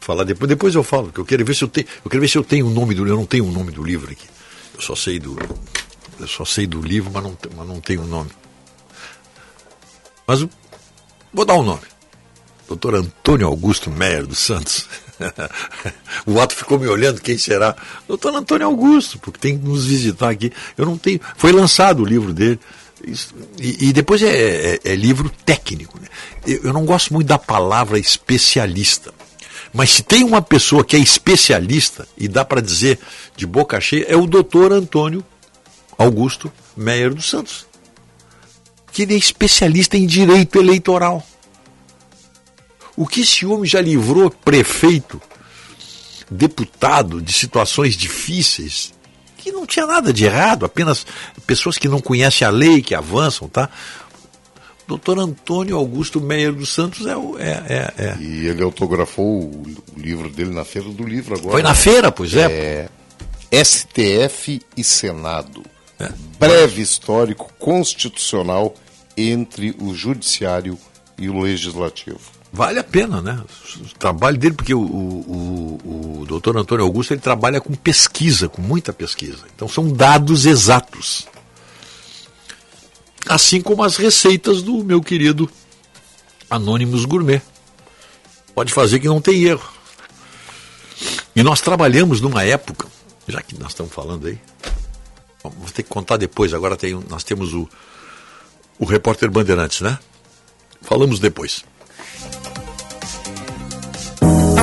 Falar depois, depois eu falo, porque eu quero ver se eu tenho, eu quero ver se eu tenho o nome do eu não tenho o nome do livro aqui. Eu só sei do eu só sei do livro, mas não, mas não tenho o nome. Mas vou dar o nome. Doutor Antônio Augusto Meyer dos Santos. [laughs] o Otto ficou me olhando, quem será? Doutor Antônio Augusto, porque tem que nos visitar aqui. Eu não tenho. Foi lançado o livro dele. E, e depois é, é- é livro técnico. né? Eu, eu não gosto muito da palavra especialista. Mas se tem uma pessoa que é especialista, e dá para dizer de boca cheia, é o doutor Antônio Augusto Meyer dos Santos. Que ele é especialista em direito eleitoral. O que esse homem já livrou prefeito, deputado de situações difíceis, que não tinha nada de errado, apenas pessoas que não conhecem a lei, que avançam, tá? Doutor Antônio Augusto Meyer dos Santos é o. É, é, é. E ele autografou o, livro dele na Feira do Livro agora. Foi na feira, pois é. é STF e Senado. Breve histórico constitucional entre o Judiciário e o Legislativo. Vale a pena, né? O trabalho dele, porque o, o, o, doutor Antônio Augusto ele trabalha com pesquisa, com muita pesquisa. Então são dados exatos. Assim como as receitas do meu querido Anônimos Gourmet. Pode fazer que não tem erro. E nós trabalhamos numa época, já que nós estamos falando aí, vou ter que contar depois, agora tem, nós temos o, o repórter Bandeirantes, né? Falamos depois.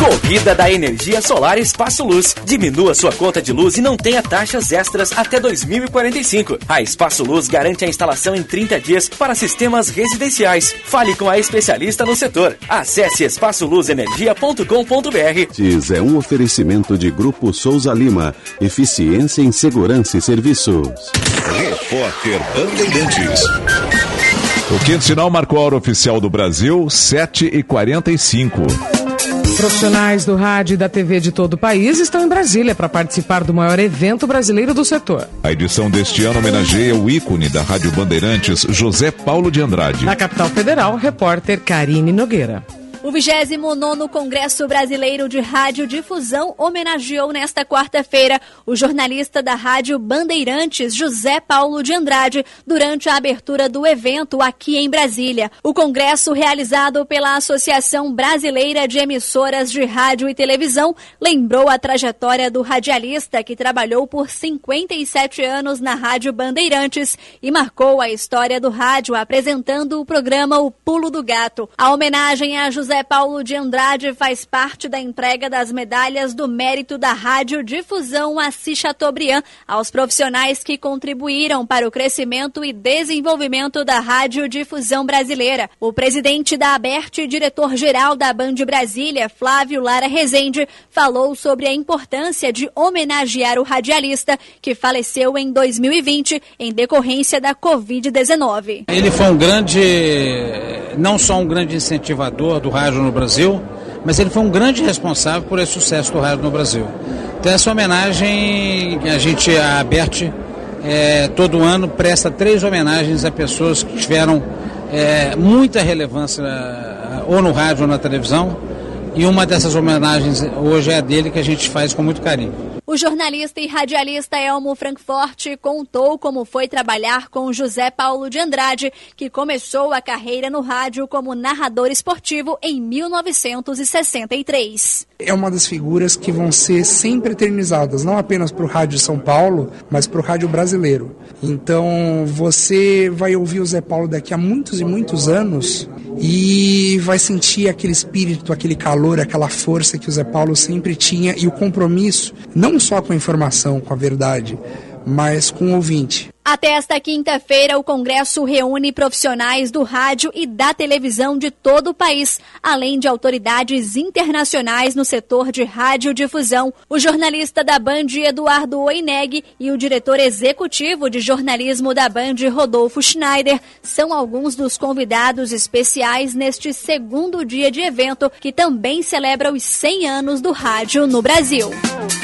Corrida da Energia Solar Espaço Luz. Diminua sua conta de luz e não tenha taxas extras até 2045. A Espaço Luz garante a instalação em 30 dias para sistemas residenciais. Fale com a especialista no setor. Acesse espaçoluzenergia.com.br. Diz é um oferecimento de Grupo Souza Lima. Eficiência em Segurança e Serviços. Repórter Bandeirantes. O quinto sinal marcou a hora oficial do Brasil, 7 e 45 Profissionais do rádio e da TV de todo o país estão em Brasília para participar do maior evento brasileiro do setor. A edição deste ano homenageia o ícone da Rádio Bandeirantes, José Paulo de Andrade. Na capital federal, repórter Karine Nogueira. O 29 Congresso Brasileiro de Radiodifusão homenageou nesta quarta-feira o jornalista da Rádio Bandeirantes, José Paulo de Andrade, durante a abertura do evento aqui em Brasília. O congresso, realizado pela Associação Brasileira de Emissoras de Rádio e Televisão, lembrou a trajetória do radialista que trabalhou por 57 anos na Rádio Bandeirantes e marcou a história do rádio apresentando o programa O Pulo do Gato. A homenagem a José José Paulo de Andrade faz parte da entrega das medalhas do mérito da radiodifusão Assis Chateaubriand aos profissionais que contribuíram para o crescimento e desenvolvimento da radiodifusão brasileira. O presidente da ABERT e diretor-geral da Band Brasília, Flávio Lara Rezende, falou sobre a importância de homenagear o radialista que faleceu em 2020 em decorrência da Covid-19. Ele foi um grande, não só um grande incentivador do rádio no Brasil, mas ele foi um grande responsável por esse sucesso do rádio no Brasil. Então essa homenagem a gente, a Aberte, é, todo ano presta três homenagens a pessoas que tiveram é, muita relevância ou no rádio ou na televisão. E uma dessas homenagens hoje é a dele que a gente faz com muito carinho. O jornalista e radialista Elmo Frankfort contou como foi trabalhar com José Paulo de Andrade, que começou a carreira no rádio como narrador esportivo em 1963. É uma das figuras que vão ser sempre eternizadas, não apenas para o rádio de São Paulo, mas para o rádio brasileiro. Então você vai ouvir o Zé Paulo daqui a muitos e muitos anos e vai sentir aquele espírito, aquele calor, aquela força que o Zé Paulo sempre tinha e o compromisso, não só com a informação, com a verdade, mas com o ouvinte. Até esta quinta-feira, o Congresso reúne profissionais do rádio e da televisão de todo o país, além de autoridades internacionais no setor de radiodifusão. O jornalista da Band, Eduardo Oineg, e o diretor executivo de jornalismo da Band, Rodolfo Schneider, são alguns dos convidados especiais neste segundo dia de evento, que também celebra os 100 anos do rádio no Brasil.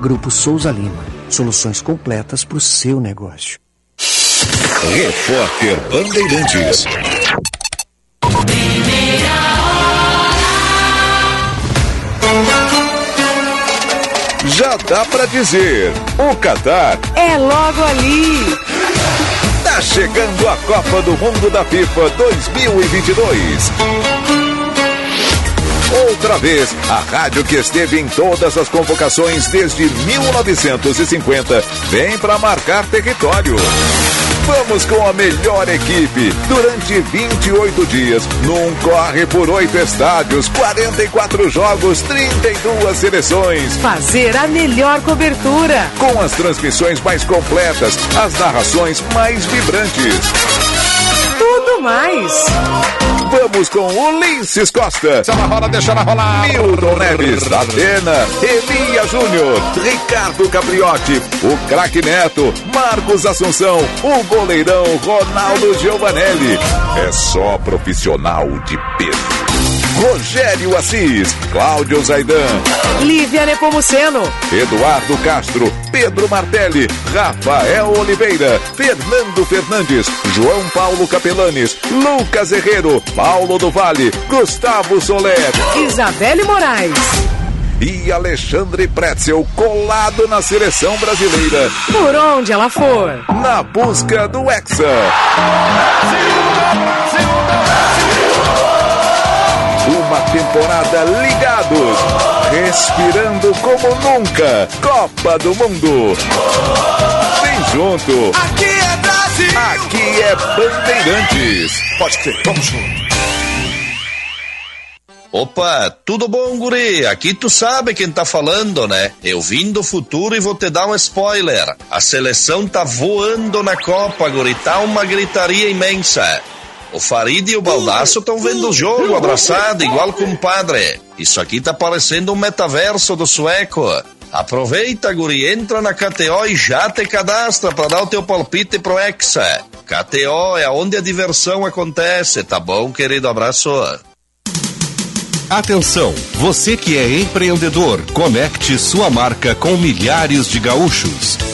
Grupo Souza Lima. Soluções completas para o seu negócio. Repórter Bandeirantes. Já dá pra dizer, o Qatar É logo ali. tá chegando a Copa do Mundo da FIFA 2022. Outra vez, a rádio que esteve em todas as convocações desde 1950 vem para marcar território. Vamos com a melhor equipe durante 28 dias, num corre por oito estádios, 44 jogos, 32 seleções. Fazer a melhor cobertura. Com as transmissões mais completas, as narrações mais vibrantes. Tudo mais. Vamos com Ulisses Costa. Deixa ela rolar, deixa ela rolar. Milton Neves, Atena, Elia Júnior, Ricardo Capriotti, o craque Neto, Marcos Assunção, o goleirão Ronaldo Giovanelli. É só profissional de peso. Rogério Assis, Cláudio Zaidan, Lívia Nepomuceno. Eduardo Castro, Pedro Martelli, Rafael Oliveira, Fernando Fernandes, João Paulo Capelanes, Lucas Herrero, Paulo do Vale, Gustavo Soler Isabelle Moraes. e Alexandre Pretzel colado na seleção brasileira. Por onde ela for. Na busca do Hexa. Uma temporada ligados, respirando como nunca. Copa do Mundo. Vem junto. Aqui é Brasil. Aqui é Bandeirantes. Pode crer, vamos junto. Opa, tudo bom, guri? Aqui tu sabe quem tá falando, né? Eu vim do futuro e vou te dar um spoiler. A seleção tá voando na Copa, guri. Tá uma gritaria imensa. O Farid e o Baldaço estão vendo o jogo abraçado, igual com o padre. Isso aqui tá parecendo um metaverso do sueco. Aproveita, guri, entra na KTO e já te cadastra para dar o teu palpite pro Hexa. KTO é onde a diversão acontece, tá bom, querido? Abraço. Atenção, você que é empreendedor, conecte sua marca com milhares de gaúchos.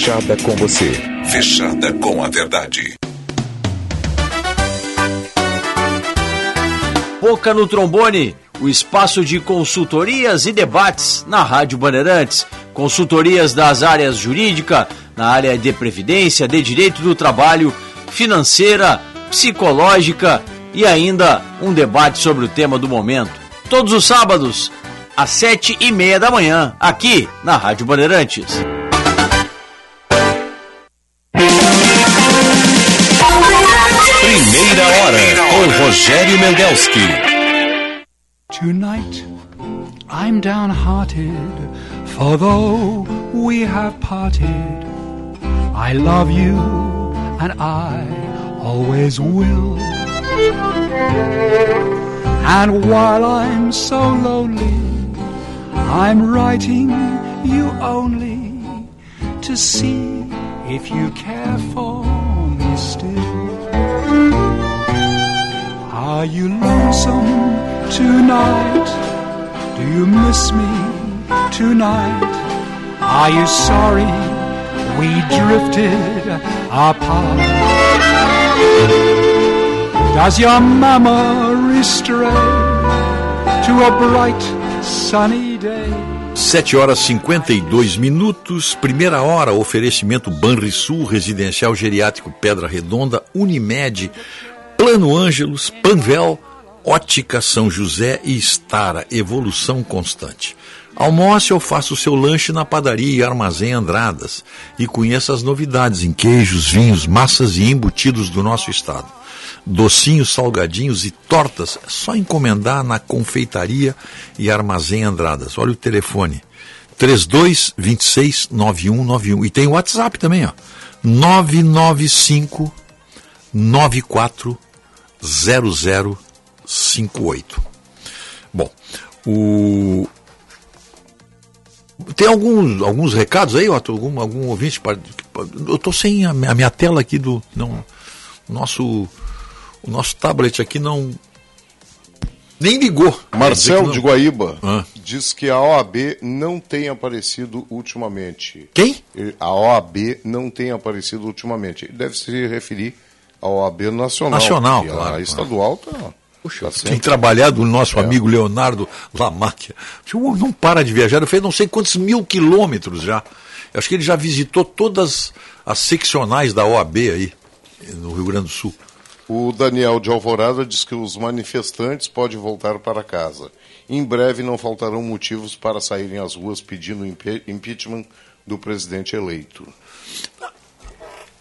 fechada com você. Fechada com a verdade. Boca no Trombone, o espaço de consultorias e debates na Rádio Bandeirantes. Consultorias das áreas jurídica, na área de previdência, de direito do trabalho, financeira, psicológica e ainda um debate sobre o tema do momento. Todos os sábados, às sete e meia da manhã, aqui na Rádio Bandeirantes. Rogério Mendelski. Tonight, I'm downhearted, for though we have parted, I love you and I always will. And while I'm so lonely, I'm writing you only to see if you care for Are you lonesome tonight? Do you miss me tonight? Are you sorry we drifted apart? Does your memory stray to a bright sunny day? 7 horas 52 minutos, primeira hora, oferecimento Banrisul, Residencial Geriátrico Pedra Redonda, Unimed, Plano Ângelos, Panvel, Ótica São José e Estara, evolução constante. Almoce ou faça o seu lanche na padaria e armazém Andradas e conheça as novidades em queijos, vinhos, massas e embutidos do nosso estado. Docinhos, salgadinhos e tortas, é só encomendar na confeitaria e armazém Andradas. Olha o telefone. 3226 9191. E tem o WhatsApp também, ó. 995 940058. Bom, o tem alguns, alguns recados aí, Otto? Algum, algum ouvinte? Eu estou sem a, minha tela aqui do. Não, nosso, o nosso tablet aqui não. Nem ligou. Marcel de Guaíba ah. diz que a OAB não tem aparecido ultimamente. Quem? A OAB não tem aparecido ultimamente. Ele deve se referir à OAB nacional. Nacional, claro. A estadual está Puxa, tá tem trabalhado o nosso é. amigo Leonardo Lamacchia. Não para de viajar, ele fez não sei quantos mil quilômetros já. Eu acho que ele já visitou todas as seccionais da OAB aí, no Rio Grande do Sul. O Daniel de Alvorada diz que os manifestantes podem voltar para casa. Em breve não faltarão motivos para saírem às ruas pedindo impeachment do presidente eleito.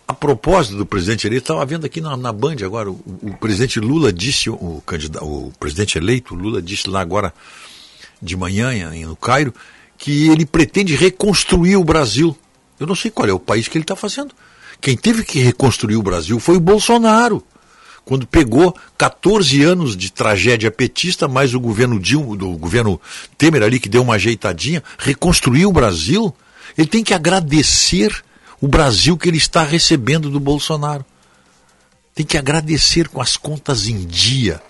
A propósito do presidente eleito, estava vendo aqui na, na Band agora, o, o, presidente Lula disse, o, candidato, o presidente eleito, Lula disse lá agora de manhã em, no Cairo, que ele pretende reconstruir o Brasil. Eu não sei qual é o país que ele está fazendo. Quem teve que reconstruir o Brasil foi o Bolsonaro. Quando pegou 14 anos de tragédia petista, mais o governo Dilma, do governo Temer ali, que deu uma ajeitadinha, reconstruiu o Brasil, ele tem que agradecer o Brasil que ele está recebendo do Bolsonaro. Tem que agradecer com as contas em dia,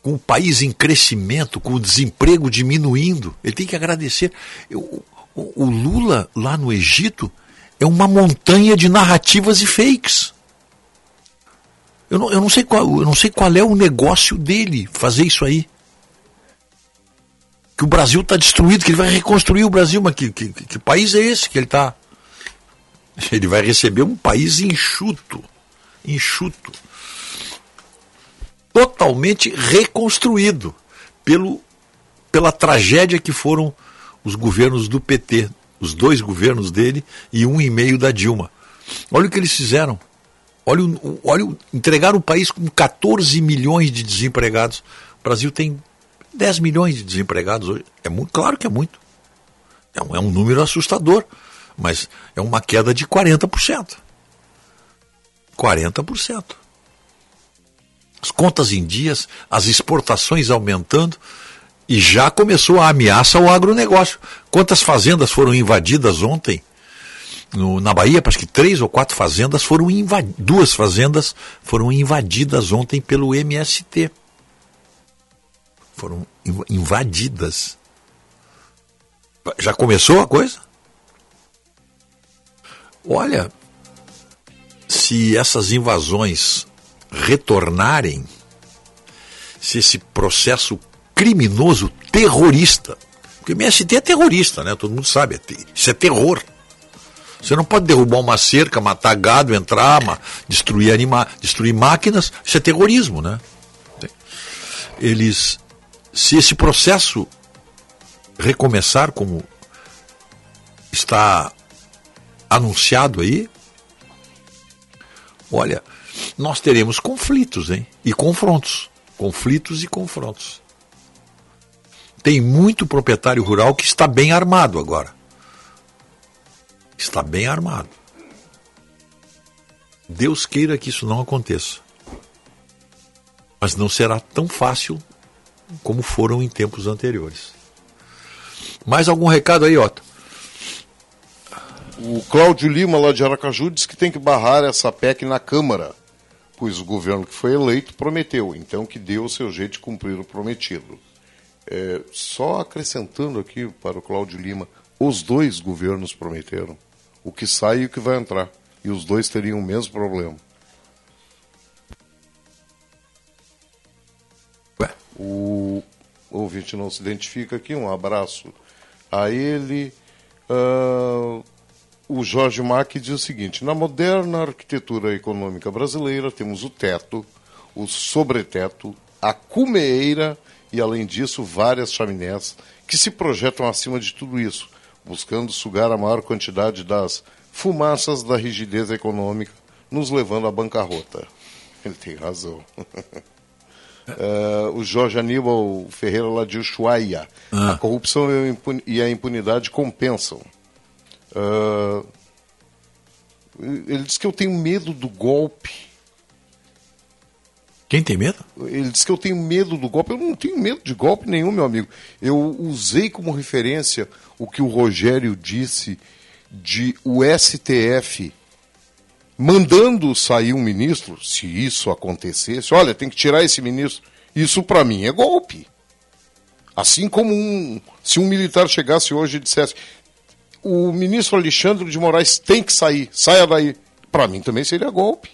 com o país em crescimento, com o desemprego diminuindo. Ele tem que agradecer. o, o Lula, lá no Egito, é uma montanha de narrativas e fakes. Eu não, eu não, sei, qual, eu não sei qual é o negócio dele fazer isso aí. Que o Brasil está destruído, que ele vai reconstruir o Brasil, mas que, que, que país é esse que ele está [laughs] ele vai receber um país enxuto, enxuto, totalmente reconstruído pelo, pela tragédia que foram os governos do PT, os dois governos dele e um e meio da Dilma. Olha o que eles fizeram. Olha, olha, entregaram o país com 14 milhões de desempregados. O Brasil tem 10 milhões de desempregados hoje. É muito, claro que é muito. É um, é um número assustador mas é uma queda de 40%. 40%. As contas em dias, as exportações aumentando e já começou a ameaça ao agronegócio. Quantas fazendas foram invadidas ontem? No, na Bahia, acho que três ou quatro fazendas foram invadidas, duas fazendas foram invadidas ontem pelo MST. Foram invadidas. Já começou a coisa? Olha, se essas invasões retornarem, se esse processo criminoso terrorista, porque MST é terrorista, né? Todo mundo sabe, é isso é terror. Você não pode derrubar uma cerca, matar gado, entrar, destruir anima, destruir máquinas, isso é terrorismo, né? Eles, se esse processo recomeçar como está anunciado aí, olha, nós teremos conflitos, hein? E confrontos. Conflitos e confrontos. Tem muito proprietário rural que está bem armado agora. Está bem armado. Deus queira que isso não aconteça. Mas não será tão fácil como foram em tempos anteriores. Mais algum recado aí, Otto? O Cláudio Lima, lá de Aracaju, diz que tem que barrar essa PEC na Câmara, pois o governo que foi eleito prometeu, então que deu o seu jeito de cumprir o prometido. É, só acrescentando aqui para o Cláudio Lima, os dois governos prometeram o que sai e o que vai entrar, e os dois teriam o mesmo problema. O ouvinte não se identifica aqui, um abraço a ele. Uh, o Jorge Mack diz o seguinte: na moderna arquitetura econômica brasileira, temos o teto, o sobreteto, a cumeira e, além disso, várias chaminés que se projetam acima de tudo isso, buscando sugar a maior quantidade das fumaças da rigidez econômica, nos levando à bancarrota. [laughs] Ele tem razão. Uh, [laughs] o Jorge Aníbal Ferreira lá de Ushuaia. Ah. A corrupção e a impunidade compensam. Uh, Ele diz que eu tenho medo do golpe. Quem tem medo? Ele diz que eu tenho medo do golpe. Eu não tenho medo de golpe nenhum, meu amigo. Eu usei como referência o que o Rogério disse de o STF mandando sair um ministro, se isso acontecesse, olha, tem que tirar esse ministro. Isso para mim é golpe. Assim como um, se um militar chegasse hoje e dissesse: o ministro Alexandre de Moraes tem que sair, saia daí. Para mim também seria golpe.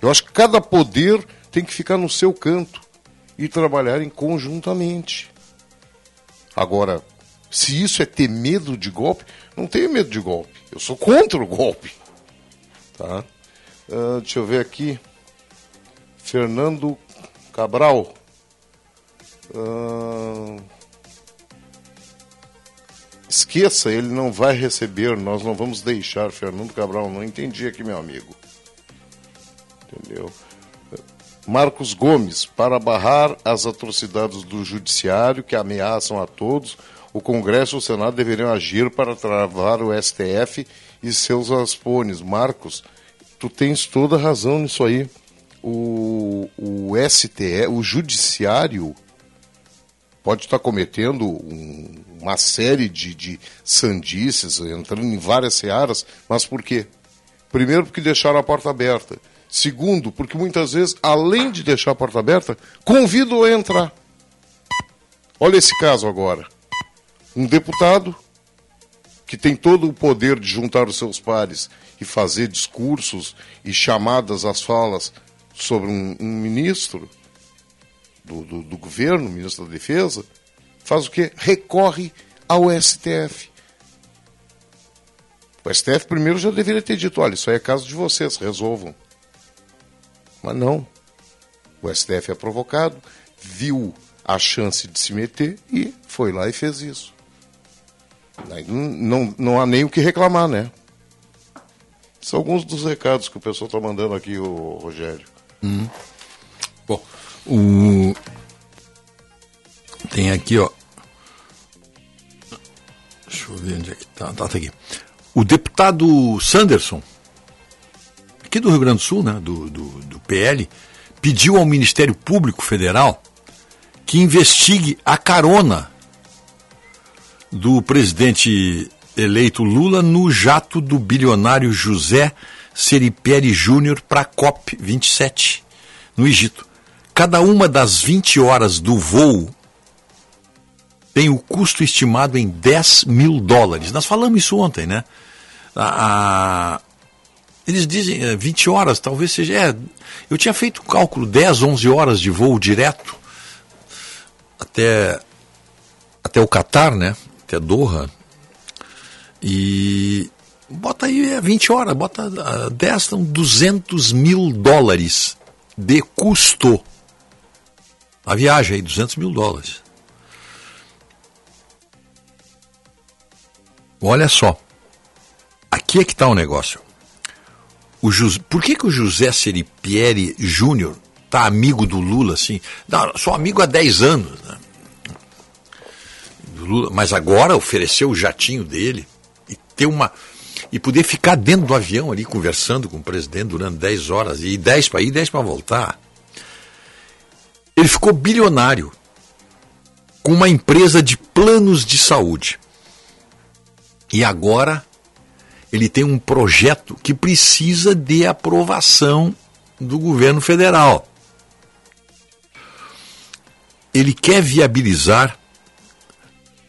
Eu acho que cada poder tem que ficar no seu canto e trabalharem conjuntamente. Agora, se isso é ter medo de golpe, não tenho medo de golpe. Eu sou contra o golpe. Tá? Uh, deixa eu ver aqui. Fernando Cabral. Uh, esqueça, ele não vai receber, nós não vamos deixar. Fernando Cabral, não entendi aqui, meu amigo. Entendeu? Marcos Gomes, para barrar as atrocidades do judiciário que ameaçam a todos, o Congresso e o Senado deveriam agir para travar o STF e seus aspones. Marcos, tu tens toda razão nisso aí. O, o STF, o Judiciário, pode estar cometendo um, uma série de, de sandices, entrando em várias searas, mas por quê? Primeiro, porque deixaram a porta aberta. Segundo, porque muitas vezes, além de deixar a porta aberta, convidam a entrar. Olha esse caso agora. Um deputado que tem todo o poder de juntar os seus pares e fazer discursos e chamadas às falas sobre um, um ministro do, do, do governo, ministro da Defesa, faz o quê? Recorre ao STF. O STF primeiro já deveria ter dito: olha, isso aí é caso de vocês, resolvam. Mas não. O STF é provocado, viu a chance de se meter e foi lá e fez isso. Não, não há nem o que reclamar, né? São alguns dos recados que o pessoal está mandando aqui, o Rogério. Hum. Bom, o... tem aqui, ó. Deixa eu ver onde é que tá. Tá, tá aqui. O deputado Sanderson, aqui do Rio Grande do Sul, né, do, do, do PL, pediu ao Ministério Público Federal que investigue a carona do presidente eleito Lula no jato do bilionário José Seriperi Júnior para a COP 27 no Egito. Cada uma das 20 horas do voo tem o custo estimado em 10 mil dólares. Nós falamos isso ontem, né? A, a, eles dizem é, 20 horas, talvez seja. É, eu tinha feito o cálculo 10, 11 horas de voo direto até, até o Catar, né? Até Doha. E bota aí é 20 horas, bota 10, são 200 mil dólares de custo. A viagem aí, 200 mil dólares. Olha só. Aqui é que está o negócio. O. Por que, que o José Seripieri Júnior tá amigo do Lula assim? Não, sou amigo há 10 anos. Né? Lula, mas agora ofereceu o jatinho dele e ter uma. E poder ficar dentro do avião ali conversando com o presidente durante 10 horas, e 10 para ir, 10 para voltar. Ele ficou bilionário com uma empresa de planos de saúde. E agora ele tem um projeto que precisa de aprovação do governo federal. Ele quer viabilizar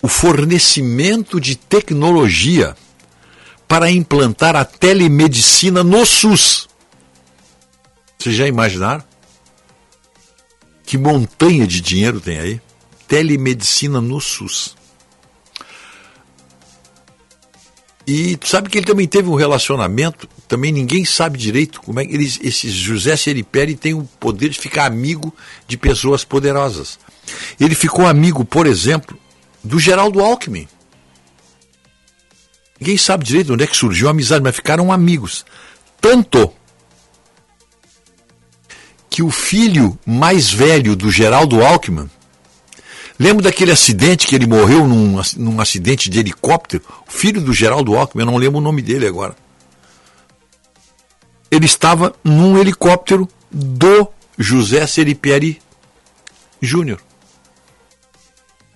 o fornecimento de tecnologia para implantar a telemedicina no SUS. Vocês já imaginaram? Que montanha de dinheiro tem aí? Telemedicina no SUS. E sabe que ele também teve um relacionamento, também ninguém sabe direito como é que eles, esse José Seriperi tem o poder de ficar amigo de pessoas poderosas. Ele ficou amigo, por exemplo, do Geraldo Alckmin. Ninguém sabe direito onde é que surgiu a amizade, mas ficaram amigos. Tanto que o filho mais velho do Geraldo Alckmin, lembro daquele acidente que ele morreu num, num acidente de helicóptero, o filho do Geraldo Alckmin, eu não lembro o nome dele agora. ele estava num helicóptero do José Seripieri Júnior.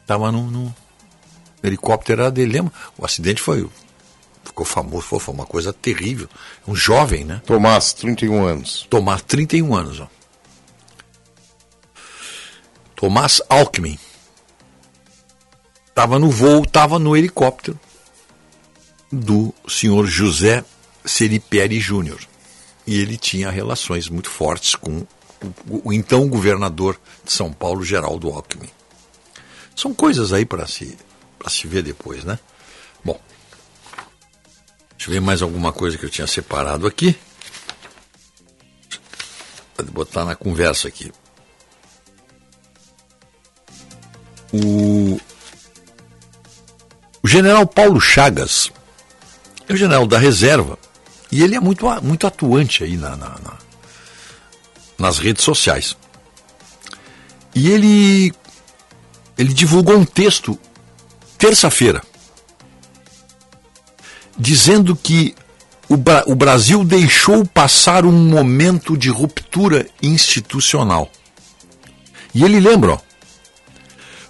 Estava num, num helicóptero era dele, lembra? O acidente foi. Ficou famoso, foi, foi uma coisa terrível. Um jovem, né? Tomás, 31 anos. Tomás, 31 anos, ó. Tomás Alckmin. Estava no voo, estava no helicóptero do senhor José Seripieri Júnior. E ele tinha relações muito fortes com o, o então governador de São Paulo, Geraldo Alckmin. São coisas aí para se, se ver depois, né? Bom, deixa eu ver mais alguma coisa que eu tinha separado aqui. Pode botar na conversa aqui. O, o general Paulo Chagas é o general da reserva e ele é muito, muito atuante aí na, na, na nas redes sociais. E ele, ele divulgou um texto terça-feira dizendo que o, o Brasil deixou passar um momento de ruptura institucional. E ele lembra, ó,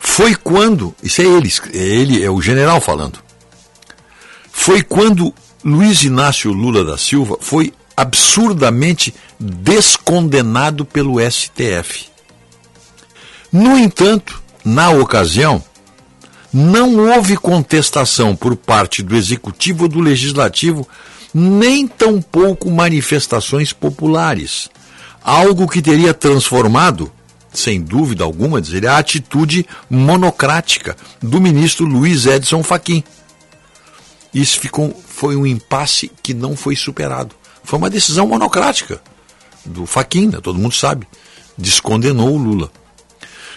foi quando, isso é ele, é ele, é o general falando. Foi quando Luiz Inácio Lula da Silva foi absurdamente descondenado pelo STF. No entanto, na ocasião, não houve contestação por parte do executivo ou do legislativo, nem tampouco manifestações populares, algo que teria transformado sem dúvida alguma, dizer, a atitude monocrática do ministro Luiz Edson Fachin. Isso ficou, foi um impasse que não foi superado. Foi uma decisão monocrática do Fachin, né, todo mundo sabe. Descondenou o Lula.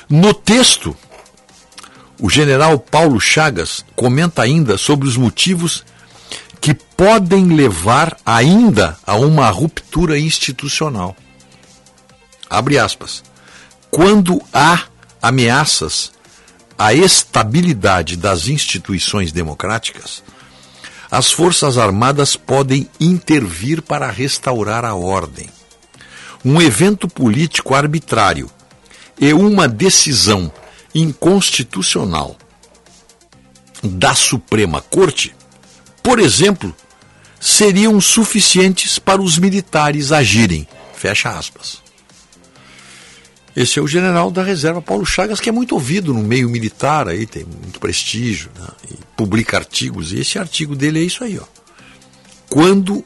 No texto, o general Paulo Chagas comenta ainda sobre os motivos que podem levar ainda a uma ruptura institucional. Abre aspas quando há ameaças à estabilidade das instituições democráticas, as Forças Armadas podem intervir para restaurar a ordem. Um evento político arbitrário e uma decisão inconstitucional da Suprema Corte, por exemplo, seriam suficientes para os militares agirem. Fecha aspas. Esse é o general da reserva Paulo Chagas, que é muito ouvido no meio militar, aí tem muito prestígio, né? publica artigos, e esse artigo dele é isso aí. Ó. Quando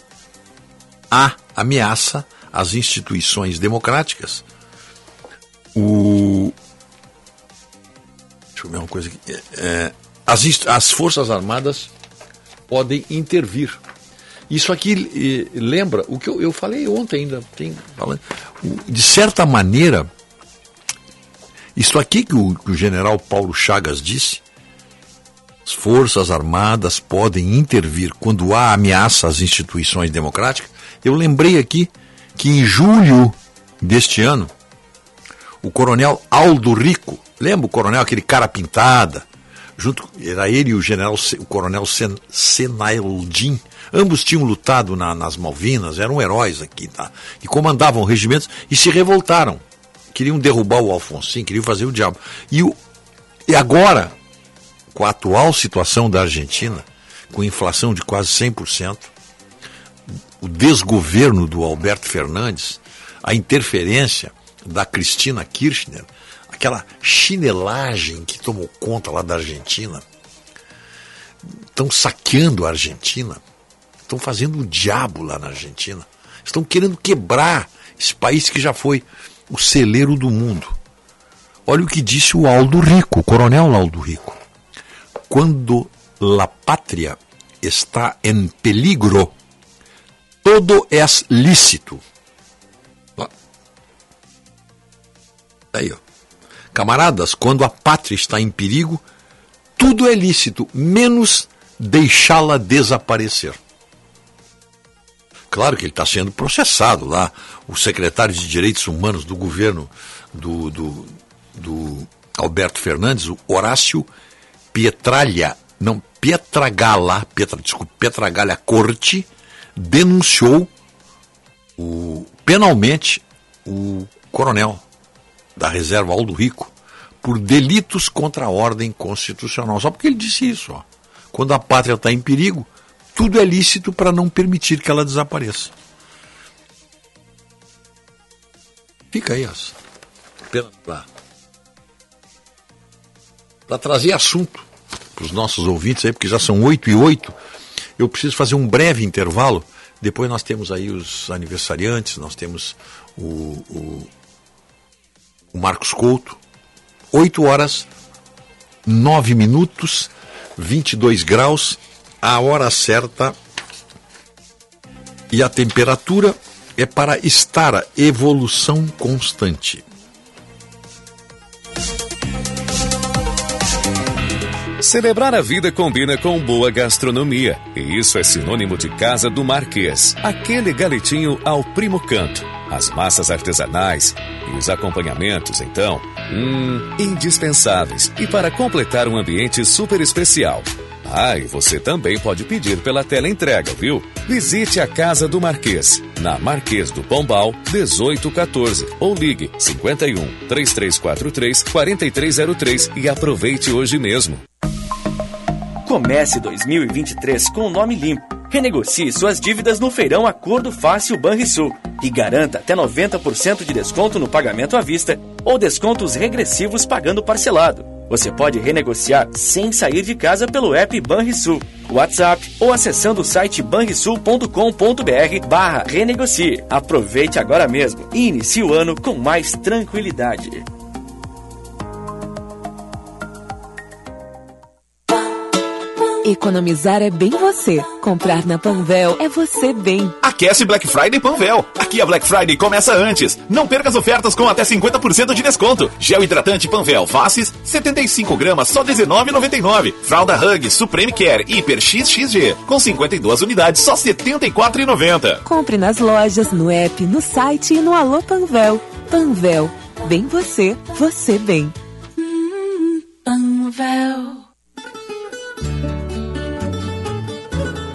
há ameaça às instituições democráticas, o. Deixa eu ver uma coisa aqui. É, é as, as Forças Armadas podem intervir. Isso aqui eh, lembra o que eu, eu falei ontem ainda. Tem, de certa maneira, isso aqui que o, que o general Paulo Chagas disse, as Forças Armadas podem intervir quando há ameaça às instituições democráticas. Eu lembrei aqui que em julho deste ano, o coronel Aldo Rico, lembra o coronel, aquele cara pintada, junto, era ele e o general, o coronel Sen, Senaildin, ambos tinham lutado na, nas Malvinas, eram heróis aqui, tá? E comandavam regimentos e se revoltaram queriam derrubar o Alfonsin, queriam fazer o diabo. E, o, e agora, com a atual situação da Argentina, com inflação de quase 100%, o desgoverno do Alberto Fernandes, a interferência da Cristina Kirchner, aquela chinelagem que tomou conta lá da Argentina, estão saqueando a Argentina, estão fazendo o diabo lá na Argentina, estão querendo quebrar esse país que já foi o celeiro do mundo. Olha o que disse o Aldo Rico, o coronel Aldo Rico. Quando la pátria está em peligro, todo é lícito. Aí, ó. Camaradas, quando a pátria está em perigo, tudo é lícito, menos deixá-la desaparecer. Claro que ele está sendo processado lá. O secretário de Direitos Humanos do governo do, do, do Alberto Fernandes, o Horácio Pietralha, não, Pietragala, Pietra, desculpa, Pietragalha Corte, denunciou o, penalmente o coronel da reserva Aldo Rico por delitos contra a ordem constitucional. Só porque ele disse isso. Ó. Quando a pátria está em perigo, tudo é lícito para não permitir que ela desapareça. Fica aí, essa. Para trazer assunto para os nossos ouvintes aí, porque já são 8 e 8, eu preciso fazer um breve intervalo. Depois nós temos aí os aniversariantes, nós temos o, o, o Marcos Couto. 8 horas, 9 minutos, 22 graus, a hora certa e a temperatura é para estar a evolução constante. Celebrar a vida combina com boa gastronomia. E isso é sinônimo de Casa do Marquês. Aquele galetinho ao primo canto. As massas artesanais e os acompanhamentos, então, hum, indispensáveis. E para completar um ambiente super especial. Ah, e você também pode pedir pela tela entrega, viu? Visite a Casa do Marquês, na Marquês do Pombal, 1814, ou ligue 51 3343 4303 e aproveite hoje mesmo. Comece 2023 com o nome limpo. Renegocie suas dívidas no feirão Acordo Fácil Banrisul e garanta até 90% de desconto no pagamento à vista ou descontos regressivos pagando parcelado. Você pode renegociar sem sair de casa pelo app Banrisul, WhatsApp ou acessando o site banrisul.com.br barra renegocie. Aproveite agora mesmo e inicie o ano com mais tranquilidade. Economizar é bem você. Comprar na Panvel é você bem. Aquece Black Friday Panvel. Aqui a Black Friday começa antes. Não perca as ofertas com até 50% de desconto. Gel hidratante Panvel Faces, 75 gramas, só R$19,99. Fralda Hug Supreme Care Hiper XXG, com 52 unidades, só R$ 74,90. Compre nas lojas, no app, no site e no Alô Panvel. Panvel. Bem você, você bem. Panvel.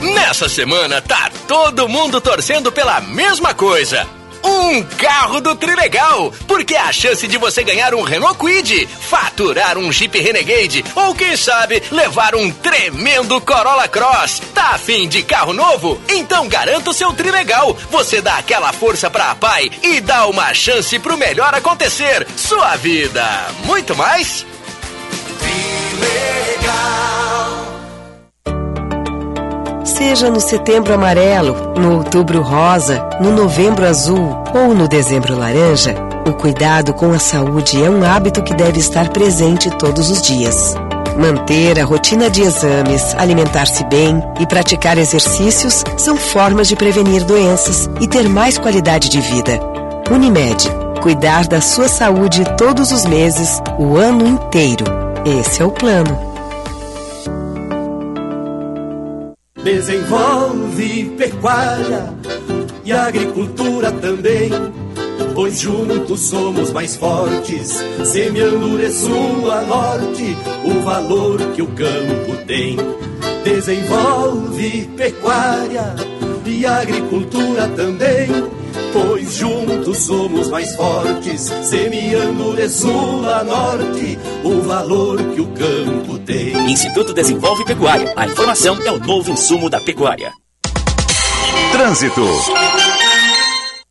Nessa semana tá todo mundo torcendo pela mesma coisa. Um carro do Trilegal, porque a chance de você ganhar um Renault Kwid, faturar um Jeep Renegade ou quem sabe levar um tremendo Corolla Cross. Tá afim de carro novo? Então garanta o seu Trilegal. Você dá aquela força pra pai e dá uma chance pro melhor acontecer. Sua vida. Muito mais? Seja no setembro amarelo, no outubro rosa, no novembro azul ou no dezembro laranja, o cuidado com a saúde é um hábito que deve estar presente todos os dias. Manter a rotina de exames, alimentar-se bem e praticar exercícios são formas de prevenir doenças e ter mais qualidade de vida. Unimed. Cuidar da sua saúde todos os meses, o ano inteiro. Esse é o plano. Desenvolve pecuária e agricultura também, pois juntos somos mais fortes, semeando de sul a norte o valor que o campo tem. Desenvolve pecuária e agricultura também, pois juntos somos mais fortes, semeando de sul a norte o valor que o campo tem. Instituto Desenvolve Pecuária. A informação é o novo insumo da pecuária. Trânsito.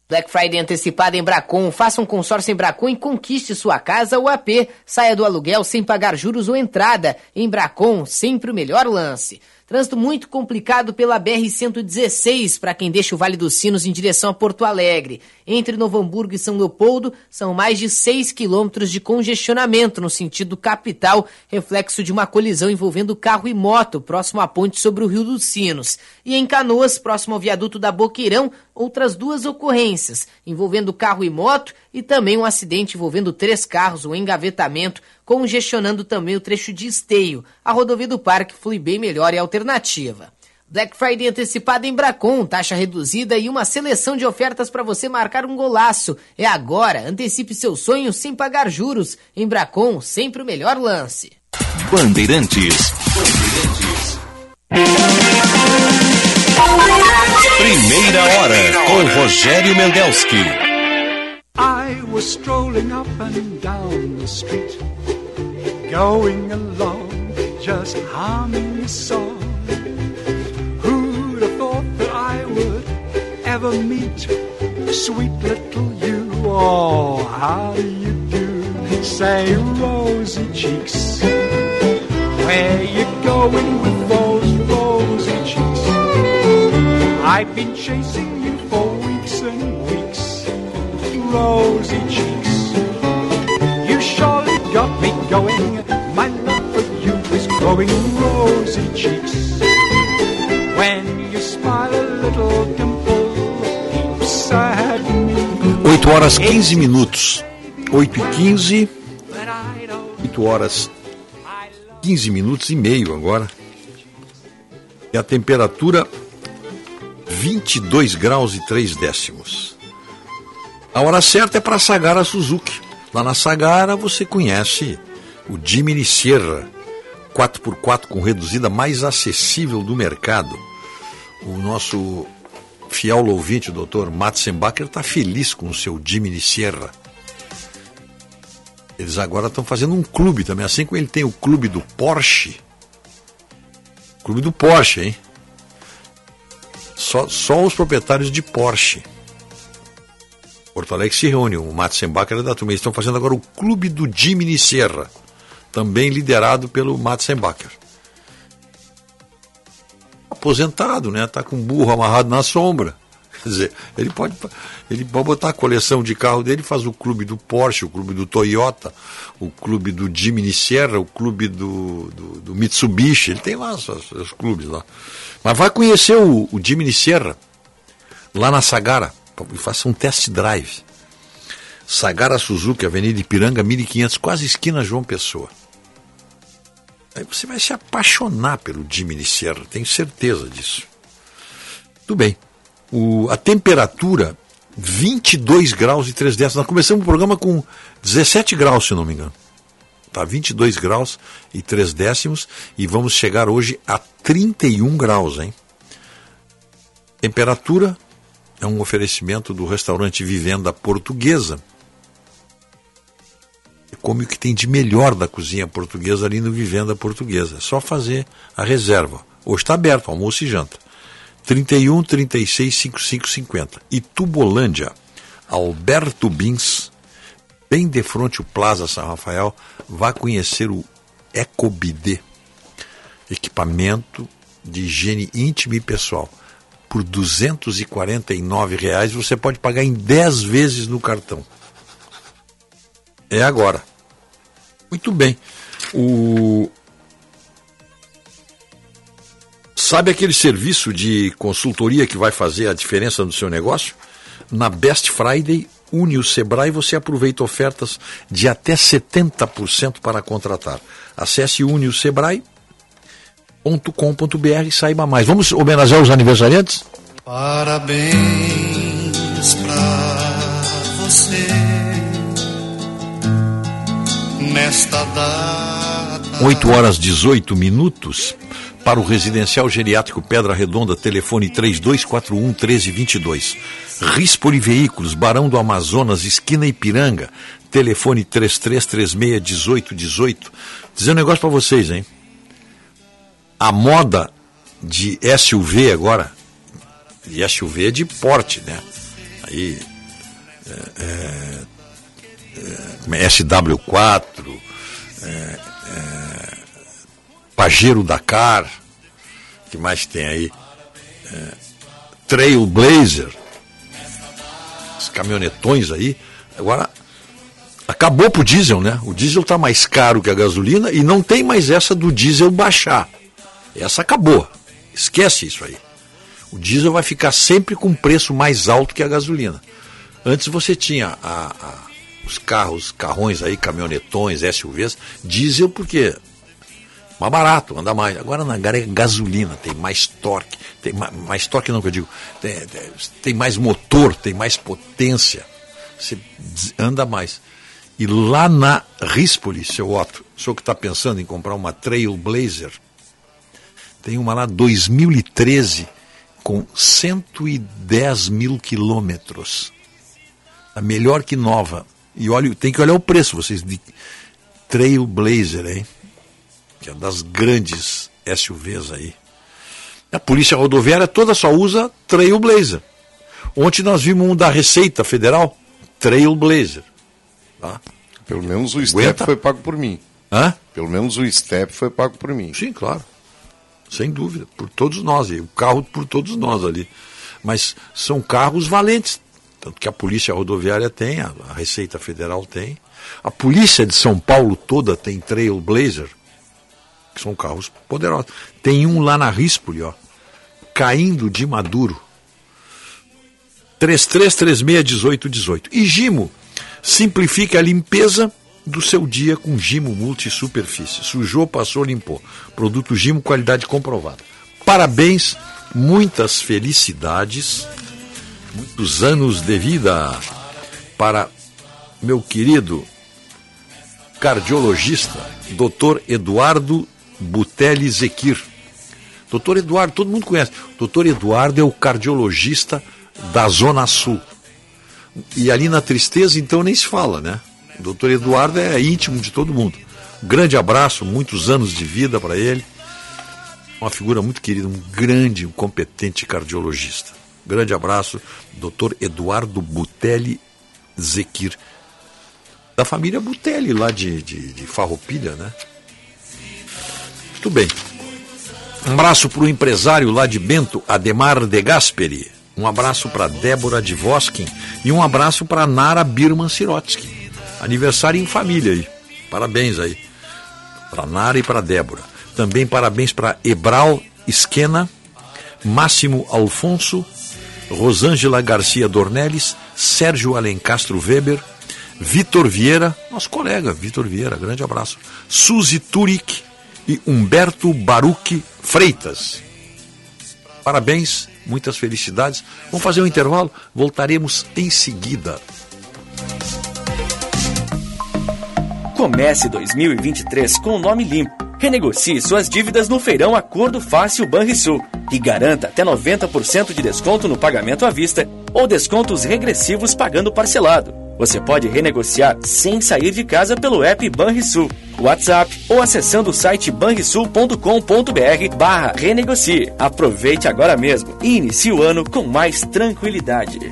Black Friday antecipada em Bracon. Faça um consórcio em Bracon e conquiste sua casa ou AP. Saia do aluguel sem pagar juros ou entrada. Em Bracon, sempre o melhor lance. Trânsito muito complicado pela BR-116 para quem deixa o Vale dos Sinos em direção a Porto Alegre. Entre Novo Hamburgo e São Leopoldo, são mais de 6 quilômetros de congestionamento no sentido capital, reflexo de uma colisão envolvendo carro e moto próximo à ponte sobre o Rio dos Sinos. E em Canoas, próximo ao viaduto da Boqueirão, outras duas ocorrências, envolvendo carro e moto e também um acidente envolvendo três carros, um engavetamento, congestionando também o trecho de esteio. A rodovia do Parque flui bem melhor e alternativa. Black Friday antecipada em Bracon, taxa reduzida e uma seleção de ofertas para você marcar um golaço. É agora, antecipe seu sonho sem pagar juros. Em Bracon, sempre o melhor lance. Bandeirantes. Bandeirantes. Primeira hora com Rogério Mendelski. I was strolling up and down the street, going along, just humming a song. Who'd have thought that I would ever meet sweet little you? Oh, how do you do? Say, rosy cheeks, where you going with those rosy cheeks? I've been chasing you for weeks and weeks, rosy cheeks. You surely got me going. My love for you is growing, rosy cheeks. When you smile, a little dimple peeps at me. 8 horas 15 minutos. 8 e 15. 8 horas 15 minutos e meio agora. E a temperatura 22 graus e 3 décimos. A hora certa é para Sagara Suzuki. Lá na Sagara você conhece o Jimny Sierra 4x4 com reduzida mais acessível do mercado. O nosso fiel ouvinte, o Dr. Matzenbacher, está feliz com o seu Jimny Sierra. Eles agora estão fazendo um clube também, assim como ele tem o clube do Porsche. Clube do Porsche, hein? Só, só os proprietários de Porsche. Porto Alegre se reúne, o Matzenbacher é da turma. Eles estão fazendo agora o clube do Jimny Sierra, também liderado pelo Matzenbacher. Aposentado, né? Tá com um burro amarrado na sombra. [laughs] Quer dizer, ele pode, ele pode botar a coleção de carro dele, faz o clube do Porsche, o clube do Toyota, o clube do Jimny Sierra, o clube do, do, do Mitsubishi, ele tem lá os, os, clubes lá. Mas vai conhecer o, o Jimny Sierra, lá na Sagara, e faça um test drive. Sagara Suzuki, Avenida Ipiranga, 1500, quase esquina João Pessoa. Aí você vai se apaixonar pelo Jimny Sierra, tenho certeza disso. Tudo bem. O, a temperatura 22 graus e 3 décimos. Nós começamos o programa com 17 graus, se não me engano. Tá 22 graus e 3 décimos e vamos chegar hoje a 31 graus, hein? Temperatura é um oferecimento do restaurante Vivenda Portuguesa. Come o que tem de melhor da cozinha portuguesa ali no Vivenda Portuguesa. É só fazer a reserva. Hoje está aberto, almoço e janta. 31 36 55 50. E Tubolândia, Alberto Bins, bem de frente o Plaza São Rafael, vá conhecer o Ecobidê, equipamento de higiene íntima e pessoal. Por 249 reais você pode pagar em 10 vezes no cartão. É agora. Muito bem. O Sabe aquele serviço de consultoria que vai fazer a diferença no seu negócio? Na Best Friday, une o Sebrae e você aproveita ofertas de até 70% para contratar. Acesse uneosebrae.com.br e saiba mais. Vamos homenagear os aniversariantes? Parabéns pra você nesta data. 8 horas 18 minutos para o residencial geriátrico Pedra Redonda, telefone 3241 1322. Rispoli Veículos, Barão do Amazonas, esquina Ipiranga, telefone 3336 1818. Dizer um negócio para vocês, hein? A moda de SUV agora, de SUV é de porte, né? Aí é, é, é, SW4, é, é, Pajero Dakar, que mais tem aí? É, Trailblazer, os caminhonetões aí. Agora, acabou pro diesel, né? O diesel está mais caro que a gasolina e não tem mais essa do diesel baixar. Essa acabou. Esquece isso aí. O diesel vai ficar sempre com preço mais alto que a gasolina. Antes você tinha a, a, os carros, carrões aí, caminhonetões, SUVs, diesel porque mais barato, anda mais. Agora na é gasolina, tem mais torque, tem mais, mais torque não que eu digo, tem, tem mais motor, tem mais potência, você anda mais. E lá na Rispoli, seu Otto, o senhor que está pensando em comprar uma Trailblazer, tem uma lá 2013 com 110 mil quilômetros. A melhor que nova. E olha, tem que olhar o preço, vocês de Trailblazer, hein? Que é das grandes SUVs aí. A Polícia Rodoviária toda só usa Trailblazer. Ontem nós vimos um da Receita Federal, Trailblazer. Tá? Pelo menos o step Aguenta. foi pago por mim. Hã? Pelo menos o step foi pago por mim. Sim, claro. Sem dúvida. Por todos nós. E o carro por todos nós ali. Mas são carros valentes. Tanto que a Polícia Rodoviária tem, a, Receita Federal tem. A Polícia de São Paulo toda tem Trailblazer, que são carros poderosos. Tem um lá na Rispoli, ó, caindo de Maduro. 33361818. E Gimo, simplifique a limpeza do seu dia com Gimo Multisuperfície. Sujou, passou, limpou. Produto Gimo, qualidade comprovada. Parabéns, muitas felicidades muitos anos de vida para meu querido cardiologista, Dr. Eduardo Butelli Zequir. Doutor Eduardo, todo mundo conhece. Doutor Eduardo é o cardiologista da Zona Sul. E ali na tristeza, então, nem se fala, né? Doutor Eduardo é íntimo de todo mundo. Um grande abraço, muitos anos de vida para ele. Uma figura muito querida, um grande, um competente cardiologista. Grande abraço, doutor Eduardo Butelli Zequir, da família Butelli, lá de, de, de Farroupilha, né? Muito bem. Um abraço para o empresário lá de Bento, Ademar de Gasperi. Um abraço para Débora de Voskin e um abraço para Nara Birman Sirotsky. Aniversário em família aí. Parabéns aí. Para Nara e para Débora. Também parabéns para Ebral Esquena, Máximo Alfonso Rosângela Garcia Dornelles, Sérgio Alencastro Weber, Vitor Vieira, nosso colega Vitor Vieira, grande abraço, Suzy Turic e Humberto Baruque Freitas. Parabéns, muitas felicidades. Vamos fazer um intervalo, voltaremos em seguida. Comece 2023 com o nome limpo Renegocie suas dívidas no feirão Acordo Fácil Banrisul e garanta até 90% de desconto no pagamento à vista ou descontos regressivos pagando parcelado. Você pode renegociar sem sair de casa pelo app Banrisul, WhatsApp ou acessando o site banrisul.com.br barra renegocie. Aproveite agora mesmo e inicie o ano com mais tranquilidade.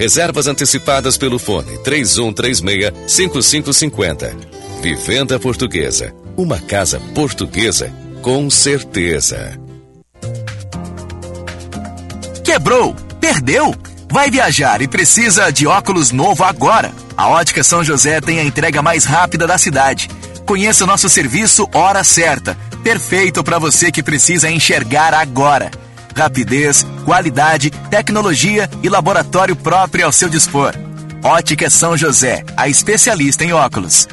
Reservas antecipadas pelo fone 3136-5550. Vivenda Portuguesa. Uma casa portuguesa com certeza. Quebrou? Perdeu? Vai viajar e precisa de óculos novo agora? A Ótica São José tem a entrega mais rápida da cidade. Conheça o nosso serviço Hora Certa. Perfeito para você que precisa enxergar agora rapidez, qualidade, tecnologia e laboratório próprio ao seu dispor. Ótica São José, a especialista em óculos.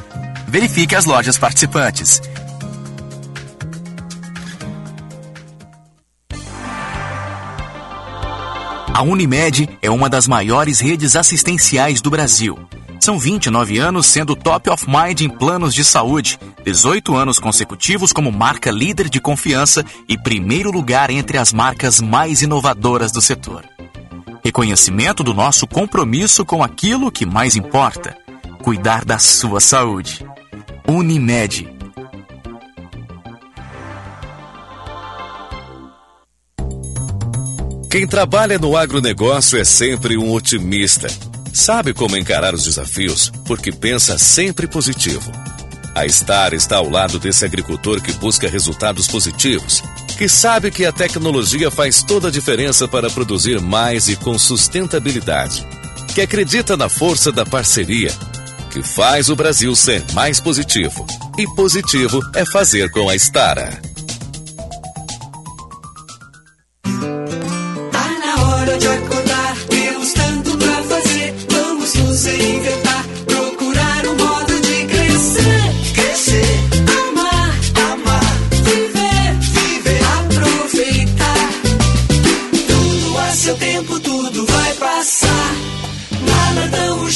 Verifique as lojas participantes. A Unimed é uma das maiores redes assistenciais do Brasil. São 29 anos sendo top of mind em planos de saúde, 18 anos consecutivos como marca líder de confiança e primeiro lugar entre as marcas mais inovadoras do setor. Reconhecimento do nosso compromisso com aquilo que mais importa: cuidar da sua saúde. Unimed. Quem trabalha no agronegócio é sempre um otimista. Sabe como encarar os desafios porque pensa sempre positivo. A Star está ao lado desse agricultor que busca resultados positivos, que sabe que a tecnologia faz toda a diferença para produzir mais e com sustentabilidade, que acredita na força da parceria, que faz o Brasil ser mais positivo. E positivo é fazer com a Stara.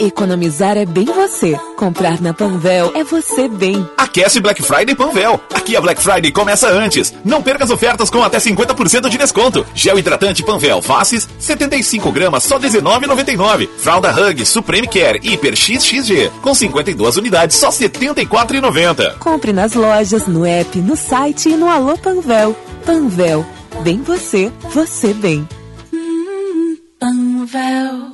Economizar é bem você. Comprar na Panvel é você bem. Aquece Black Friday Panvel. Aqui a Black Friday começa antes. Não perca as ofertas com até 50% de desconto. Gel hidratante Panvel Faces, 75 gramas, só R$19,99. Fralda Hug Supreme Care Hiper XXG, com 52 unidades, só R$74,90. Compre nas lojas, no app, no site e no Alô Panvel. Panvel. Bem você, você bem. Panvel.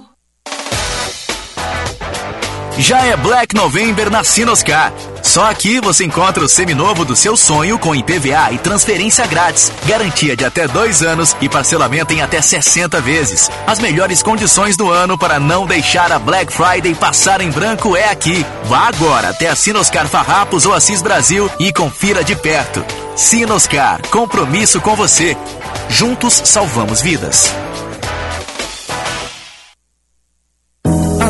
Já é Black November na Sinoscar. Só aqui você encontra o seminovo do seu sonho com IPVA e transferência grátis, garantia de até dois anos e parcelamento em até 60 vezes. As melhores condições do ano para não deixar a Black Friday passar em branco é aqui. Vá agora até a Sinoscar Farrapos ou Assis Brasil e confira de perto. Sinoscar, compromisso com você. Juntos salvamos vidas.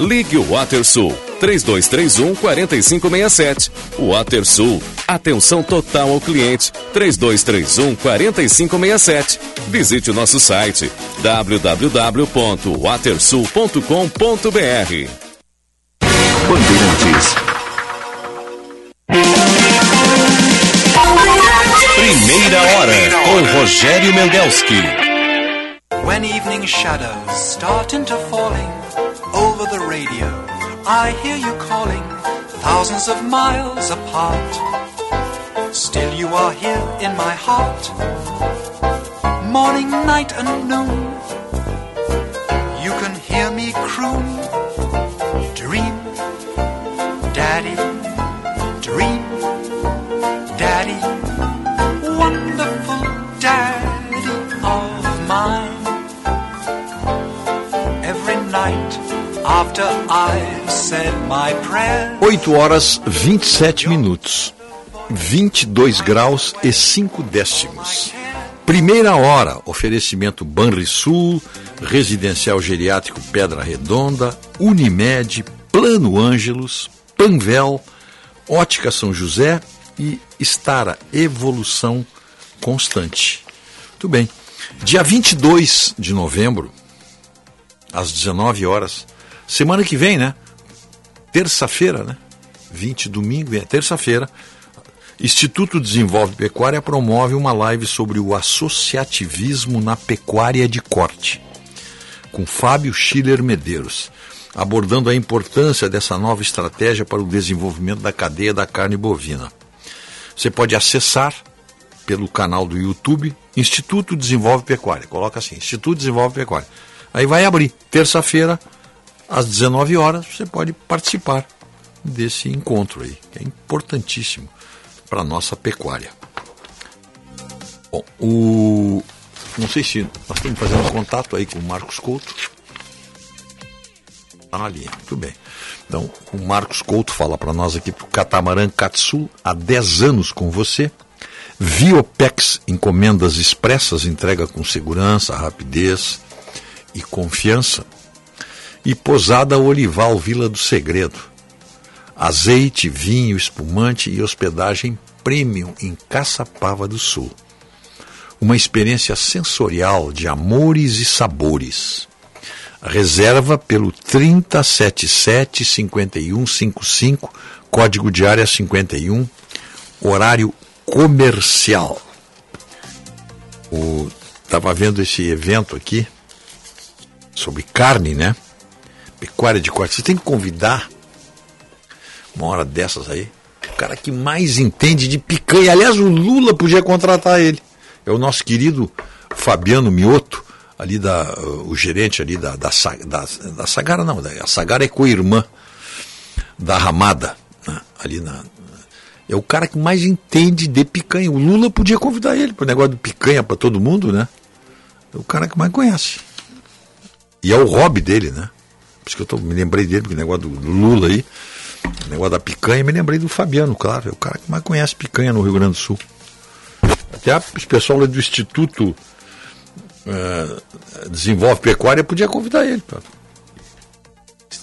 Ligue o WaterSul 3231 4567. WaterSul. Atenção total ao cliente 3231 4567. Visite o nosso site www.watersul.com.br. Bandeirantes. Primeira hora com Rogério Mendelski. When evening shadows start into falling over the radio, I hear you calling thousands of miles apart. Still, you are here in my heart, morning, night, and noon. You can hear me croon, dream, daddy, dream, daddy, 8 horas 27 minutos, 22 graus e 5 décimos. Primeira hora, oferecimento Banrisul, Residencial Geriátrico Pedra Redonda, Unimed, Plano Ângelos, Panvel, Ótica São José e Estara Evolução Constante. Muito bem. Dia 22 de novembro, às 19 horas, semana que vem, né? Terça-feira, né? 20 domingo, é terça-feira. Instituto Desenvolve Pecuária promove uma live sobre o associativismo na pecuária de corte, com Fábio Schiller Medeiros, abordando a importância dessa nova estratégia para o desenvolvimento da cadeia da carne bovina. Você pode acessar pelo canal do YouTube Instituto Desenvolve Pecuária. Coloca assim, Instituto Desenvolve Pecuária. Aí vai abrir, terça-feira, às 19 horas, você pode participar desse encontro aí, que é importantíssimo para a nossa pecuária. Bom, o não sei se nós estamos fazendo contato aí com o Marcos Couto. Está linha, muito bem. Então, o Marcos Couto fala para nós aqui para o Catamarã Katsu, há 10 anos com você. Viopex, encomendas expressas, entrega com segurança, rapidez e confiança. E Posada Olival, Vila do Segredo. Azeite, vinho, espumante e hospedagem premium em Caçapava do Sul. Uma experiência sensorial de amores e sabores. Reserva pelo 3077 5155, código de área 51, horário comercial. O tava vendo esse evento aqui sobre carne, né? Pecuária de corte. Você tem que convidar uma hora dessas aí, o cara que mais entende de picanha. Aliás, o Lula podia contratar ele. É o nosso querido Fabiano Mioto, ali da, o gerente ali da, da, da, da Sagara, não, a Sagara é co-irmã da Ramada, né, ali na. É o cara que mais entende de picanha. O Lula podia convidar ele para o negócio de picanha para todo mundo, né? É o cara que mais conhece. E é o hobby dele, né? Isso que eu tô, me lembrei dele, porque o negócio do Lula aí, o negócio da picanha, me lembrei do Fabiano, claro. É o cara que mais conhece picanha no Rio Grande do Sul. Até os pessoal do Instituto eh, Desenvolve Pecuária podia convidar ele. pá.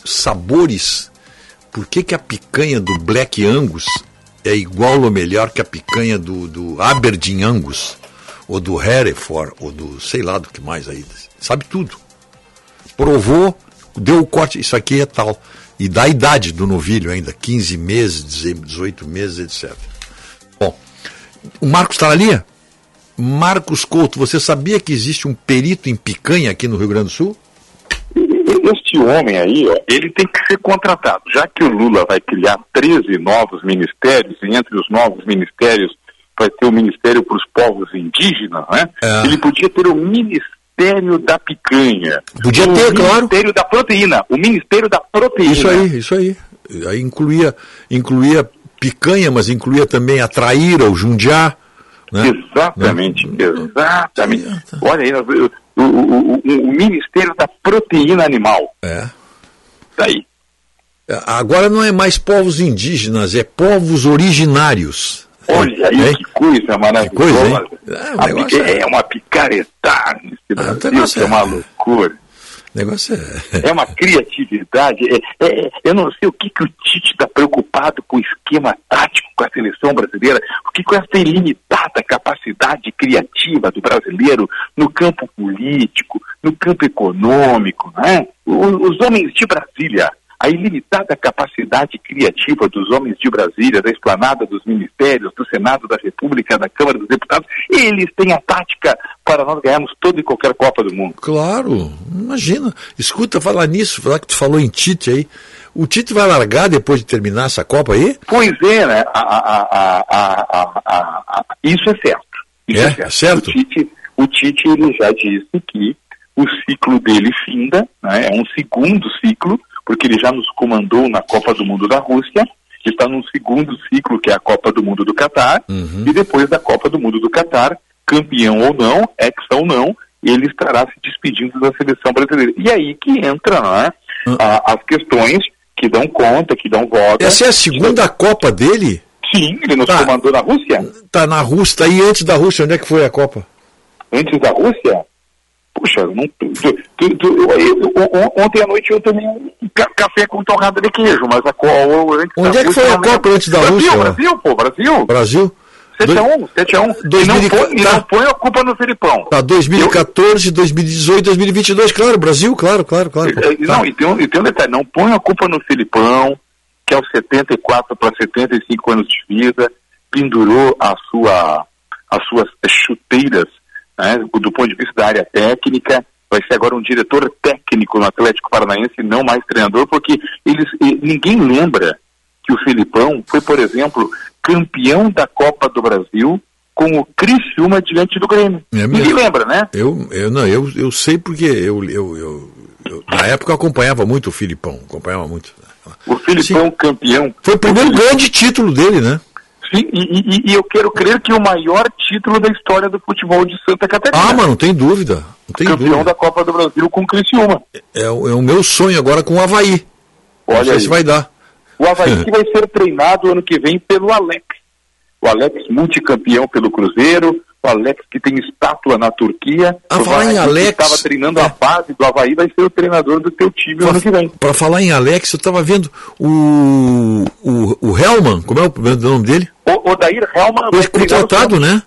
Sabores. Por que, que a picanha do Black Angus é igual ou melhor que a picanha do, do Aberdeen Angus? Ou do Hereford, ou do sei lá do que mais aí. Sabe tudo. Provou, deu o corte, isso aqui é tal. E dá a idade do novilho ainda, 15 meses, 18 meses, etc. Bom, o Marcos está na linha? Marcos Couto, você sabia que existe um perito em picanha aqui no Rio Grande do Sul? Este homem aí, ó, ele tem que ser contratado. Já que o Lula vai criar 13 novos ministérios, e entre os novos ministérios vai ter o Ministério para os Povos Indígenas, né? É. Ele podia ter o Ministério da Picanha. Podia o ter, claro. Ministério da Proteína. O Ministério da Proteína. Isso aí, isso aí. Aí incluía, incluía picanha, mas incluía também a traíra, o jundiá. Né? Exatamente, exatamente. Olha aí, o, o- o- o Ministério da Proteína Animal. É. Tá aí. Agora não é mais povos indígenas, é povos originários. Olha aí que coisa maravilhosa. coisa, hein? É, é- é... uma picaretagem nesse Brasil, negócio que é uma loucura. O negócio é. É uma criatividade. É- é- eu não sei o que, que o Tite está preocupado com o esquema tático com a seleção brasileira, o que com essa ilimitada capacidade criativa do brasileiro no campo político, no campo econômico, né? Os homens de Brasília, a ilimitada capacidade criativa dos homens de Brasília, da esplanada dos ministérios, do Senado da República, da Câmara dos Deputados, eles têm a tática para nós ganharmos toda e qualquer Copa do Mundo. Claro, imagina. Escuta, falar nisso, falar que tu falou em Tite aí. O Tite vai largar depois de terminar essa Copa aí? Pois é, né? A- a- a- isso é certo. Isso É? Certo? O Tite, o Tite ele já disse que o ciclo dele finda, né? é um segundo ciclo, porque ele já nos comandou na Copa do Mundo da Rússia, está num segundo ciclo, que é a Copa do Mundo do Catar, e depois da Copa do Mundo do Catar, campeão ou não, ex ou não, ele estará se despedindo da seleção brasileira. E aí que entra né, a- as questões que dão conta, que dão voto. Essa é a segunda Copa dele? Sim, ele nos comandou na Rússia. Tá na Rússia, tá aí antes da Rússia, onde é que foi a Copa? Antes da Rússia? Puxa, não, tu, tu- eu- eu- on- ontem à noite eu tomei um ca- café com torrada de queijo, mas a antes Onde é que foi a Copa antes da Brasil, Rússia? Brasil, pô, Brasil. Brasil? 7x1, 7x1. E não 2000 põe, e tá. não põe a culpa no Felipão. Tá, 2014, 2018, 2022, claro, Brasil, claro, claro, claro. Eh, eh, Não, e tem, um, e tem um detalhe, não põe a culpa no Felipão, que aos 74 para 75 anos de vida, pendurou a sua, as suas chuteiras, né, do ponto de vista da área técnica, vai ser agora um diretor técnico no Atlético Paranaense, e não mais treinador, porque eles, ninguém lembra que o Felipão foi, por exemplo, campeão da Copa do Brasil com o Criciúma diante do Grêmio. É Ninguém lembra, né? Eu, eu não, eu, eu sei porque eu, eu, eu, eu- na época eu acompanhava muito o Filipão, acompanhava muito. O Filipão campeão. Foi o primeiro grande título dele, né? Sim, e, e- e eu quero crer que o maior título da história do futebol de Santa Catarina. Ah, mas não tem dúvida. Não tem Campeão dúvida. da Copa do Brasil com o Criciúma. É, o- é o meu sonho agora com o Havaí. não Olha sei aí. se vai dar. O Havaí [laughs] que vai ser treinado ano que vem pelo Alex. O Alex multicampeão pelo Cruzeiro, o Alex que tem estátua na Turquia. Ah, o falar em Alex, estava treinando a base do Havaí, vai ser o treinador do teu time ano que vem. Para falar em Alex, eu estava vendo o, o, o Hellman, como é o nome dele? O Odair Helman Foi contratado, né?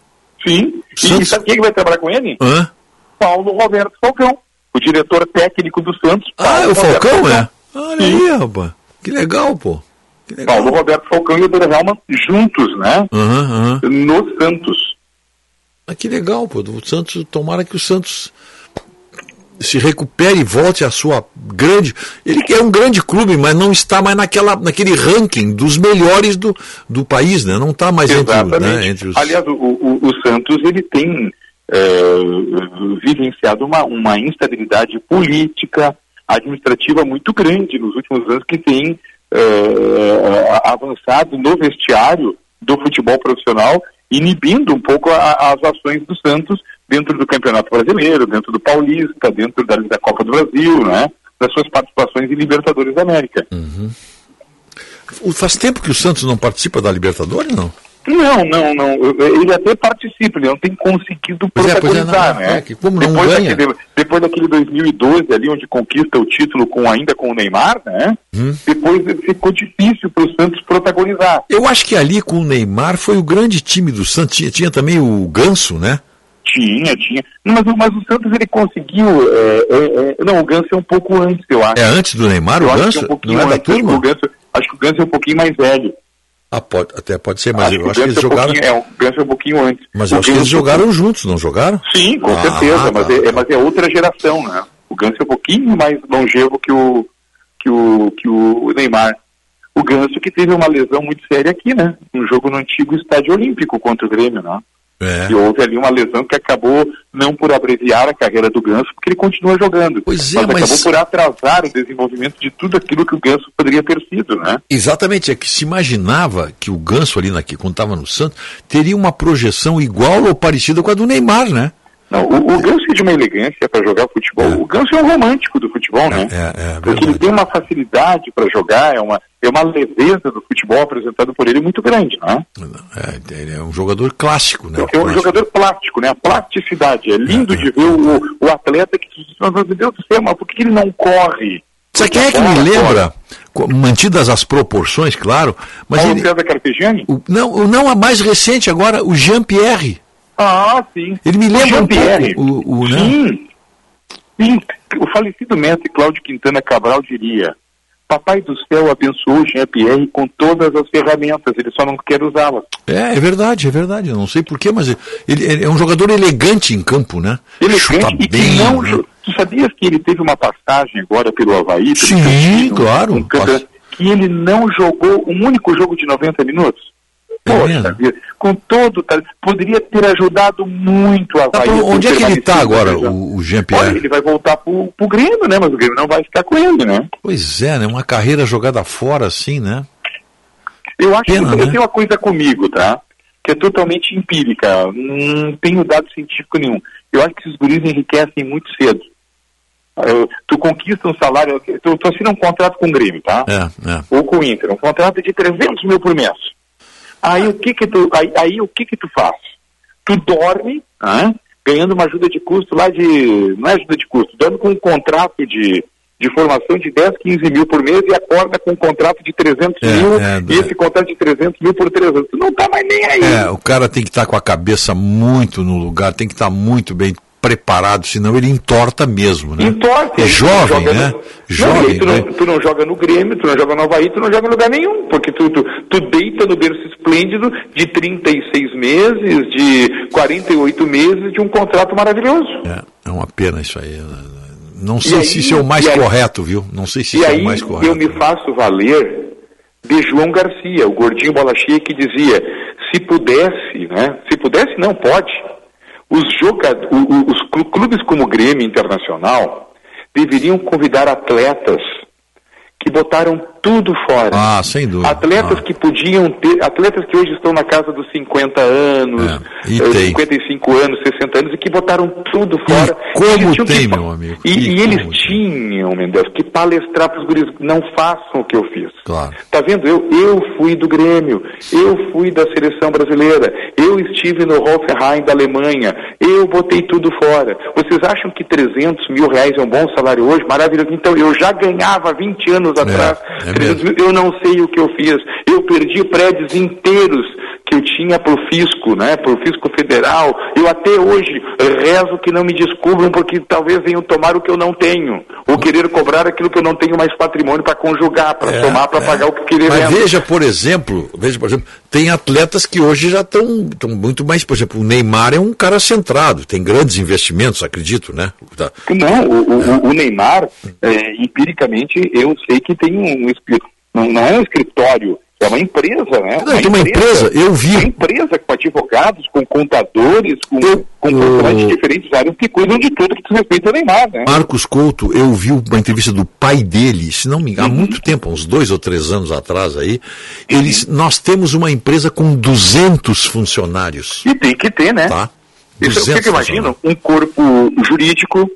Sim. E Santos- sabe quem que vai trabalhar com ele? Hã? Paulo Roberto Falcão, o diretor técnico do Santos. Ah, Paulo é o Roberto Falcão, é? Olha aí, rapaz. Que legal, pô. Que legal. Paulo Roberto Falcão e o Odair Helman juntos, né? Aham, aham. No Santos. Ah, que legal, pô. O Santos, tomara que o Santos se recupere e volte à sua grande. Ele é um grande clube, mas não está mais naquela, naquele ranking dos melhores do, do país, né? Não está mais entre, né, entre os. Aliás, o, o- o Santos ele tem eh, vivenciado uma, uma instabilidade política, administrativa muito grande nos últimos anos que tem eh, avançado no vestiário do futebol profissional, inibindo um pouco a- as ações do Santos dentro do Campeonato Brasileiro, dentro do Paulista, dentro da, da Copa do Brasil, né? Das suas participações em Libertadores da América. O- Faz tempo que o Santos não participa da Libertadores, não? Não, não, não. Ele até participa, ele não tem conseguido é, é, protagonizar, não, né? é que como não depois, ganha. Daquele, depois daquele 2012 ali, onde conquista o título com, ainda com o Neymar, né? Hum. Depois ficou difícil para o Santos protagonizar. Eu acho que ali com o Neymar foi o grande time do Santos. Tinha, tinha também o Ganso, né? Tinha, tinha. Mas, o- mas o Santos ele conseguiu. é, é, é, não, o Ganso é um pouco antes, eu acho. É antes do Neymar, eu o que Ganso? é um não é da antes. Acho que turma? o Ganso, acho que o Ganso é um pouquinho mais velho. Ah, pode, até pode ser, mas acho eu acho o que eles é um jogaram. pouquinho- é, o Ganso é um pouquinho antes. Mas eu acho que eles jogaram juntos, não jogaram? Sim, com Ah, certeza, mas, tá. é, é- mas é outra geração, né? O Ganso é um pouquinho mais longevo que o, que o, que o Neymar. O Ganso que teve uma lesão muito séria aqui, né? Um jogo no antigo Estádio Olímpico contra o Grêmio, né? É. E houve ali uma lesão que acabou não por abreviar a carreira do Ganso, porque ele continua jogando. Pois é, mas, mas- acabou por atrasar o desenvolvimento de tudo aquilo que o Ganso poderia ter sido, né? Exatamente, é que se imaginava que o Ganso ali naqui, quando estava no Santos, teria uma projeção igual ou parecida com a do Neymar, né? Não, o, o Ganso é de uma elegância para jogar futebol. O Ganso é um romântico do futebol, né? É, é Porque ele tem uma facilidade para jogar, é uma, é uma leveza do futebol apresentado por ele muito grande, né? É, ele é um jogador clássico, né? É um jogador plástico, né? A plasticidade. É lindo de ver o, o atleta que diz, "Mas, meu Deus do céu, mas por que ele não corre? Sabe quem é que me lembra, mantidas as proporções, claro, mas Paulo ele, César Carpegiani? o- não, não a mais recente agora, o Jean-Pierre. Ah, sim. Ele me lembra um pouco o, o, né? Sim. Sim. O falecido mestre Cláudio Quintana Cabral diria: Papai do céu abençoou o Jean-Pierre com todas as ferramentas, ele só não quer usá-las. É, é verdade, é verdade. Eu não sei porquê, mas ele, é um jogador elegante em campo, né? Chuta Elegante e que bem. não. né? Tu sabias que ele teve uma passagem agora pelo Havaí? Pelo Sim, Campinho, claro. um campeonato, que ele não jogou um único jogo de 90 minutos? Poxa vida, com todo o poderia ter ajudado muito o Tá, Havaí. pô, onde é que ele está agora, o, o Jean-Pierre? ele vai voltar pro, pro Grêmio, né? Mas o Grêmio não vai ficar com ele, né? Pois é, né? Uma carreira jogada fora assim, né? Eu acho Pena, que né? eu tenho uma coisa comigo, tá? Que é totalmente empírica, não tenho dado científico nenhum. Eu acho que esses guris enriquecem muito cedo. Eu- tu conquista um salário, tu, tu assina um contrato com o Grêmio, tá? É, é. Ou com o Inter, um contrato de 300 mil por mês. Aí o que que tu, aí, aí o que que tu faz? Tu dorme, né, ganhando uma ajuda de custo lá de, não é ajuda de custo, dando com um contrato de, de formação de 10, 15 mil por mês e acorda com um contrato de 300 É, mil é, e esse contrato de 300 mil por 3 anos. Tu não tá mais nem aí. É, o cara tem que estar com a cabeça muito no lugar, tem que estar muito bem preparado, senão ele entorta mesmo, né? Entorta. É jovem, né? no- Não, e Jovem, aí tu, né? não, tu não joga no Grêmio, tu não joga no Havaí, tu não joga em lugar nenhum, porque tu, tu, tu deita no berço esplêndido de 36 meses, de 48 meses, de um contrato maravilhoso. É, é uma pena isso aí. Não E sei aí- se isso é o mais e aí- correto, viu? Não sei se E isso é aí o mais correto. eu me faço valer de João Garcia, o gordinho bola cheia que dizia, se pudesse, né? Se pudesse, não pode. Os, joga- o- o- os clu- clubes como o Grêmio Internacional deveriam convidar atletas que botaram tudo fora. Ah, sem dúvida. Atletas que podiam ter, atletas que hoje estão na casa dos 50 anos, É, e eh, tem. 55 anos, 60 anos, e que botaram tudo fora. como Eles tinham tem, que- meu amigo? E, E e eles tinham, Mendel, que palestrar para os guris, não façam o que eu fiz. Claro. Tá vendo? Eu, eu fui do Grêmio, eu fui da seleção brasileira, eu estive no Hoffenheim da Alemanha, eu botei tudo fora. Vocês acham que 300 mil reais é um bom salário hoje? Maravilhoso. Então, eu já ganhava 20 anos atrás. é 300 mil, eu não sei o que eu fiz. Eu perdi prédios inteiros que eu tinha pro fisco, né, pro fisco federal. Eu até hoje rezo que não me descubram porque talvez venham tomar o que eu não tenho, ou querer cobrar aquilo que eu não tenho mais patrimônio para conjugar, para É, somar, para pagar o que querer. Mas veja, por exemplo, veja, por exemplo, tem atletas que hoje já estão muito mais, por exemplo, o Neymar é um cara centrado, tem grandes investimentos, acredito, né? Tá. Não, o, o- o Neymar, é, empiricamente, eu sei que tem um não é um escritório, é uma empresa, né? Não, tem uma empresa, eu vi. Uma empresa com advogados, com contadores, com, com profissionais de diferentes áreas que cuidam de tudo que diz respeito ao Neymar, né? Marcos Couto, eu vi uma entrevista do pai dele, se não me engano, há muito tempo, uns dois ou três anos atrás aí. Eles, nós temos uma empresa com 200 funcionários. E tem que ter, né? Tá? Isso, o que 200 que eu imagino? Um corpo jurídico,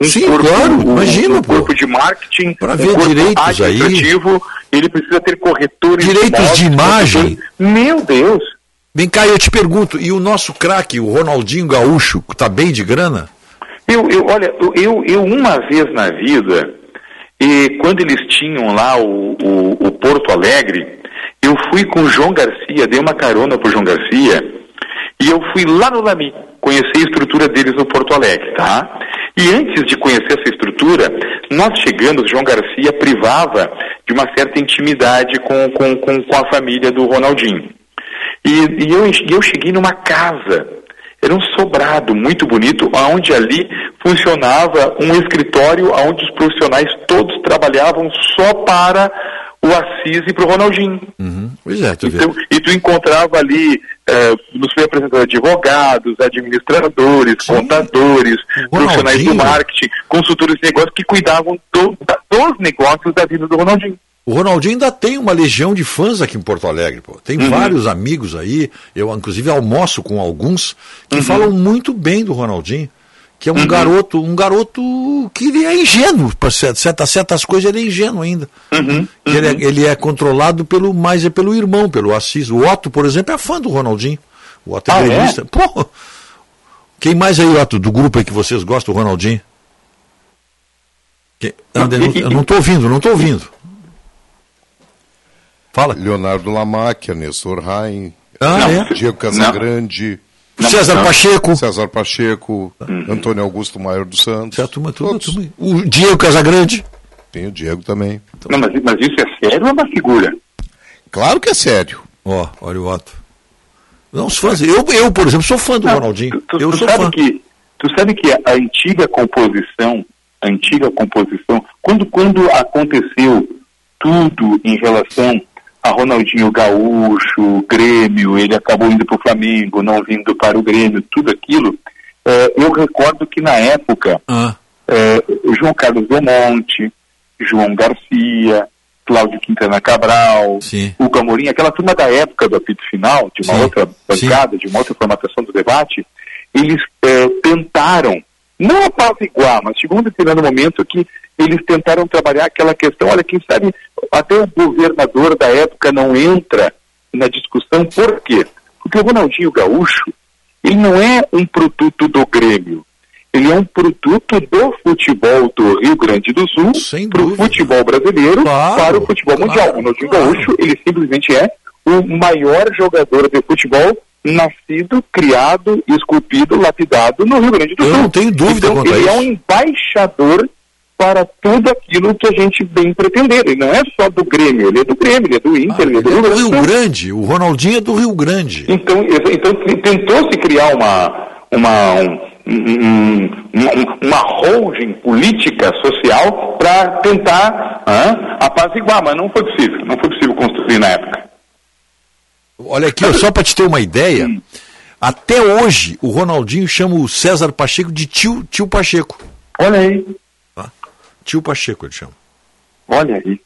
um Sim, corpo, claro, um, imagina, um pô. corpo de marketing, Pra um ver corpo direitos aí. Ele precisa ter corretores Direitos de imagem. Meu Deus! Vem cá, eu te pergunto, e o nosso craque, o Ronaldinho Gaúcho, tá bem de grana? Eu, eu, olha, eu- eu, eu uma vez na vida, e quando eles tinham lá o, o, o Porto Alegre, eu fui com o João Garcia, dei uma carona pro João Garcia, e eu fui lá no Lami, conhecer a estrutura deles no Porto Alegre, tá? E antes de conhecer essa estrutura, nós chegamos, João Garcia privava de uma certa intimidade com, com, com, com a família do Ronaldinho. E, e eu, eu cheguei numa casa, era um sobrado muito bonito, onde ali funcionava um escritório onde os profissionais todos trabalhavam só para o Assis e para o Ronaldinho. Pois é, tu. Então, e tu encontrava ali, eh, nos foi apresentado advogados, administradores, contadores, profissionais do Ronaldinho- marketing, consultores de negócios que cuidavam do- da- dos negócios da vida do Ronaldinho. O Ronaldinho ainda tem uma legião de fãs aqui em Porto Alegre, pô. Tem Uhum. vários amigos aí, eu inclusive almoço com alguns que Uhum. falam muito bem do Ronaldinho, que é um garoto, um garoto que ele é ingênuo, para certas, certas coisas ele é ingênuo ainda. Uhum. Que Ele, é, ele é controlado pelo mais é pelo irmão, pelo Assis. O Otto, por exemplo, é fã do Ronaldinho. O Otto é Ah, é? gremista. Pô, quem mais aí, Otto, do grupo aí que vocês gostam, do Ronaldinho? Que- Anda, eu não- eu não estou ouvindo, não estou ouvindo. Fala. Leonardo Lamacchia, Nestor Rain, Ah, é? Diego Casagrande. Não. César Pacheco. César Pacheco, Uhum. Antônio Augusto Maior dos Santos. Certo, mas tudo, tudo. O Diego Casagrande. Tem o Diego também. Não, mas, mas isso é sério ou é uma figura? Claro que é sério. Ó, olha o Otto. Não, os fãs. Eu, eu, por exemplo, sou fã do Ronaldinho. Tu, eu tu sou sabe fã. que tu sabe que a antiga composição, a antiga composição, quando quando aconteceu tudo em relação a Ronaldinho Gaúcho, Grêmio, ele acabou indo para o Flamengo, não vindo para o Grêmio, tudo aquilo, eh, eu recordo que na época Ah, eh, João Carlos Belmonte, João Garcia, Cláudio Quintana Cabral, Hugo Amorim, aquela turma da época do apito final, de uma Sim, outra bancada, de uma outra formatação do debate, eles eh, tentaram, não apaziguar, mas chegou um determinado momento que eles tentaram trabalhar aquela questão, olha, quem sabe até o governador da época não entra na discussão, por quê? Porque o Ronaldinho Gaúcho, ele não é um produto do Grêmio, ele é um produto do futebol do Rio Grande do Sul para o futebol brasileiro, para o futebol mundial. O Ronaldinho Gaúcho, ele simplesmente é o maior jogador de futebol nascido, criado, esculpido, lapidado no Rio Grande do Sul. Eu não tenho dúvida então, quanto a ele é isso. um embaixador para tudo aquilo que a gente bem pretender. Ele não é só do Grêmio, ele é do Grêmio, ele é do Inter, ele é do Ele é Rio do Grande Rio. Grande. O Ronaldinho é do Rio Grande. Então, então tentou se criar uma, uma, um, um- um- uma holding política social para tentar hã, apaziguar, mas não foi possível, não foi possível construir na época. Olha aqui, ó, só para te ter uma ideia, Hum. até hoje o Ronaldinho chama o César Pacheco de tio, tio Pacheco. Olha aí. Tio Pacheco ele chama. Olha aí.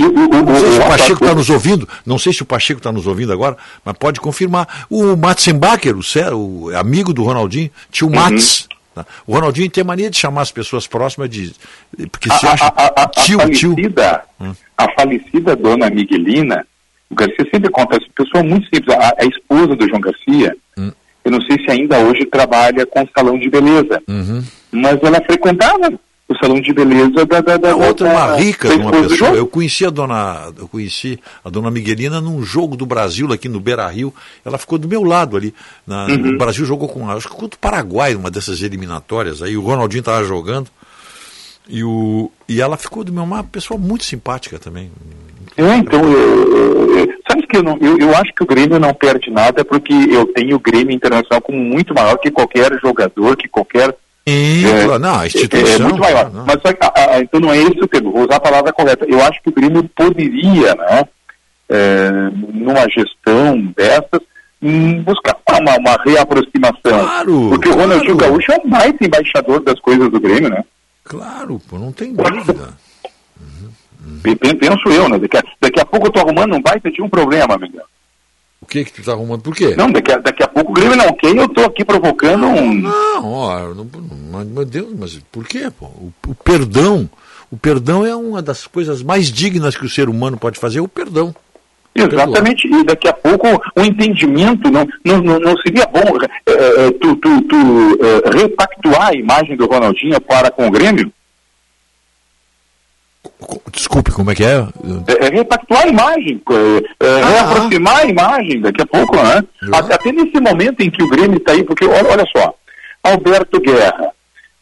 Se o o- Pacheco está nos ouvindo, não sei se o Pacheco está nos ouvindo agora, mas pode confirmar. O Matzenbacher, o, o amigo do Ronaldinho, tio Uhum. Mats. tá? O Ronaldinho tem mania de chamar as pessoas próximas de. Porque se a, acha a- a- a tio, tio. falecida, a falecida dona Miguelina, o Garcia sempre conta, essa pessoa muito simples, a, a esposa do João Garcia, Hum. eu não sei se ainda hoje trabalha com salão de beleza, Uhum. mas ela frequentava o salão de beleza da, da, da outra uma rica uma pessoa. Eu conheci a dona, eu conheci a dona Miguelina num jogo do Brasil aqui no Beira Rio. Ela ficou do meu lado ali. Na- Uhum. O Brasil jogou com, acho que contra o Paraguai, uma dessas eliminatórias. Aí o Ronaldinho estava jogando. E, o, e ela ficou do meu uma pessoa muito simpática também. É, então, eu, eu- sabe que eu, não, eu, eu acho que o Grêmio não perde nada porque eu tenho o Grêmio Internacional como muito maior que qualquer jogador, que qualquer. É, não, a instituição, É, muito maior. não. Mas só que, ah, ah, então não é esse o termo, vou usar a palavra correta. Eu acho que o Grêmio poderia, né, é, numa gestão dessas, hum, buscar uma, uma reaproximação. Claro, porque o Ronaldinho. Gaúcho é o mais embaixador das coisas do Grêmio, né? Claro, pô, não tem dúvida. Pe- pe- Penso eu, né? Daqui a, daqui a pouco eu tô arrumando um baita de um problema, Miguel. O que que tu tá arrumando? Por quê? Não, daqui a, daqui a pouco o Grêmio não quer, eu tô aqui provocando um. Não, ó, não, mas, meu Deus, mas por quê? Pô? O, o perdão, o perdão é uma das coisas mais dignas que o ser humano pode fazer, é o perdão. Exatamente, e daqui a pouco o entendimento não, não, não, seria bom eh, tu, tu, tu eh, repactuar a imagem do Ronaldinho para com o Grêmio? Desculpe, como é que é? É, é repactuar a imagem, eh, eh, reaproximar a imagem daqui a pouco, né? Até, até nesse momento em que o Grêmio está aí, porque olha, olha só, Alberto Guerra,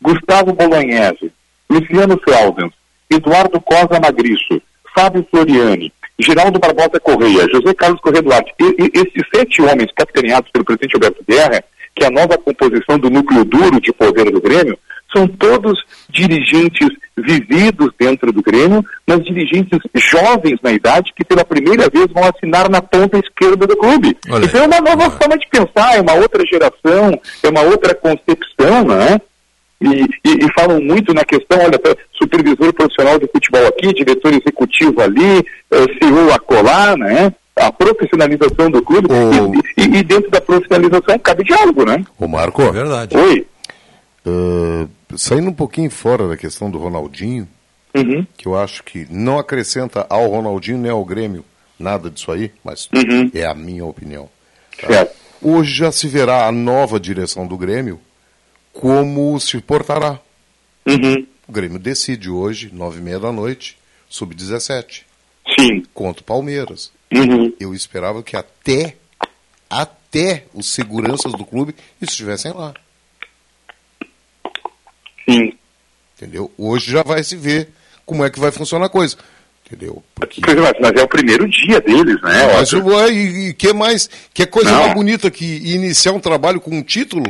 Gustavo Bolognese, Luciano Feldens, Eduardo Cosa Magriço, Fábio Floriani, Geraldo Barbosa Correia, José Carlos Correia Duarte, e, e- esses sete homens capitaneados pelo presidente Alberto Guerra, que a nova composição do núcleo duro de poder do Grêmio, são todos dirigentes vividos dentro do Grêmio, mas dirigentes jovens na idade que pela primeira vez vão assinar na ponta esquerda do clube. Olha. Então é uma nova forma de pensar, é uma outra geração, é uma outra concepção, né? E, e- e falam muito na questão, olha, tá, supervisor profissional de futebol aqui, diretor executivo ali, eh, CEO acolá, né? A profissionalização do clube. E, e- e dentro da profissionalização cabe diálogo, né? Ô Marco. É verdade. Oi. Ah, saindo um pouquinho fora da questão do Ronaldinho, Uhum. que eu acho que não acrescenta ao Ronaldinho nem ao Grêmio nada disso aí, mas Uhum. é a minha opinião. tá? Certo. Hoje já se verá a nova direção do Grêmio como se portará. Uhum. O Grêmio decide hoje, nove e meia da noite, sub-17. Sim. Contra o Palmeiras. Uhum. Eu esperava que até, até os seguranças do clube estivessem lá. Sim. Entendeu? Hoje já vai se ver como é que vai funcionar a coisa. Entendeu? Porque... É, Mas, é o primeiro dia deles, né? Mas, ué, e, e que mais? Que coisa Não. mais bonita que iniciar um trabalho com um título?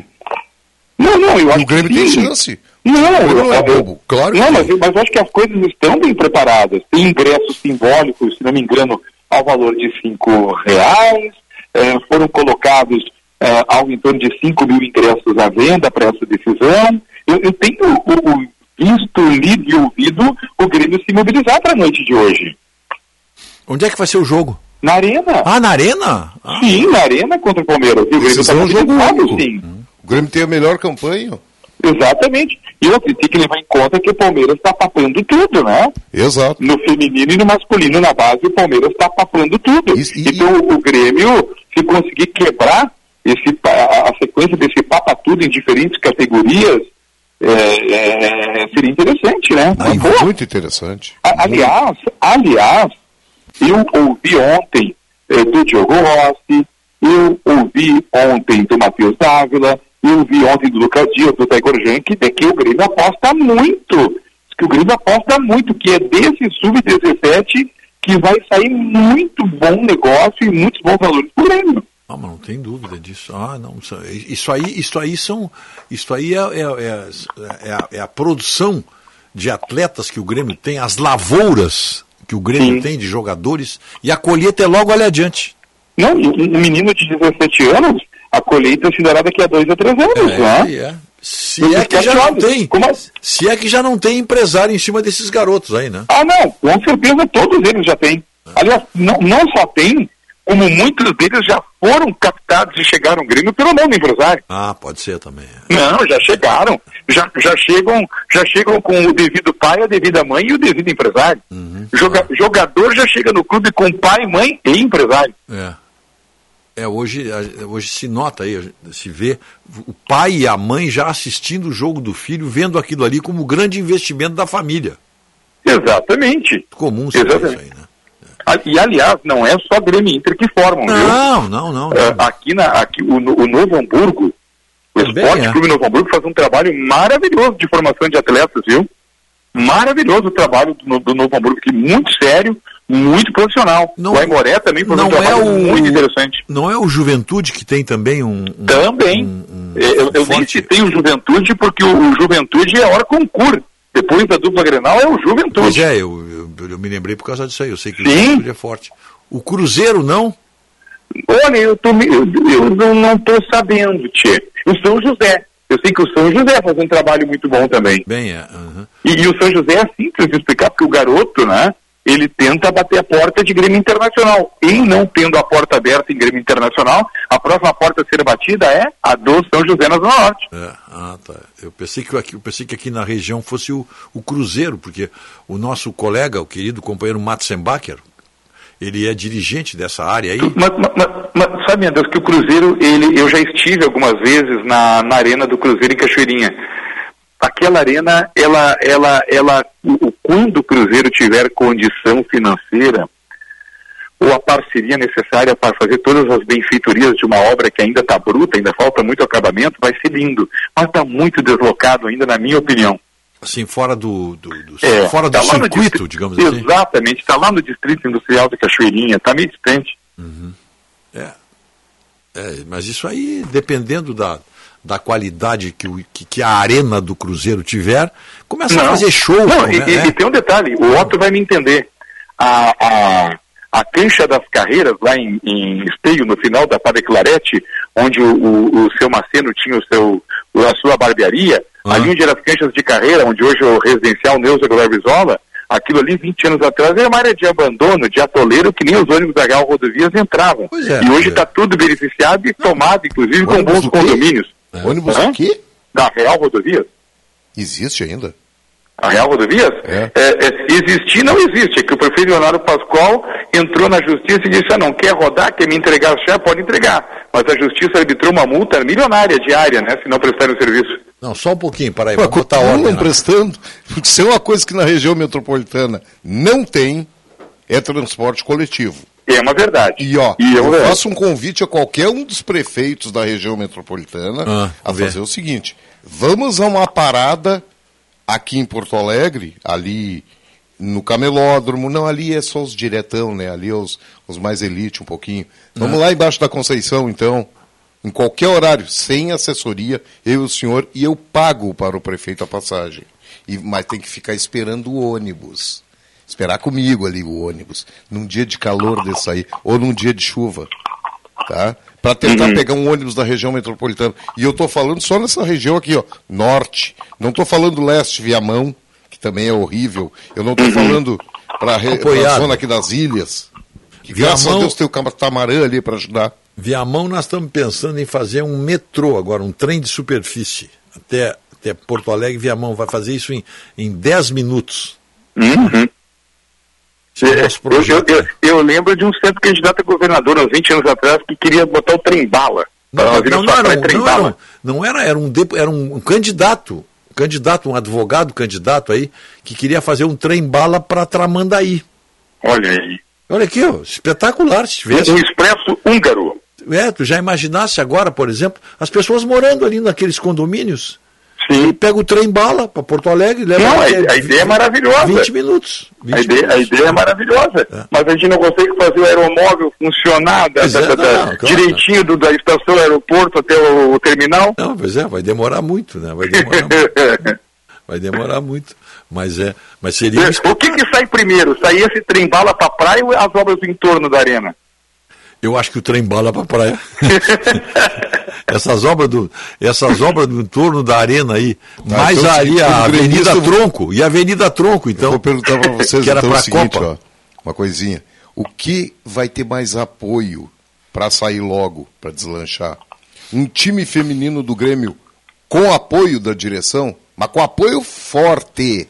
Não, não, eu acho O Grêmio que tem chance. Não, Grêmio não é eu- bobo. Claro não, mas, eu- mas eu acho que as coisas estão bem preparadas. Tem ingressos simbólicos, se não me engano, ao valor de cinco reais. Eh, foram colocados eh, algo em torno de 5 mil ingressos à venda para essa decisão. Eu, eu tenho o- o visto, lido e ouvido o Grêmio se mobilizar para a noite de hoje. Onde é que vai ser o jogo? Na Arena. Ah, na Arena? Sim, na Arena contra o Palmeiras. E o Grêmio tá é jogo sim. O Grêmio tem a melhor campanha. Exatamente. E outra, tem que levar em conta que o Palmeiras está papando tudo, né? Exato. No feminino e no masculino, na base, o Palmeiras está papando tudo. Então, o Grêmio, se conseguir quebrar esse, a, a sequência desse papa tudo em diferentes categorias, é, é, seria interessante, né? Aí, Pô, muito interessante. a- aliás, aliás, eu ouvi ontem eh, do Diogo Rossi, eu ouvi ontem do Matheus Dávila, eu ouvi ontem do Lucas Dias, do Taigor Jank, de que o Grêmio aposta muito, que o Grêmio aposta muito, que é desse sub-17 que vai sair muito bom negócio e muitos bons valores para o Grêmio. Ah, mas não tem dúvida disso. Ah, não. Isso, aí, isso aí são. Isso aí é, é, é, é a, é a produção de atletas que o Grêmio tem, as lavouras que o Grêmio tem de jogadores, e a colheita é logo ali adiante. Não, um menino de 17 anos, a colheita se dará daqui a dois a três anos, É, né? é. Se é que já não tem. Se é que já não tem empresário em cima desses garotos aí, né? Ah, não, com certeza todos eles já têm. Aliás, não, não só tem, como muitos deles já foram captados e chegaram ao Grêmio pelo nome do empresário. Ah, pode ser também. Não, já chegaram. Já, já, chegam, já chegam com o devido pai, a devida mãe e o devido empresário. Joga- jogador já chega no clube com pai, mãe e empresário. É. É, hoje, hoje se nota aí, se vê o pai e a mãe já assistindo o jogo do filho, vendo aquilo ali como grande investimento da família. Exatamente. Comum ser isso aí, né? E, aliás, não é só Grêmio e Inter que formam, viu? Não, não, não. É, aqui na, aqui, o, o Novo Hamburgo, o Também Esporte é. Clube Novo Hamburgo faz um trabalho maravilhoso de formação de atletas, viu? Maravilhoso o trabalho do, do Novo Hamburgo aqui, muito sério, muito profissional. o Aimoré também faz um não trabalho é o- muito interessante. Não é o Juventude que tem também um. um- Também. eu eu nem citei o Juventude porque o, o Juventude é hora concurso. Depois da dupla Grenal é o Juventude. Pois é, eu, eu, eu me lembrei por causa disso aí. Eu sei que o Sim. Juventude é forte. O Cruzeiro não? Olha, eu, tô, eu, eu não- não estou sabendo, Tchê. O São José. Eu sei que o São José faz um trabalho muito bom também. Bem, é. E, e o São José é simples de explicar, porque o garoto, né, ele tenta bater a porta de Grêmio Internacional. Em não tendo a porta aberta em Grêmio Internacional, a próxima porta a ser batida é a do São José na Zona Norte. É, ah, tá. Eu pensei que aqui, eu pensei que aqui na região fosse o, o Cruzeiro, porque o nosso colega, o querido companheiro Matzenbacher, ele é dirigente dessa área aí. Mas, mas- mas- mas sabe, meu Deus, que o Cruzeiro, ele, eu já estive algumas vezes na, na arena do Cruzeiro em Cachoeirinha. Aquela arena, ela, ela, ela, o, quando o Cruzeiro tiver condição financeira ou a parceria necessária para fazer todas as benfeitorias de uma obra que ainda está bruta, ainda falta muito acabamento, vai ser lindo. Mas está muito deslocado ainda, na minha opinião. Assim, fora do, do, do- É, fora do tá no circuito, distrito- digamos assim. Exatamente, está lá no Distrito Industrial de Cachoeirinha, está meio distante. É, mas isso aí, dependendo da, da qualidade que, o, que, que a arena do Cruzeiro tiver, começa a Não. fazer show. Não, né? e, e- É. e tem um detalhe, o Otto vai me entender. A, a, a cancha das carreiras, lá em, em Esteio, no final da Padre Clarete, onde o, o, o seu Maceno tinha o seu, a sua barbearia, ali onde eram as canchas de carreira, onde hoje é o residencial Neuza Glorvizola, aquilo ali, 20 anos atrás, era uma área de abandono, de atoleiro, que nem os ônibus da Gal Rodovias entravam. é, e hoje está tudo beneficiado e tomado, inclusive, com bons condomínios. Ônibus Hã? do quê? Da Real Rodovias. Existe ainda? A Real Rodovias? É, é, existir não existe. É que o prefeito Leonardo Pascoal entrou na justiça e disse, ah, não quer rodar, quer me entregar a chave, pode entregar. Mas a justiça arbitrou uma multa milionária diária, né, se não prestarem o serviço. Não, só um pouquinho, para aí, vamos botar ordem. né? prestando. Isso é uma coisa que na região metropolitana não tem, é transporte coletivo. É uma verdade. E ó, E eu- eu faço um convite a qualquer um dos prefeitos da região metropolitana Ah, a fazer o seguinte: vamos a uma parada aqui em Porto Alegre, ali no camelódromo, não, ali é só os diretão, né? Ali é os, os mais elite um pouquinho. Vamos Ah. lá embaixo da Conceição, então, em qualquer horário, sem assessoria, eu e o senhor, e eu pago para o prefeito a passagem. E, mas tem que ficar esperando o ônibus. Esperar comigo ali o ônibus, num dia de calor desse aí, ou num dia de chuva. Tá? Para tentar Uhum. pegar um ônibus da região metropolitana. E eu estou falando só nessa região aqui, ó, norte. Não estou falando leste, Viamão, que também é horrível. Eu não estou falando para a zona aqui das ilhas. Que graças a Viamão- Deus tem o catamarã ali para ajudar. Viamão, nós estamos pensando em fazer um metrô agora, um trem de superfície. Até, até Porto Alegre, Viamão vai fazer isso em, em 10 minutos. Uhum. Esse é o nosso Eu, eu, eu- eu lembro de um centro candidato a governador, uns 20 anos atrás, que queria botar o trem-bala. Não, não, não, era, um, não, era, um- não era, era um, era um candidato, um candidato, um advogado candidato aí, que queria fazer um trem-bala para Tramandaí. Olha aí. Olha aqui, ó, espetacular se tivesse. Um expresso húngaro. É, tu já imaginasse agora, por exemplo, as pessoas morando ali naqueles condomínios. Sim. E pega o trem bala para Porto Alegre, leva Não, a, até a ideia é maravilhosa. 20 minutos. A ideia, a ideia é maravilhosa. Mas a gente não consegue fazer o aeromóvel funcionar da- Pois da- é, da- não, claro. direitinho do- da estação aeroporto até o, o terminal. Não, pois é, vai demorar muito, né? Vai demorar muito. [laughs] Vai demorar muito. Mas é, mas seria o que, que sai primeiro? Sai esse trem bala para praia ou as obras em torno da arena? Eu acho que o trem bala pra praia. [laughs] essas obras do, essas obras do entorno da arena aí, Ah, mais então, ali a Avenida gremista, Tronco e a Avenida Tronco, então. Eu vou perguntar para [laughs] vocês que era então o seguinte, Copa. ó, uma coisinha. O que vai ter mais apoio para sair logo, para deslanchar? Um time feminino do Grêmio com apoio da direção, mas com apoio forte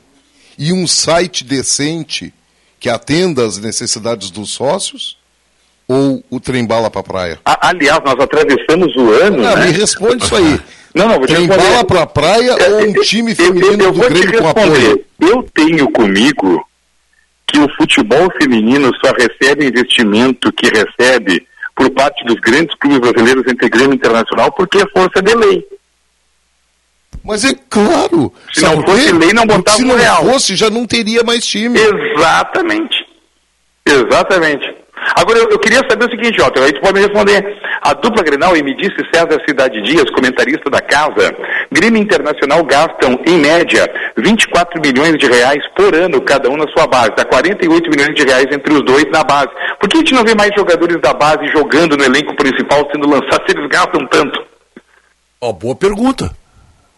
e um site decente que atenda às necessidades dos sócios? Ou o trem bala para praia? A- aliás, nós atravessamos o ano. Não, né? me responde isso aí. [laughs] Não, não, vou te Trem responder. bala para praia ou um time feminino eu do vou te Grêmio com responder. apoio? Eu tenho comigo que o futebol feminino só recebe investimento que recebe por parte dos grandes clubes brasileiros entre Grêmio Internacional porque é força de lei. Mas é claro. Se não fosse lei, não botava Se não real. fosse, já não teria mais time. Exatamente. Exatamente. Agora, eu, eu queria saber o seguinte, ó, aí tu pode me responder. A dupla Grenal, e me disse César Cidade Dias, comentarista da casa, Grêmio Internacional gastam, em média, 24 milhões de reais por ano, cada um na sua base. Dá 48 milhões de reais entre os dois na base. Por que a gente não vê mais jogadores da base jogando no elenco principal, sendo lançados, se eles gastam tanto? Ó, boa pergunta.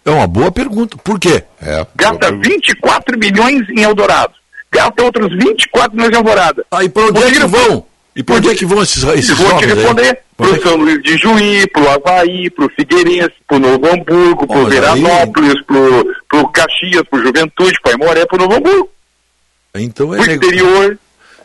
É uma boa pergunta. Por quê? É. Gasta 24 milhões em Eldorado. Gasta outros 24 milhões em Alvorada. Aí pra onde é que vão? E pra onde é que vão esses, esses Vou te jovens aí? responder. É Pro São Luís de Juí, pro Havaí, pro Figueirense, pro Novo Hamburgo, pro mas aí- Veranópolis, pro, pro Caxias, pro Juventude, pro Aimoré, pro Novo Hamburgo. Então é nego- exterior.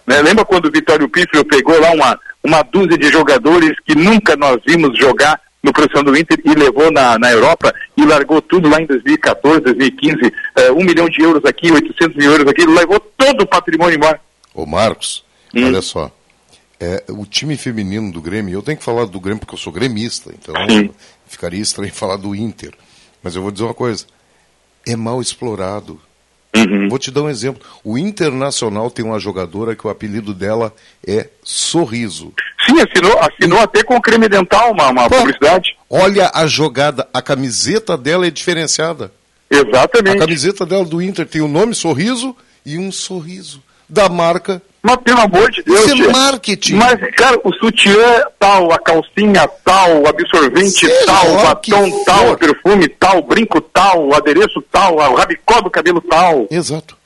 Né? Lembra quando o Vitório Pífero pegou lá uma, uma dúzia de jogadores que nunca nós vimos jogar no profissional do Inter e levou na, na Europa e largou tudo lá em 2014, 2015, eh, um milhão de euros aqui, 800 mil euros aqui, levou todo o patrimônio embora. Ô Marcos, Hum. olha só. É, o time feminino do Grêmio, eu tenho que falar do Grêmio porque eu sou gremista, então ficaria estranho [laughs] falar do Inter. Mas eu vou dizer uma coisa: é mal explorado. Uhum. Vou te dar um exemplo. O Internacional tem uma jogadora que o apelido dela é Sorriso. Sim, assinou, assinou até com o creme dental uma, uma publicidade. Olha a jogada, a camiseta dela é diferenciada. Exatamente. A camiseta dela do Inter tem o nome Sorriso e um sorriso da marca. Mas pelo amor de Deus. Isso é marketing. Mas, cara, o sutiã tal, a calcinha tal, o absorvente Seja tal, o batom tal, o perfume tal, o brinco tal, o adereço tal, o rabicó do cabelo tal. Exato.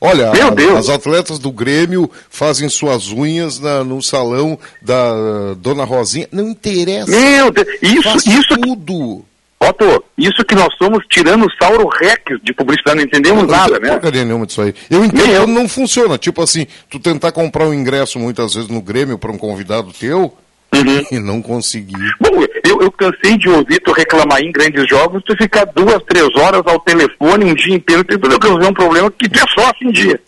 Olha, Meu a- Deus. as atletas do Grêmio fazem suas unhas na- no salão da Dona Rosinha. Não interessa. Meu Deus, isso, Faz isso, tudo. Otto, isso que nós somos tiranossauro rex de publicidade, não entendemos não nada, tenho né? porcaria nenhuma disso aí. Eu entendo Nem eu. não funciona. Tipo assim, tu tentar comprar um ingresso muitas vezes no Grêmio para um convidado teu Uhum. [laughs] e não conseguir. Bom, eu, eu cansei de ouvir tu reclamar em grandes jogos, tu ficar duas, três horas ao telefone um dia inteiro tentando resolver um problema que tu é só assim dia.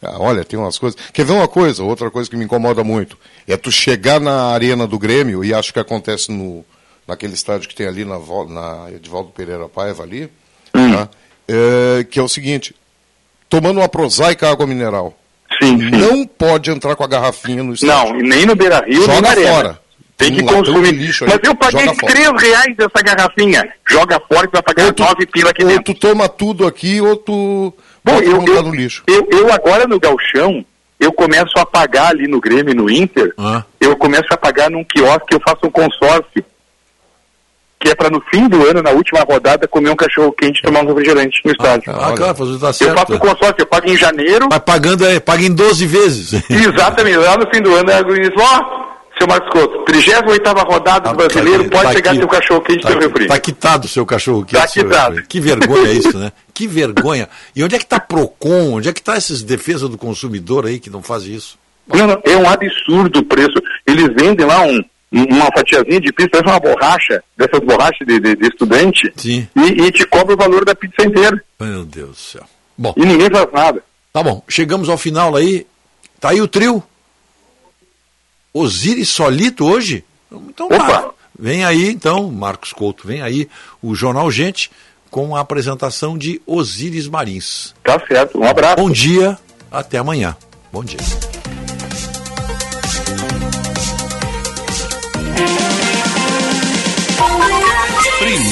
Ah, olha, tem umas coisas. Quer ver uma coisa? Outra coisa que me incomoda muito. É tu chegar na arena do Grêmio, e acho que acontece no, naquele estádio que tem ali na, na Edvaldo Pereira Paiva ali, tá? É, que é o seguinte, tomando uma prosaica água mineral. Sim, Não pode entrar com a garrafinha no estádio. Não, e nem no Beira Rio, nem Joga na arena. fora. Tem Um que consumir. lixo aí, Mas eu paguei joga fora. 3 reais dessa garrafinha. Joga fora que vai pagar 9 pila aqui Ou dentro. tu toma tudo aqui, ou tu Bom, eu, eu, no lixo. eu, eu agora no galchão, eu começo a pagar ali no Grêmio e no Inter, eu começo a pagar num quiosque, eu faço um consórcio, que é para no fim do ano, na última rodada, comer um cachorro quente e tomar um refrigerante no estádio. Ah, claro, fazer tá eu certo. faço um consórcio, eu pago em janeiro, Vai pagando, é, paga em 12 vezes. [laughs] exatamente, lá no fim do ano, eu disse, ó, seu Marcos Couto, 38ª rodada do brasileiro, pode tá pegar aqui. seu cachorro quente e Tá, seu refri. tá quitado o seu cachorro quente. Tá quitado. Que vergonha é isso, né? [laughs] Que vergonha. E onde é que está Procon? Onde é que está essas defesas do consumidor aí que não fazem isso? Não, não, é um absurdo o preço. Eles vendem lá um, uma fatiazinha de pizza, parece uma borracha, dessas borrachas de, de- de estudante, Sim. E, e te cobra o valor da pizza inteira. Meu Deus do céu. Bom. E ninguém faz nada. Tá bom, chegamos ao final aí. Tá aí o trio. Osiris Solito hoje? Então tá. Vem aí então, Marcos Couto, vem aí o Jornal Gente com a apresentação de Osiris Marins. Tá certo, um abraço. Bom dia, até amanhã. Bom dia.